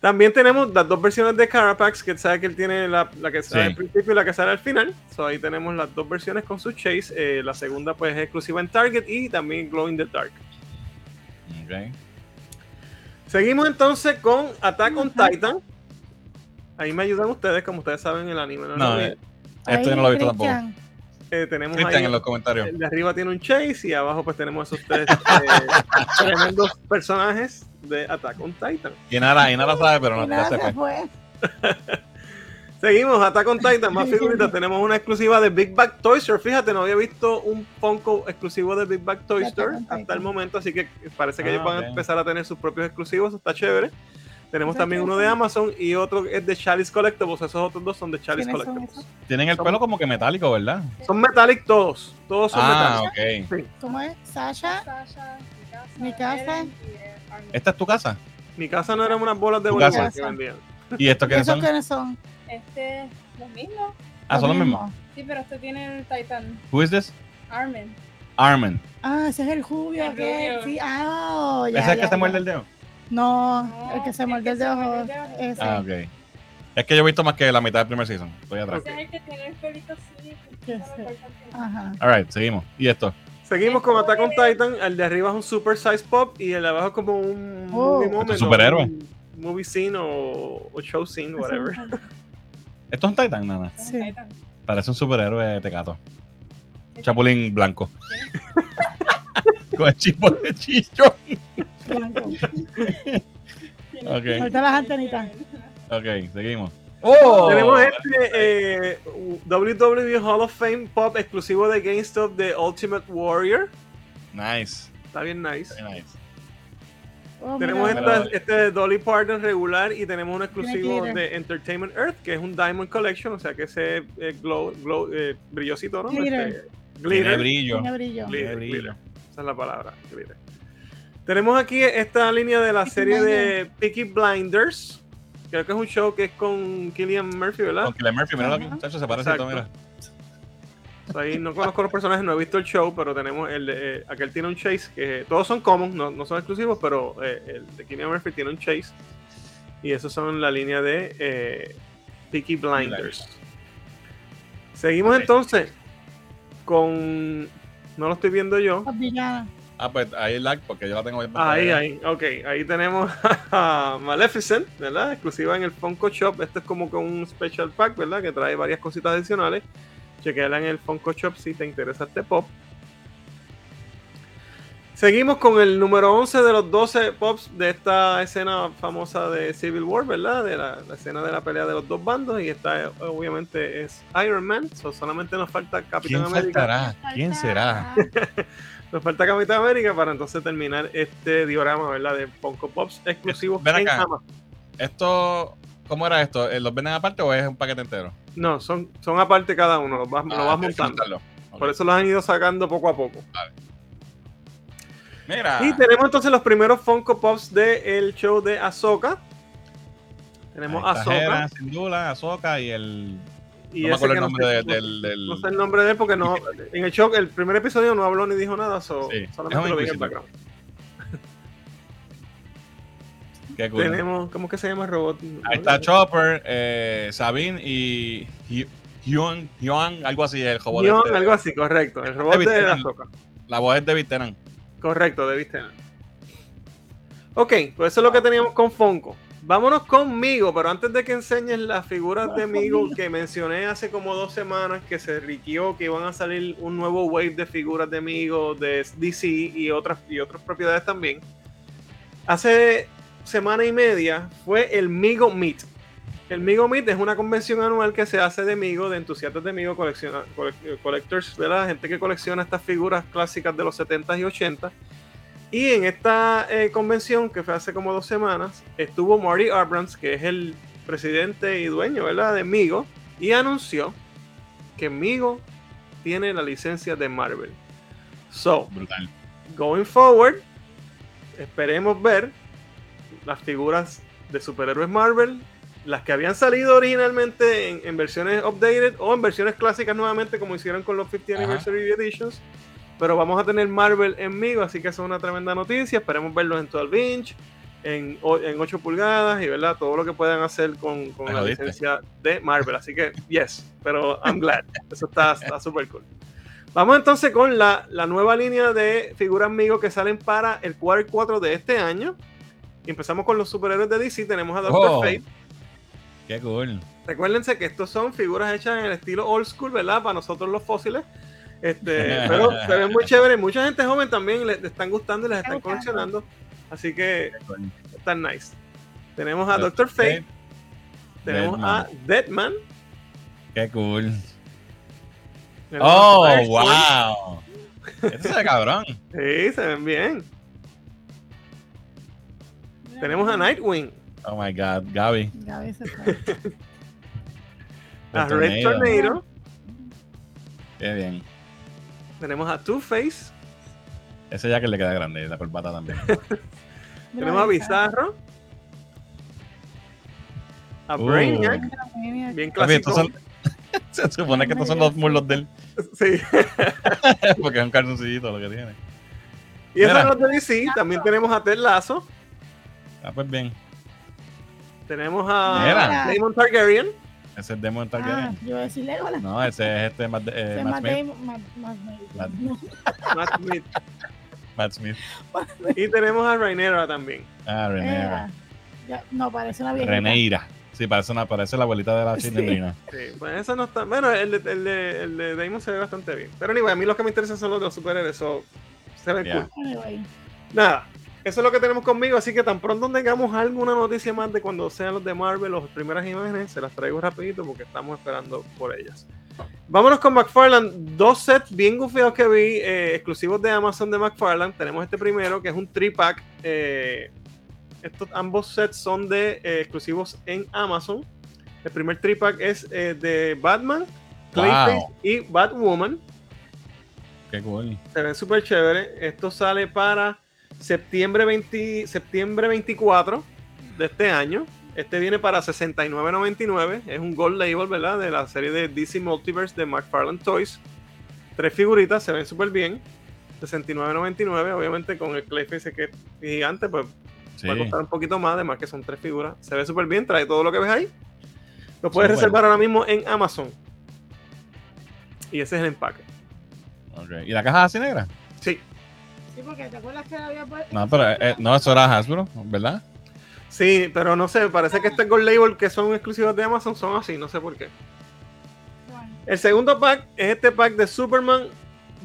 También tenemos las dos versiones de Carapax, que sabe que él tiene la, la que sale Sí. al principio y la que sale al final. So, ahí tenemos las dos versiones con su Chase. Eh, la segunda pues es exclusiva en Target y también Glow in the Dark. Ok. Seguimos entonces con Attack on. Titan. Ahí me ayudan ustedes, como ustedes saben, el anime no, eh, Esto yo no lo he visto tampoco. Eh, tenemos ahí, en los comentarios. el de arriba tiene un Chase y abajo pues tenemos esos tres eh, tremendos personajes de Attack on Titan. Y nada, y nada sabe, pero no, nada, se fue. fue. Seguimos, Attack on Titan, más figuritas. Tenemos una exclusiva de Big Bag Toy Store. Fíjate, no había visto un Funko exclusivo de Big Bag Toy Store hasta el momento, así que parece que Ah, ellos van ok. a empezar a tener sus propios exclusivos. Eso está chévere. Tenemos también uno de Amazon y otro es de Chalice Collectibles. Esos otros dos son de Chalice ¿Quiénes son Collectibles. Tienen el pelo como que metálico, ¿verdad? Son metallic todos. Todos son Ah, metallic. ok. ¿Cómo es? Sasha. Sasha, casa. Mi casa. ¿Esta es tu casa? Mi casa no eran unas bolas de voleibol casa. que vendían. ¿Y estos quiénes ¿Esos son? quiénes son? Este, los mismos. Ah, son los mismos. Sí, pero este tiene el Titan. Who is this? Armin. Armin. Ah, ese es el rubio. El que rubio. Sí, ah, oh, ya, ¿Ese es el ya, que se muerde el dedo? No, No, el que se muerde el dedo. muerde el dedo. Ese. Ah, ok. Es que yo he visto más que la mitad del primer season. Estoy atrás. Ese es el que tiene el pelito así. ¿Qué. Ajá. Alright, seguimos. ¿Y esto? Seguimos con Attack on Titan. El de arriba es un Super Size Pop y el de abajo es como un Oh. movie Este moment. es superhéroe. un Movie scene o, o show scene, whatever. ¿Esto es un Titan, nana? Sí. Parece un superhéroe tecato. Chapulín blanco. Con el chipo de chicho. Blanco. Ok. Ahorita las antenitas. Ok, seguimos. ¡Oh! Tenemos este eh, WWE Hall of Fame Pop exclusivo de GameStop de Ultimate Warrior. Nice. Está bien nice. Very nice. Oh, Tenemos esta- este de Dolly Parton regular y tenemos un exclusivo de Entertainment Earth, que es un Diamond Collection, o sea que ese eh, glow, glow, eh, brillosito, ¿no? Glitter. Este, Tiene glitter. brillo. Tiene brillo. Glitter, Tiene brillo. glitter. Esa es la palabra, glitter. Tenemos aquí esta línea de la Peaky serie de Peaky Blinders. Creo que es un show que es con Killian Murphy, ¿verdad? Con Killian Murphy, mira lo que Ajá. muchacho se parece todo, mira. O sea, ahí no conozco los personajes, no he visto el show, pero tenemos el de, eh, aquel tiene un chase, que todos son common, no, no son exclusivos, pero eh, el de Killian Murphy tiene un chase. Y esos son la línea de eh, Peaky Blinders. Seguimos entonces con... No lo estoy viendo yo. Ah, pues ahí lag, porque yo la tengo bien. Ahí, ahí, ok. Ahí tenemos a Maleficent, ¿verdad? Exclusiva en el Funko Shop. Este es como que un special pack, ¿verdad? Que trae varias cositas adicionales. Chequeala en el Funko Shop si te interesa este pop. Seguimos con el número 11 de los 12 pops de esta escena famosa de Civil War, ¿verdad? De la, la escena de la pelea de los dos bandos. Y esta eh, obviamente es Iron Man. So, solamente nos falta Capitán ¿Quién América. faltará? ¿Quién será? Nos falta Capitán América para entonces terminar este diorama, ¿verdad? De Funko Pops exclusivos Ven en acá. Amazon. Esto, ¿cómo era esto? ¿Eh, ¿Los venden aparte o es un paquete entero? No, son, son aparte cada uno, los vas, lo Ah, vas montando. Por eso los han ido sacando poco a poco. Mira. Y tenemos entonces los primeros Funko Pops del show de Ahsoka. Tenemos Ahsoka. Sin duda, Ahsoka y el. Y no me acuerdo el no nombre sé- de- no- del. del- No sé el nombre de él porque no. En el show, el primer episodio no habló ni dijo nada, so- Sí, solamente lo vi en el background. Qué cool. Tenemos, ¿cómo que se llama el robot? Ahí está Chopper, eh, Sabine y Hyun, Hyun, algo así, el robot. Guión, este. algo así, correcto. El robot David de Tennant. Ahsoka. La voz es de Viteran. Correcto, David Tennant. Ok, pues eso es lo que teníamos con Funko. Vámonos conmigo, pero antes de que enseñes las figuras de Migo que mencioné hace como dos semanas que se riquió que iban a salir un nuevo wave de figuras de Migo de DC y otras y otras propiedades también. Hace semana y media fue el Migo Meet. El Migo Meet es una convención anual que se hace de Migo, de entusiastas de Migo, colecciona- cole- collectors, ¿verdad? Gente que colecciona estas figuras clásicas de los 70s y 80s. Y en esta eh, convención, que fue hace como dos semanas, estuvo Marty Abrams, que es el presidente y dueño, ¿verdad? De Migo, y anunció que Migo tiene la licencia de Marvel. So, Brutal. going forward, esperemos ver las figuras de superhéroes Marvel, las que habían salido originalmente en, en versiones updated o en versiones clásicas nuevamente, como hicieron con los 50 Ajá. Anniversary Editions. Pero vamos a tener Marvel en Migo, así que eso es una tremenda noticia. Esperemos verlos en 12 inch, en, en 8 pulgadas y ¿verdad? todo lo que puedan hacer con, la jodiste. licencia de Marvel. Así que, yes, pero I'm glad. Eso está está súper cool. Vamos entonces con la, la nueva línea de figuras Migo que salen para el quarter 4 de este año. Empezamos con los superhéroes de DC. Tenemos a Doctor Oh. Fate. Qué cool. Recuérdense que estos son figuras hechas en el estilo old school, ¿verdad? Para nosotros los fósiles. Este, pero se ven muy chéveres. Mucha gente joven también les, les están gustando y les están Está coleccionando. Así que están nice. Tenemos a Doctor Fate. Tenemos Deadman. a Deadman. Qué cool. tenemos Oh, wow. Este se ve cabrón. Sí, se ven bien. Tenemos a Nightwing. Oh my god, Gaby. Gaby se fue. A Red tornado. Tornado. Qué bien. Tenemos a Two-Face. Ese ya que le queda grande, la corbata también. Tenemos a Bizarro. A Uh. Brainiac, bien clásico. son- Se supone que estos son los muslos de él. Sí. Porque es un cartoncillito lo que tiene. Y esos son los de DC. También tenemos a Ted Lasso. Ah, pues bien. Tenemos a. Damon Targaryen. Ese es Demon Ah, Targaryen. yo iba a decir Legolas. No, ese es este Matt, eh, Matt Matt Smith. Matt- Matt Matt- Damon. No, Matt Smith. Matt Smith. Y tenemos a Rhaenyra también. Ah, eh, ya- no, parece una viejita. Reneira. Sí, parece, una, parece la abuelita de la Sí. chilindrina. Sí, pues eso no está. Bueno, el de, el, de, el de Damon se ve bastante bien. Pero anyway, a mí los que me interesan son los de los superhéroes. So, se ven Ya. cool. Anyway, Nada, eso es lo que tenemos conmigo. Así que tan pronto tengamos alguna noticia más de cuando sean los de Marvel, las primeras imágenes, se las traigo rapidito porque estamos esperando por ellas. Vámonos con McFarlane. Dos sets bien gufiados que vi, eh, exclusivos de Amazon de McFarlane. Tenemos este primero, que es un tripack. Eh, estos ambos sets son de eh, exclusivos en Amazon. El primer tripack es eh, de Batman, Clayface Wow. y Batwoman. Qué cool. Se ven súper chévere. Esto sale para septiembre, 20 septiembre 24 de este año. Este viene para 69.99. Es un gold label, ¿verdad? De la serie de DC Multiverse de McFarlane Toys. Tres figuritas, se ven súper bien. 69.99. Obviamente con el Clayface que es gigante, pues Sí. va a costar un poquito más. Además que son tres figuras. Se ve súper bien. Trae todo lo que ves ahí. Lo puedes reservar ahora mismo en Amazon. Y ese es el empaque. ¿Y la caja así negra? Sí. Sí, porque te acuerdas que había puesto. No, pero eh, no, eso era Hasbro, ¿verdad? Sí, pero no sé, parece que este Gold Label que son exclusivos de Amazon son así, no sé por qué. Bueno, El segundo pack es este pack de Superman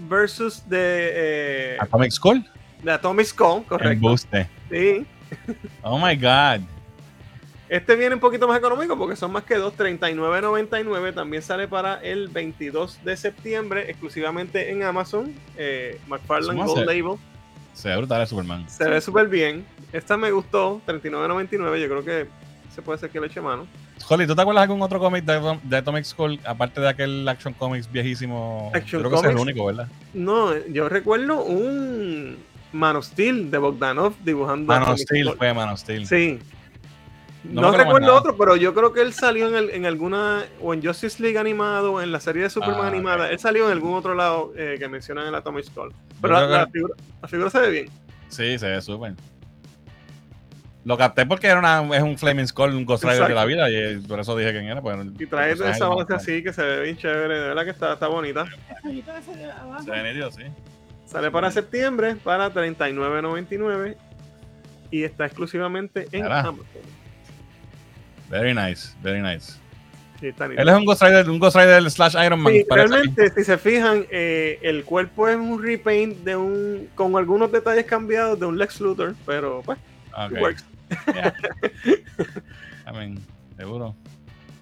versus de, eh, Atomic Skull. de Atomic Skull, correcto. booster. Sí. Oh my god. Este viene un poquito más económico porque son más que dos, 39.99. También sale para el 22 de septiembre, exclusivamente en Amazon. Eh, McFarlane ¿Cómo Gold? Label. Se ve brutal el Superman. Se ve súper bien. Esta me gustó, 39.99. Yo creo que se puede ser que le eche mano. Holly, ¿tú te acuerdas de algún otro cómic de, de Atomic Skull, aparte de aquel Action Comics viejísimo? Action Creo que ese es el único, ¿verdad? No, yo recuerdo un Man of Steel de Bogdanov dibujando. Man of Steel fue Man of Steel. Sí. No recuerdo nada. otro, pero yo creo que él salió en, el- en alguna, o en Justice League animado, o en la serie de Superman Ah, animada. Él salió en algún otro lado eh, que mencionan en la Atomic Skull. Pero la, la que- figura, la figura se ve bien. Sí, se ve súper. Lo capté porque era una, es un Flaming Skull, un Ghost Rider de la vida, y eh, por eso dije quién era. Pues, Y trae esa base así que se ve bien chévere. De verdad que está, está bonita. Se ve nítido, sí. Sale para septiembre para 39.99 y está exclusivamente en. Amazon. Very nice, very nice. Sí, está nítido. Él es un Ghost Rider, un Ghost Rider slash Iron Man. Sí, realmente, si se fijan, eh, el cuerpo es un repaint de un con algunos detalles cambiados de un Lex Luthor, pero pues, it works. yeah. I mean, seguro.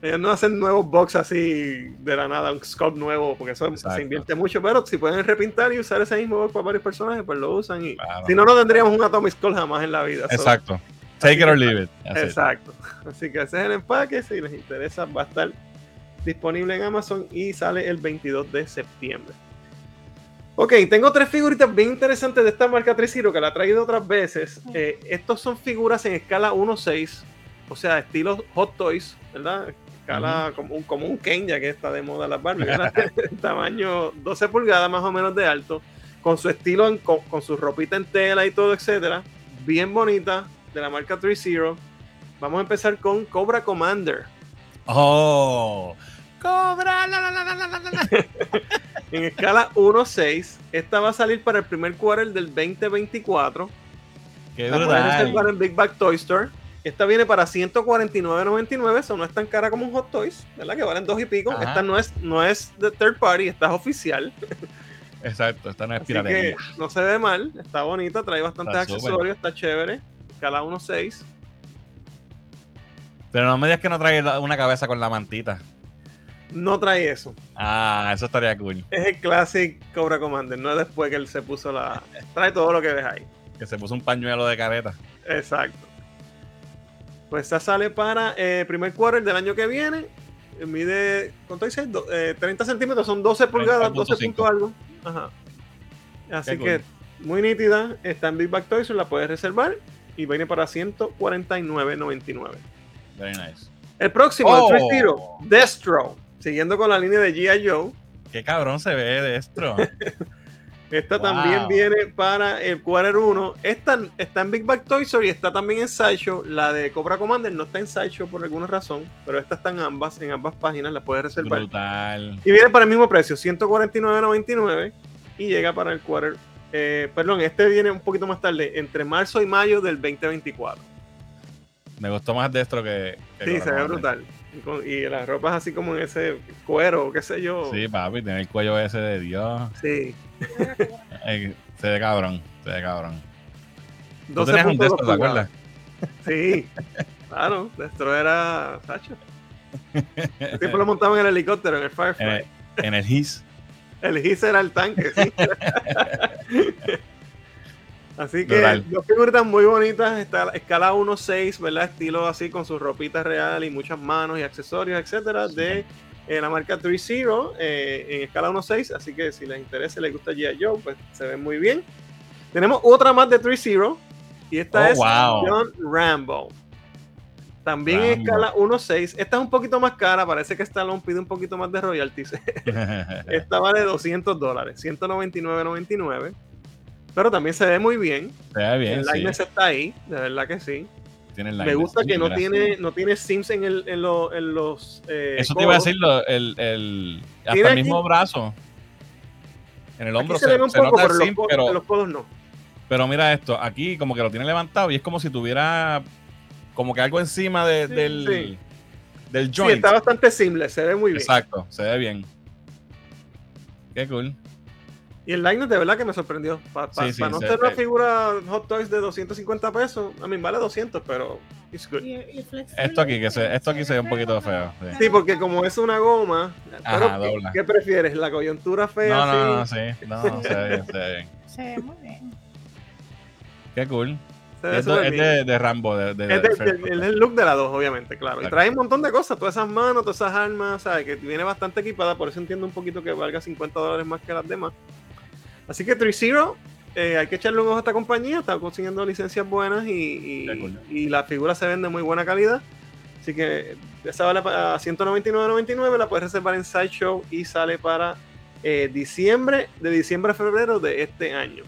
Ellos no hacen nuevos box así de la nada, un sculpt nuevo, porque eso Exacto. se invierte mucho, pero si pueden repintar y usar ese mismo box para varios personajes, pues lo usan y Claro. si no, no tendríamos un Atomic Skull jamás en la vida. so- Exacto. Take it or leave it. That's it. Exacto. Así que ese es el empaque. Si les interesa, va a estar disponible en Amazon y sale el 22 de septiembre. Ok, tengo tres figuritas bien interesantes de esta marca Tresiro que la he traído otras veces. Eh, estos son figuras en escala 1.6, o sea, estilo Hot Toys, ¿verdad? Escala como, un, como un Ken, ya que está de moda las Barbie. Tamaño 12 pulgadas más o menos de alto, con su estilo, en- con, con su ropita en tela y todo, etcétera. Bien bonita, de la marca 3.0. Vamos a empezar con Cobra Commander. Oh. Cobra. La. En escala 1.6. Esta va a salir para el primer quarter del 2024. Qué La puedes reservar en Big Bag Toy Store. Esta viene para 149.99. Eso no es tan cara como un Hot Toys, ¿verdad? Que valen dos y pico. Ajá. Esta no es, no es de third party, esta es oficial. Exacto, esta no es piratería. no se ve mal. Está bonita, trae bastantes Está accesorios, está chévere. Escala 1.6. Pero no me digas que no trae una cabeza con la mantita. No trae eso. Ah, eso estaría cool. Es el Classic Cobra Commander, no es después que él se puso la. Trae todo lo que ves ahí. Que se puso un pañuelo de careta. Exacto. Pues esta sale para eh, primer quarter del año que viene. Eh, Mide, ¿cuánto dice? Do- eh, 30 centímetros, son 12 pulgadas, 12 30.5. punto algo. Ají. Así Qué que cool. muy nítida, está en Big Back Toys, la puedes reservar y viene para 149.99. Very nice. El próximo, Oh. el 3 Destro, siguiendo con la línea de G.I. Joe. Qué cabrón se ve de esto. Esta Wow. también viene para el Quarter 1. Esta está en Big Back Toy Store y está también en Sideshow. La de Cobra Commander no está en Sideshow por alguna razón, pero esta está en ambas, en ambas páginas, la puedes reservar. Brutal. Y viene para el mismo precio, 149.99 y llega para el Quarter. Eh, perdón, este viene un poquito más tarde, entre marzo y mayo del 2024. Me gustó más Destro que. que Sí, se ve brutal. Y, con- y la ropa es así como en ese cuero, qué sé yo. Sí, papi, tiene el cuello ese de Dios. Sí. Se ve cabrón, se ve cabrón. Tú 12.2 tenías un Destro, ¿te acuerdas? Sí, claro, Destro era Sacho. Siempre lo montaban en el helicóptero, en el En Firefly. el, en el His. El His era el tanque, sí. Así que dos figuritas muy bonitas, está la escala 1.6, ¿verdad? Estilo así con su ropita real y muchas manos y accesorios, etcétera, de eh, la marca 3.0 eh, en escala 1.6. Así que si les interesa y les gusta G.I. Joe, pues se ven muy bien. Tenemos otra más de 3.0 y esta Oh, es wow. John Rambo. También en escala 1.6. Esta es un poquito más cara, parece que Stallone pide un poquito más de royalties. Esta vale 200 dólares, 199.99. Pero también se ve muy bien. se ve bien, el sí. likeness está ahí, de verdad que sí. Tiene Me gusta que no tiene, no tiene sims en, el, en, lo- en los. eh, Eso te iba a codos. decir, lo- el, el, hasta el mismo brazo. En el hombro se, se, ve un se poco, nota pero el en los, sim, codos, pero, en los codos no. pero mira esto, aquí como que lo tiene levantado y es como si tuviera como que algo encima de- Sí. del, Sí. del Sí, joint. está bastante simple, se ve muy bien. Exacto, se ve bien. Qué cool. Y el line de verdad que me sorprendió. Para Sí, sí, no ser una figura Hot Toys de 250 pesos, a mí vale 200, pero it's good. Y- y flexible, Esto aquí, que se, esto aquí se ve un poquito feo. sí. Sí, porque como es una goma, Ajá, pero ¿qué- dobla. ¿qué, prefieres? ¿La coyuntura fea? No, no, no, sí. No, se ve bien, se ve bien. Se ve muy bien. Qué cool. Es de, de Rambo. De, Es el, el look de la 2, obviamente, claro. Y trae un montón de cosas, todas esas manos, todas esas armas, ¿sabes? Que viene bastante equipada, por eso entiendo un poquito que valga 50 dólares más que las demás. Así que 3-0, eh, hay que echarle un ojo a esta compañía, está consiguiendo licencias buenas y, y, y la figura se vende de muy buena calidad. Así que esa vale a 199.99, la puedes reservar en Sideshow y sale para eh, diciembre, de diciembre a febrero de este año.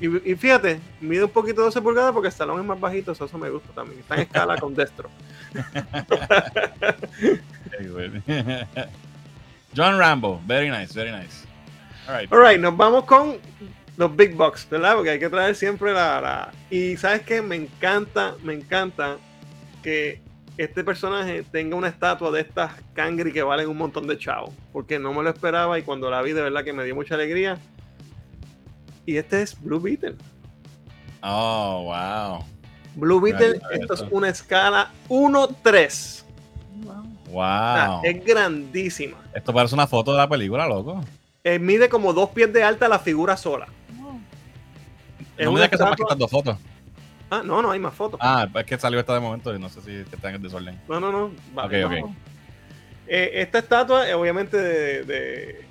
Y, y fíjate, mide un poquito 12 pulgadas porque el salón es más bajito, eso, eso me gusta también. Está en escala con destro. John Rambo. Very nice, very nice. All right. Alright, nos vamos con los big box, ¿verdad? Porque hay que traer siempre la. la- Y sabes que me encanta, me encanta que este personaje tenga una estatua de estas cangri que valen un montón de chavos. Porque no me lo esperaba y cuando la vi, de verdad que me dio mucha alegría. Y este es Blue Beetle. Oh, wow. Blue Beetle, esto es una escala 1-3. Wow. O Wow. sea, es grandísima. Esto parece una foto de la película, loco. Eh, mide como dos pies de alta la figura sola. Wow. Es no me digas que estas dos fotos. Ah, no, no hay más fotos. Ah, es que salió esta de momento y no sé si está en el desorden. No, no, no. vale, Ok, no. ok. Eh, esta estatua, eh, obviamente, de, de,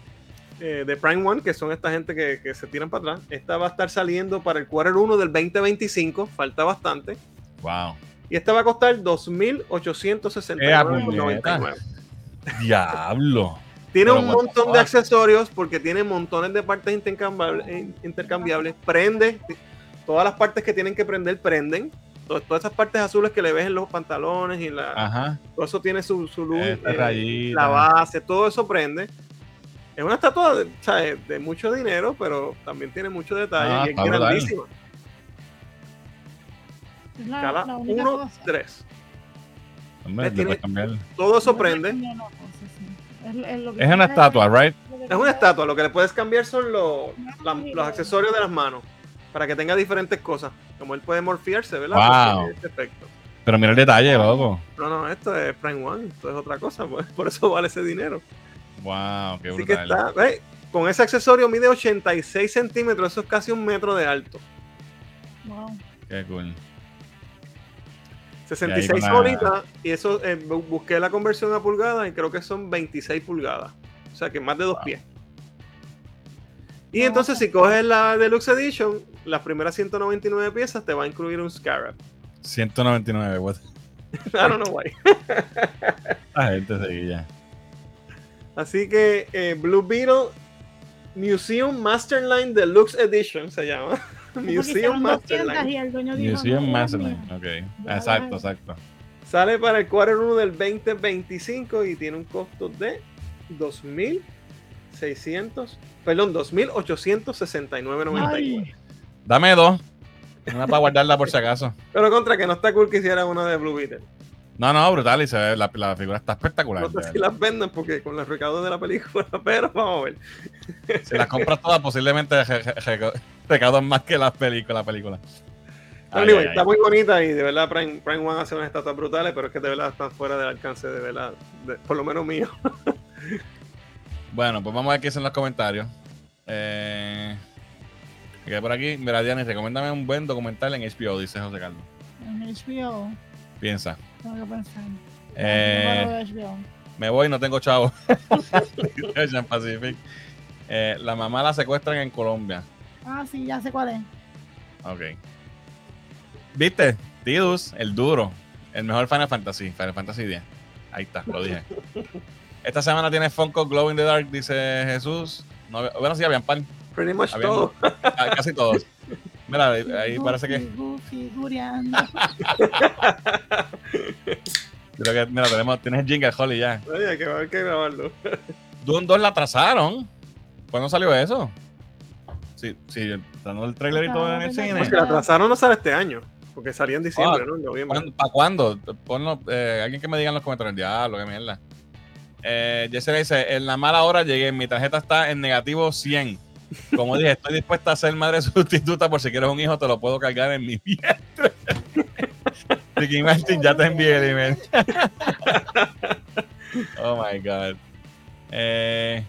eh, de Prime One, que son esta gente que, que se tiran para atrás, esta va a estar saliendo para el quarter 1 del 2025, falta bastante. Wow. Y esta va a costar ¡Ea, 2.869.99. Diablo. Tiene Pero un montón de accesorios porque tiene montones de partes intercambiables, eh, intercambiables. Prende, todas las partes que tienen que prender, prenden. To- Todas esas partes azules que le ves en los pantalones y la, Ajá. todo eso tiene su, su luz, eh, la base, todo eso prende. Es una estatua de, ¿sabes? de mucho dinero, pero también tiene mucho detalle Ah, y es grandísima. Es la, Escala la única 1, cosa. 3. Hombre, le tiene- puedes cambiar. Todo eso prende. sí. Es, es lo que Es una estatua, right? Es una estatua. Lo que le puedes cambiar son los, la- accesorios de las manos para que tenga diferentes cosas. Como él puede morfiarse, ¿verdad? Wow. Este efecto. Pero mira el detalle, loco. No, no, esto es Prime One. Esto es otra cosa. pues, por eso vale ese dinero. Wow, qué Así que brutal. está. ¿ves? Con ese accesorio mide 86 centímetros. Eso es casi un metro de alto. Wow. Qué cool. 66 Y ahí con la- bolitas y eso eh, bu- busqué la conversión a pulgadas y creo que son 26 pulgadas. O sea que más de dos Wow. pies. Y entonces si coges la Deluxe Edition, las primeras 199 piezas te va a incluir un Scarab. 199, what? I don't know why. La gente seguía. Así que eh, Blue Beetle Museum Masterline Deluxe Edition se llama. Museum hicieron 200 Masterline. Museum "No, Masterline. mía". Ok. Exacto, exacto. Sale para el quarter 1 del 2025 y tiene un costo de 2.600, perdón, 2.869.99. Ay, Dame dos. Una para guardarla por si acaso. Pero contra que no está cool que hiciera una de Blue Beetle. No, no, brutal. Y se ve, la, la figura está espectacular. No sé si las venden porque con los recaudos de la película, pero vamos a ver. Si las compras todas, posiblemente re- re- re- recaudan más que las películas. La película. Ay, ay, está muy bonita y de verdad Prime, Prime One hace unas estatuas brutales, pero es que de verdad están fuera del alcance de verdad, de- por lo menos mío. Bueno, pues vamos a ver qué dicen los comentarios. Eh, que por aquí, mira, Diana, recomiéndame un buen documental en HBO, dice José Carlos. En HBO, Piensa. Tengo que pensar. Eh. Me voy, no tengo chavo. Ocean Pacific. Eh, la mamá la secuestran en Colombia. Ah, sí, ya sé cuál es. Ok. ¿Viste? Tidus, el duro. El mejor Final Fantasy. Final Fantasy 10. Ahí está, lo dije. Esta semana tiene Funko Glow in the Dark, dice Jesús. No, bueno, sí, habían par. Pretty much Habían- todo. Casi todos. Mira, ahí, parece que. Goofy. Creo que, mira, tenemos, tienes jingle, Holly, ya. Oye, que va a haber que grabarlo. Doom 2 la atrasaron. ¿Cuándo salió eso? Sí, sí, dando el trailer y todo en el cine. La atrasaron no sale este año, porque salía en diciembre, Ah, ¿no? En noviembre. ¿Para cuándo? Ponlo, eh, alguien que me diga en los comentarios. Diablo, qué mierda. Eh, Jessica dice, en la mala hora llegué, mi tarjeta está en negativo 100. Como dije, estoy dispuesta a ser madre sustituta por si quieres un hijo, te lo puedo cargar en mi vientre. Ricky Martin, ya te envié el email. oh my God. Eh,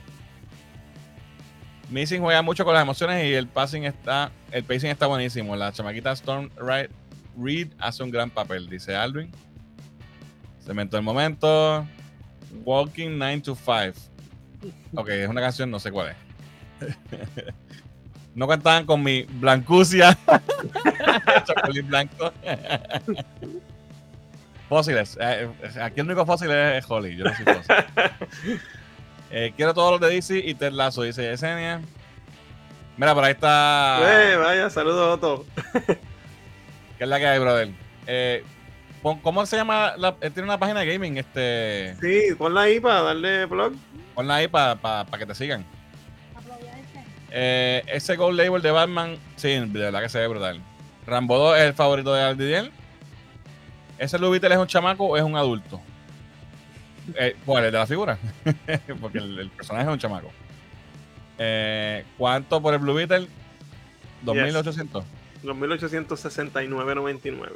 Missing juega mucho con las emociones y el passing está, el pacing está buenísimo. La chamaquita Storm Right Reed hace un gran papel, dice Alvin. Cemento el momento. Walking 9 to 5. Ok, es una canción, no sé cuál es. no cantaban con mi blancucia. Chocolate blanco. Fósiles. Eh, aquí el único fósil es, es Holly. Yo no soy fósil. Eh, quiero todos los de DC y Ted Lasso, dice Yesenia. Mira, por ahí está. Eh, vaya, saludos a todos. ¿Qué es la que hay, brother? Eh, ¿Cómo se llama? La, él tiene una página de gaming. Este, Sí, ponla ahí para darle blog. ponla ahí para que te sigan. Eh, ese Gold Label de Batman, sí, de verdad que se ve brutal. Rambo 2 es el favorito de Aldidiel. ¿Ese Lubitel es un chamaco o es un adulto? Eh, ¿Cuál? ¿El de la figura? Porque el, el personaje es un chamaco. Eh, ¿Cuánto por el Blue Beetle? 2800. Los 1869.99.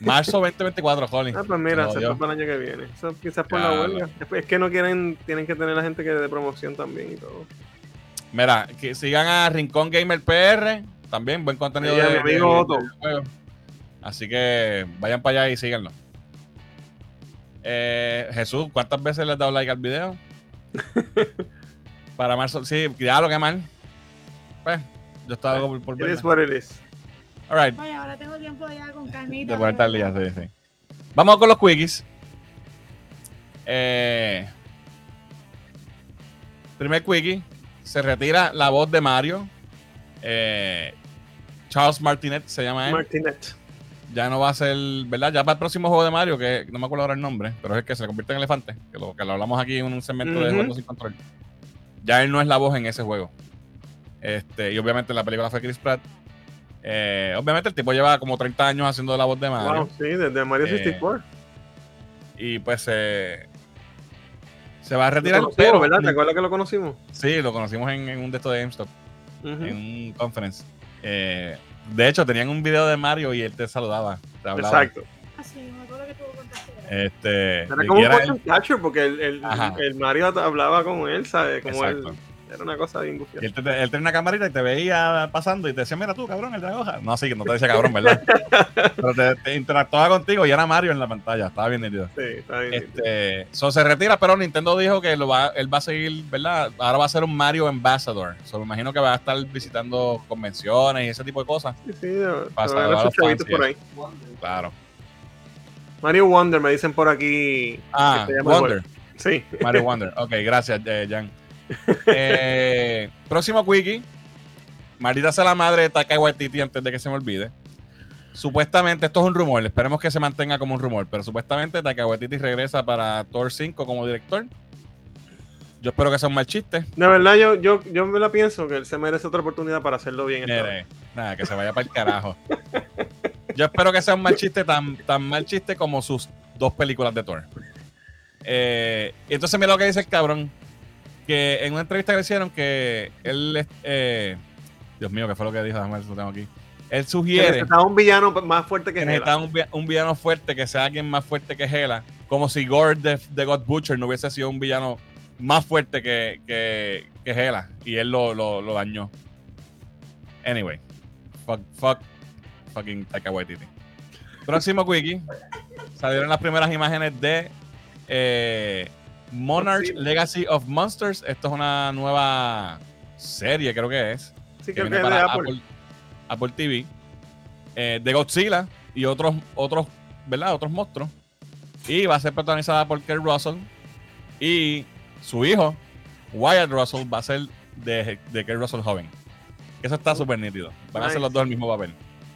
Marzo 2024, Holly. Ah, pues mira, Se fue para el año que viene. Eso quizás por Ya, la huelga. Es- Es que no quieren, tienen que tener la gente que de promoción también y todo. Mira, que sigan a Rincón Gamer PR. También buen contenido Sí, de, mi amigo de- Otto. de videojuegos. Así que vayan para allá y síganlo. Eh, Jesús, ¿cuántas veces le has dado like al video? Para marzo, sí, ya lo que mal. Pues, yo estaba por, por is verla. what it is. All right, Oye, ahora tengo tiempo ya con carnita. de ponerte al día, sí, sí. Vamos con los quickies. Eh, primer quickie. Se retira la voz de Mario. Eh, Charles Martinet se llama él. Martinet. ya no va a ser, ¿verdad? Ya para el próximo juego de Mario, que no me acuerdo ahora el nombre, pero es el que se convierte en elefante, que lo, que lo hablamos aquí en un segmento de. Jugando sin control. Ya él no es la voz en ese juego. Este, y obviamente la película fue Chris Pratt. Eh, obviamente el tipo lleva como 30 años haciendo la voz de Mario. Wow, sí, desde Mario Eh, 64. Y pues eh, se va a Lo retirar. conocimos, Pero, ¿verdad? ¿Te acuerdas que lo conocimos? Sí, lo conocimos en, en un de estos de GameStop, Ujú. en un conference. Eh, de hecho, tenían un video de Mario y él te saludaba. Te hablaba. Exacto. Ah, sí, me acuerdo que tuvo contacto. Este, Era como un capture porque el, el, el Mario hablaba con él, ¿sabes? Como Exacto. él. Era una cosa bien gufiosa. él, te- él tenía una camarita y te veía pasando y te decía, mira tú, cabrón, el de hoja. No, sí, que no te decía cabrón, ¿verdad? Pero te, te interactuaba contigo y era Mario en la pantalla. Estaba bien nítido. Sí, está bien. Este, so se retira, pero Nintendo dijo que lo va, él va a seguir, ¿verdad? Ahora va a ser un Mario Ambassador. So, me imagino que va a estar visitando convenciones y ese tipo de cosas. Sí, sí, a los fans por ahí. Claro. Mario Wonder me dicen por aquí. Ah, Wonder. Sí. Mario Wonder. Ok, gracias, eh, Jan. Eh, próximo quickie. Maldita sea la madre de Taika Waititi antes de que se me olvide. Supuestamente, esto es un rumor, esperemos que se mantenga como un rumor, pero supuestamente Taika Waititi regresa para Thor 5 como director. Yo espero que sea un mal chiste. De verdad, yo, yo, yo me la pienso que él se merece otra oportunidad para hacerlo bien. Mire, nada, que se vaya para el carajo. Yo espero que sea un mal chiste, tan, tan mal chiste como sus dos películas de Thor. Eh, entonces mira lo que dice el cabrón. Que en una entrevista que le hicieron que él, eh, Dios mío, ¿qué fue lo que dijo? Déjame ver si lo tengo aquí. Él Que sugiere necesitaba un villano más fuerte que que Hela. necesitaba un, un villano fuerte, que sea alguien más fuerte que Hela. Como si Gore de, de God Butcher no hubiese sido un villano más fuerte que, que, que Hela. Y él lo, lo, lo dañó. Anyway. Fuck, fuck, fucking Taika Waititi. Próximo wiki. Salieron las primeras imágenes de eh, Monarch Sí. Legacy of Monsters. Esto es una nueva serie, creo que es Sí, que creo que es de Apple. Apple, Apple TV, eh, de Godzilla y otros, otros, ¿verdad? Otros monstruos. Y va a ser protagonizada por Kurt Russell. Y su hijo, Wyatt Russell, va a ser de, de Kurt Russell joven. Eso está súper nítido. Van a ser los dos el mismo papel.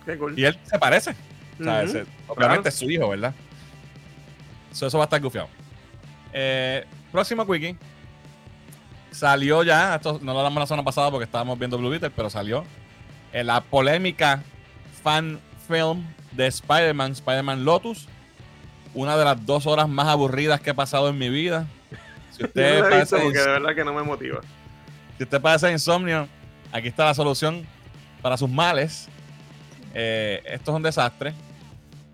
Qué cool. Y él se parece. O sea, Ujú. ese- obviamente Claro. es su hijo, ¿verdad? So, eso va a estar gufiado. Eh, próximo quickie. Salió ya, esto no lo hablamos la semana pasada porque estábamos viendo Blue Beetle, pero salió eh, la polémica fan film de Spider-Man, Spider-Man Lotus. Una de las dos horas más aburridas que he pasado en mi vida. Si usted, no porque de verdad que no me motiva. si usted de insomnio, aquí está la solución para sus males. Eh, esto es un desastre.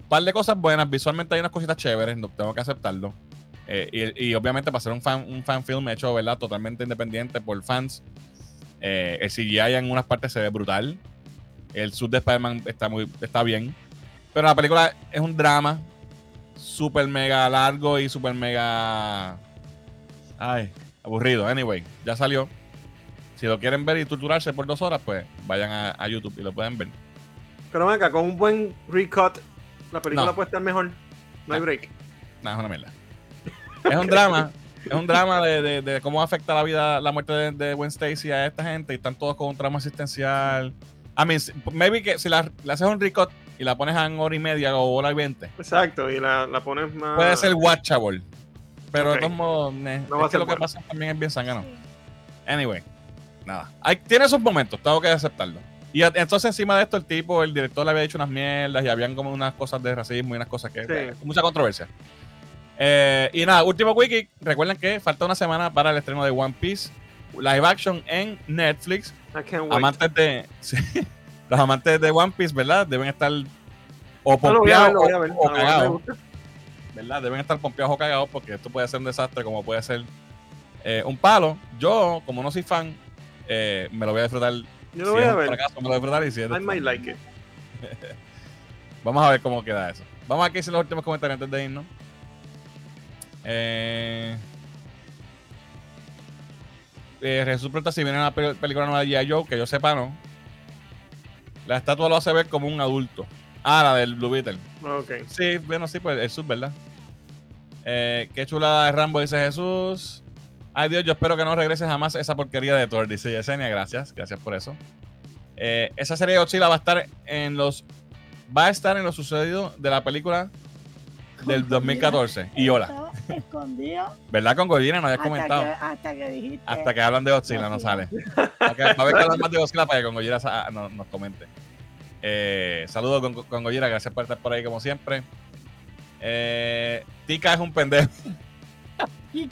Un par de cosas buenas. Visualmente hay unas cositas chéveres, no, tengo que aceptarlo. Eh, y, y obviamente para ser un fan, un fan film hecho ¿verdad? totalmente independiente por fans, eh, el CGI en unas partes se ve brutal. El sud de Spider-Man está, muy, está bien. Pero la película es un drama súper mega largo y súper mega... Ay, aburrido. Anyway, ya salió. Si lo quieren ver y torturarse por dos horas, pues vayan a, a YouTube y lo pueden ver. Pero acá, con un buen recut, la película No. puede estar mejor. No hay No. break. Nada, es una mierda. Es un drama. es un drama de, de- de cómo afecta la vida, la muerte de, de Gwen Stacy a esta gente y están todos con un trauma existencial. I mean, si- maybe que si la, le haces un recut y la pones en hora y media o hora y veinte, Exacto, y la, la pones más. puede ser watchable. Pero Ok. de todos modos, ne, No va a ser lo que pasa también es bien sangano. Anyway, nada. Hay, tiene sus momentos, tengo que aceptarlo. Y a- entonces encima de esto el tipo, el director le había dicho unas mierdas y habían como unas cosas de racismo y unas cosas que... Sí. mucha controversia. Eh, y nada, último wiki. Recuerden que falta una semana para el estreno de One Piece live action en Netflix. Amantes de... sí, los amantes de One Piece, ¿verdad? Deben estar o No, pompeados ver. o, cagados. ¿verdad? Deben estar pompeados o cagados porque esto puede ser un desastre como puede ser eh, un palo. Yo, como no soy fan, eh, me lo voy a disfrutar. Yo lo voy a ver. fracaso, me lo voy a disfrutar y si es I might desastre. like it. Vamos a ver cómo queda eso. Vamos aquí a hacer los últimos comentarios antes de irnos. Eh, eh, Jesús pregunta si viene una pe- película nueva de G.I. Joe, que yo sepa no. La estatua lo hace ver como un adulto. Ah, la del Blue Beetle. Ok. Sí, bueno, sí, pues el sub, ¿verdad? Eh, qué chulada de Rambo, dice Jesús. Ay Dios, yo espero que no regrese jamás esa porquería de Thor, dice Yesenia, gracias, gracias por eso. Eh, esa serie de Godzilla va a estar en los va a estar en lo sucedido de la pelíula del 2014 y hola, Escondido. ¿verdad? Con Godzilla no habías Hasta comentado. que, hasta que dijiste. Hasta que hablan de Godzilla no sale. Ok, Va a haber que hablar más de Godzilla para que con Gojira sa- no- nos comente. Eh, saludos con, con Gojira, gracias por estar por ahí como siempre. Eh, Tika es un pendejo.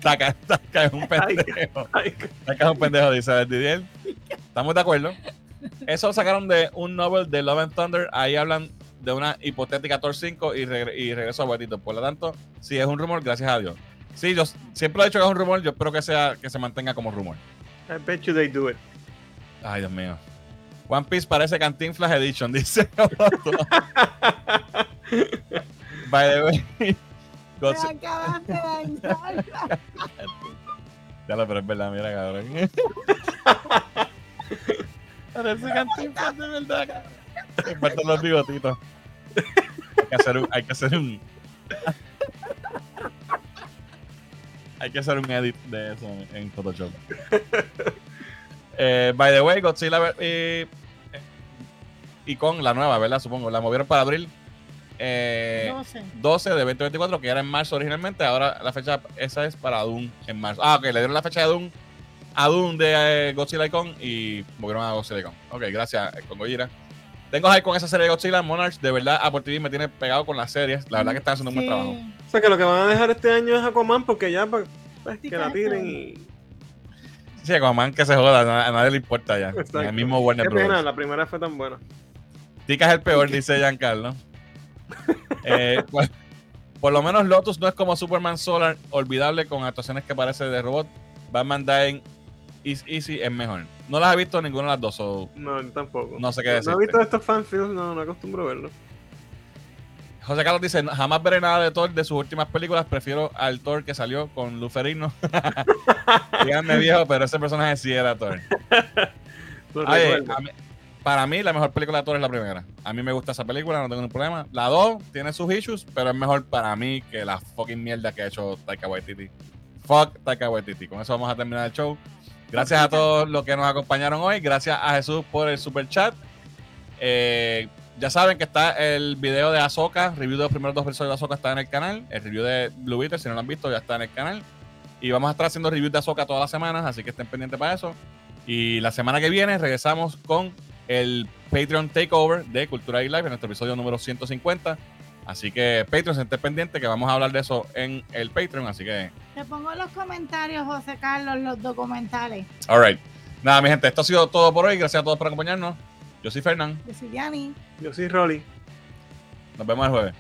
Taka, Taka es un pendejo. Ay, Taka es un pendejo, dice Didier. Estamos de acuerdo. Eso sacaron de un novel de Love and Thunder. Ahí hablan de una hipotética Thor 5 y, regre- y regreso a Boetito. Por lo tanto, si es un rumor, gracias a Dios. Sí, yo siempre lo he dicho que es un rumor. Yo espero que sea que se mantenga como rumor. I bet you they do it. Ay, Dios mío. One Piece parece Cantinflas Edition, dice. By the way. Ya lo, pero es verdad, mira, cabrón. Parece Cantinflas de verdad, cabrón. Me faltan los bigotitos. Hay que hacer un. Hay que hacer un. hay que hacer un edit de eso en Photoshop. Eh, by the way, Godzilla y, y con la nueva, ¿verdad? Supongo. La movieron para abril. Eh, 12. 12 de 2024, que era en marzo originalmente. Ahora la fecha esa es para Doom en marzo. Ah, ok, le dieron la fecha de Doom a Doom de eh, Godzilla y Kong y movieron a Godzilla y Kong. Ok, gracias, eh, con Gojira. Tengo hype con esa serie de Godzilla. Monarch, de verdad, Apple TV me tiene pegado con las series. La verdad que están haciendo un buen trabajo. O sea que lo que van a dejar este año es Aquaman porque ya pues, pues, que la tiren y. Sí, Aquaman que se joda, a, a nadie le importa ya. Exacto. El mismo Warner Qué pena, la primera fue tan buena. Tika es el peor, dice Giancarlo. Eh, pues, por lo menos Lotus no es como Superman Solar, olvidable con actuaciones que parece de robot. Batman Dying is Easy es mejor. No las he visto ninguna de las dos, so No, tampoco. no sé qué No decir. he visto estos fanfilms, no, no acostumbro a verlo. José Carlos dice, jamás veré nada de Thor de sus últimas películas, prefiero al Thor que salió con Luferino. Díganme viejo, pero ese personaje sí era Thor. Oye, mí- para mí la mejor película de Thor es la primera. A mí me gusta esa película, no tengo ningún problema. La 2 tiene sus issues, pero es mejor para mí que la fucking mierda que ha hecho Taika Waititi. Fuck Taika Waititi. Con eso vamos a terminar el show. Gracias a todos los que nos acompañaron hoy. Gracias a Jesús por el super chat. Eh, ya saben que está el video de Ahsoka, review de los primeros dos episodios de Ahsoka está en el canal. El review de Blue Beetle, si no lo han visto, ya está en el canal. Y vamos a estar haciendo reviews de Ahsoka todas las semanas, así que estén pendientes para eso. Y la semana que viene regresamos con el Patreon Takeover de Cultura y Live en nuestro episodio número 150. Así que Patreon, estén pendientes que vamos a hablar de eso en el Patreon. Así que, Te pongo en los comentarios, José Carlos, los documentales. alright. Nada, mi gente, esto ha sido todo por hoy. Gracias a todos por acompañarnos. Yo soy Fernán. Yo soy Yanni. Yo soy Rolly. Nos vemos el jueves.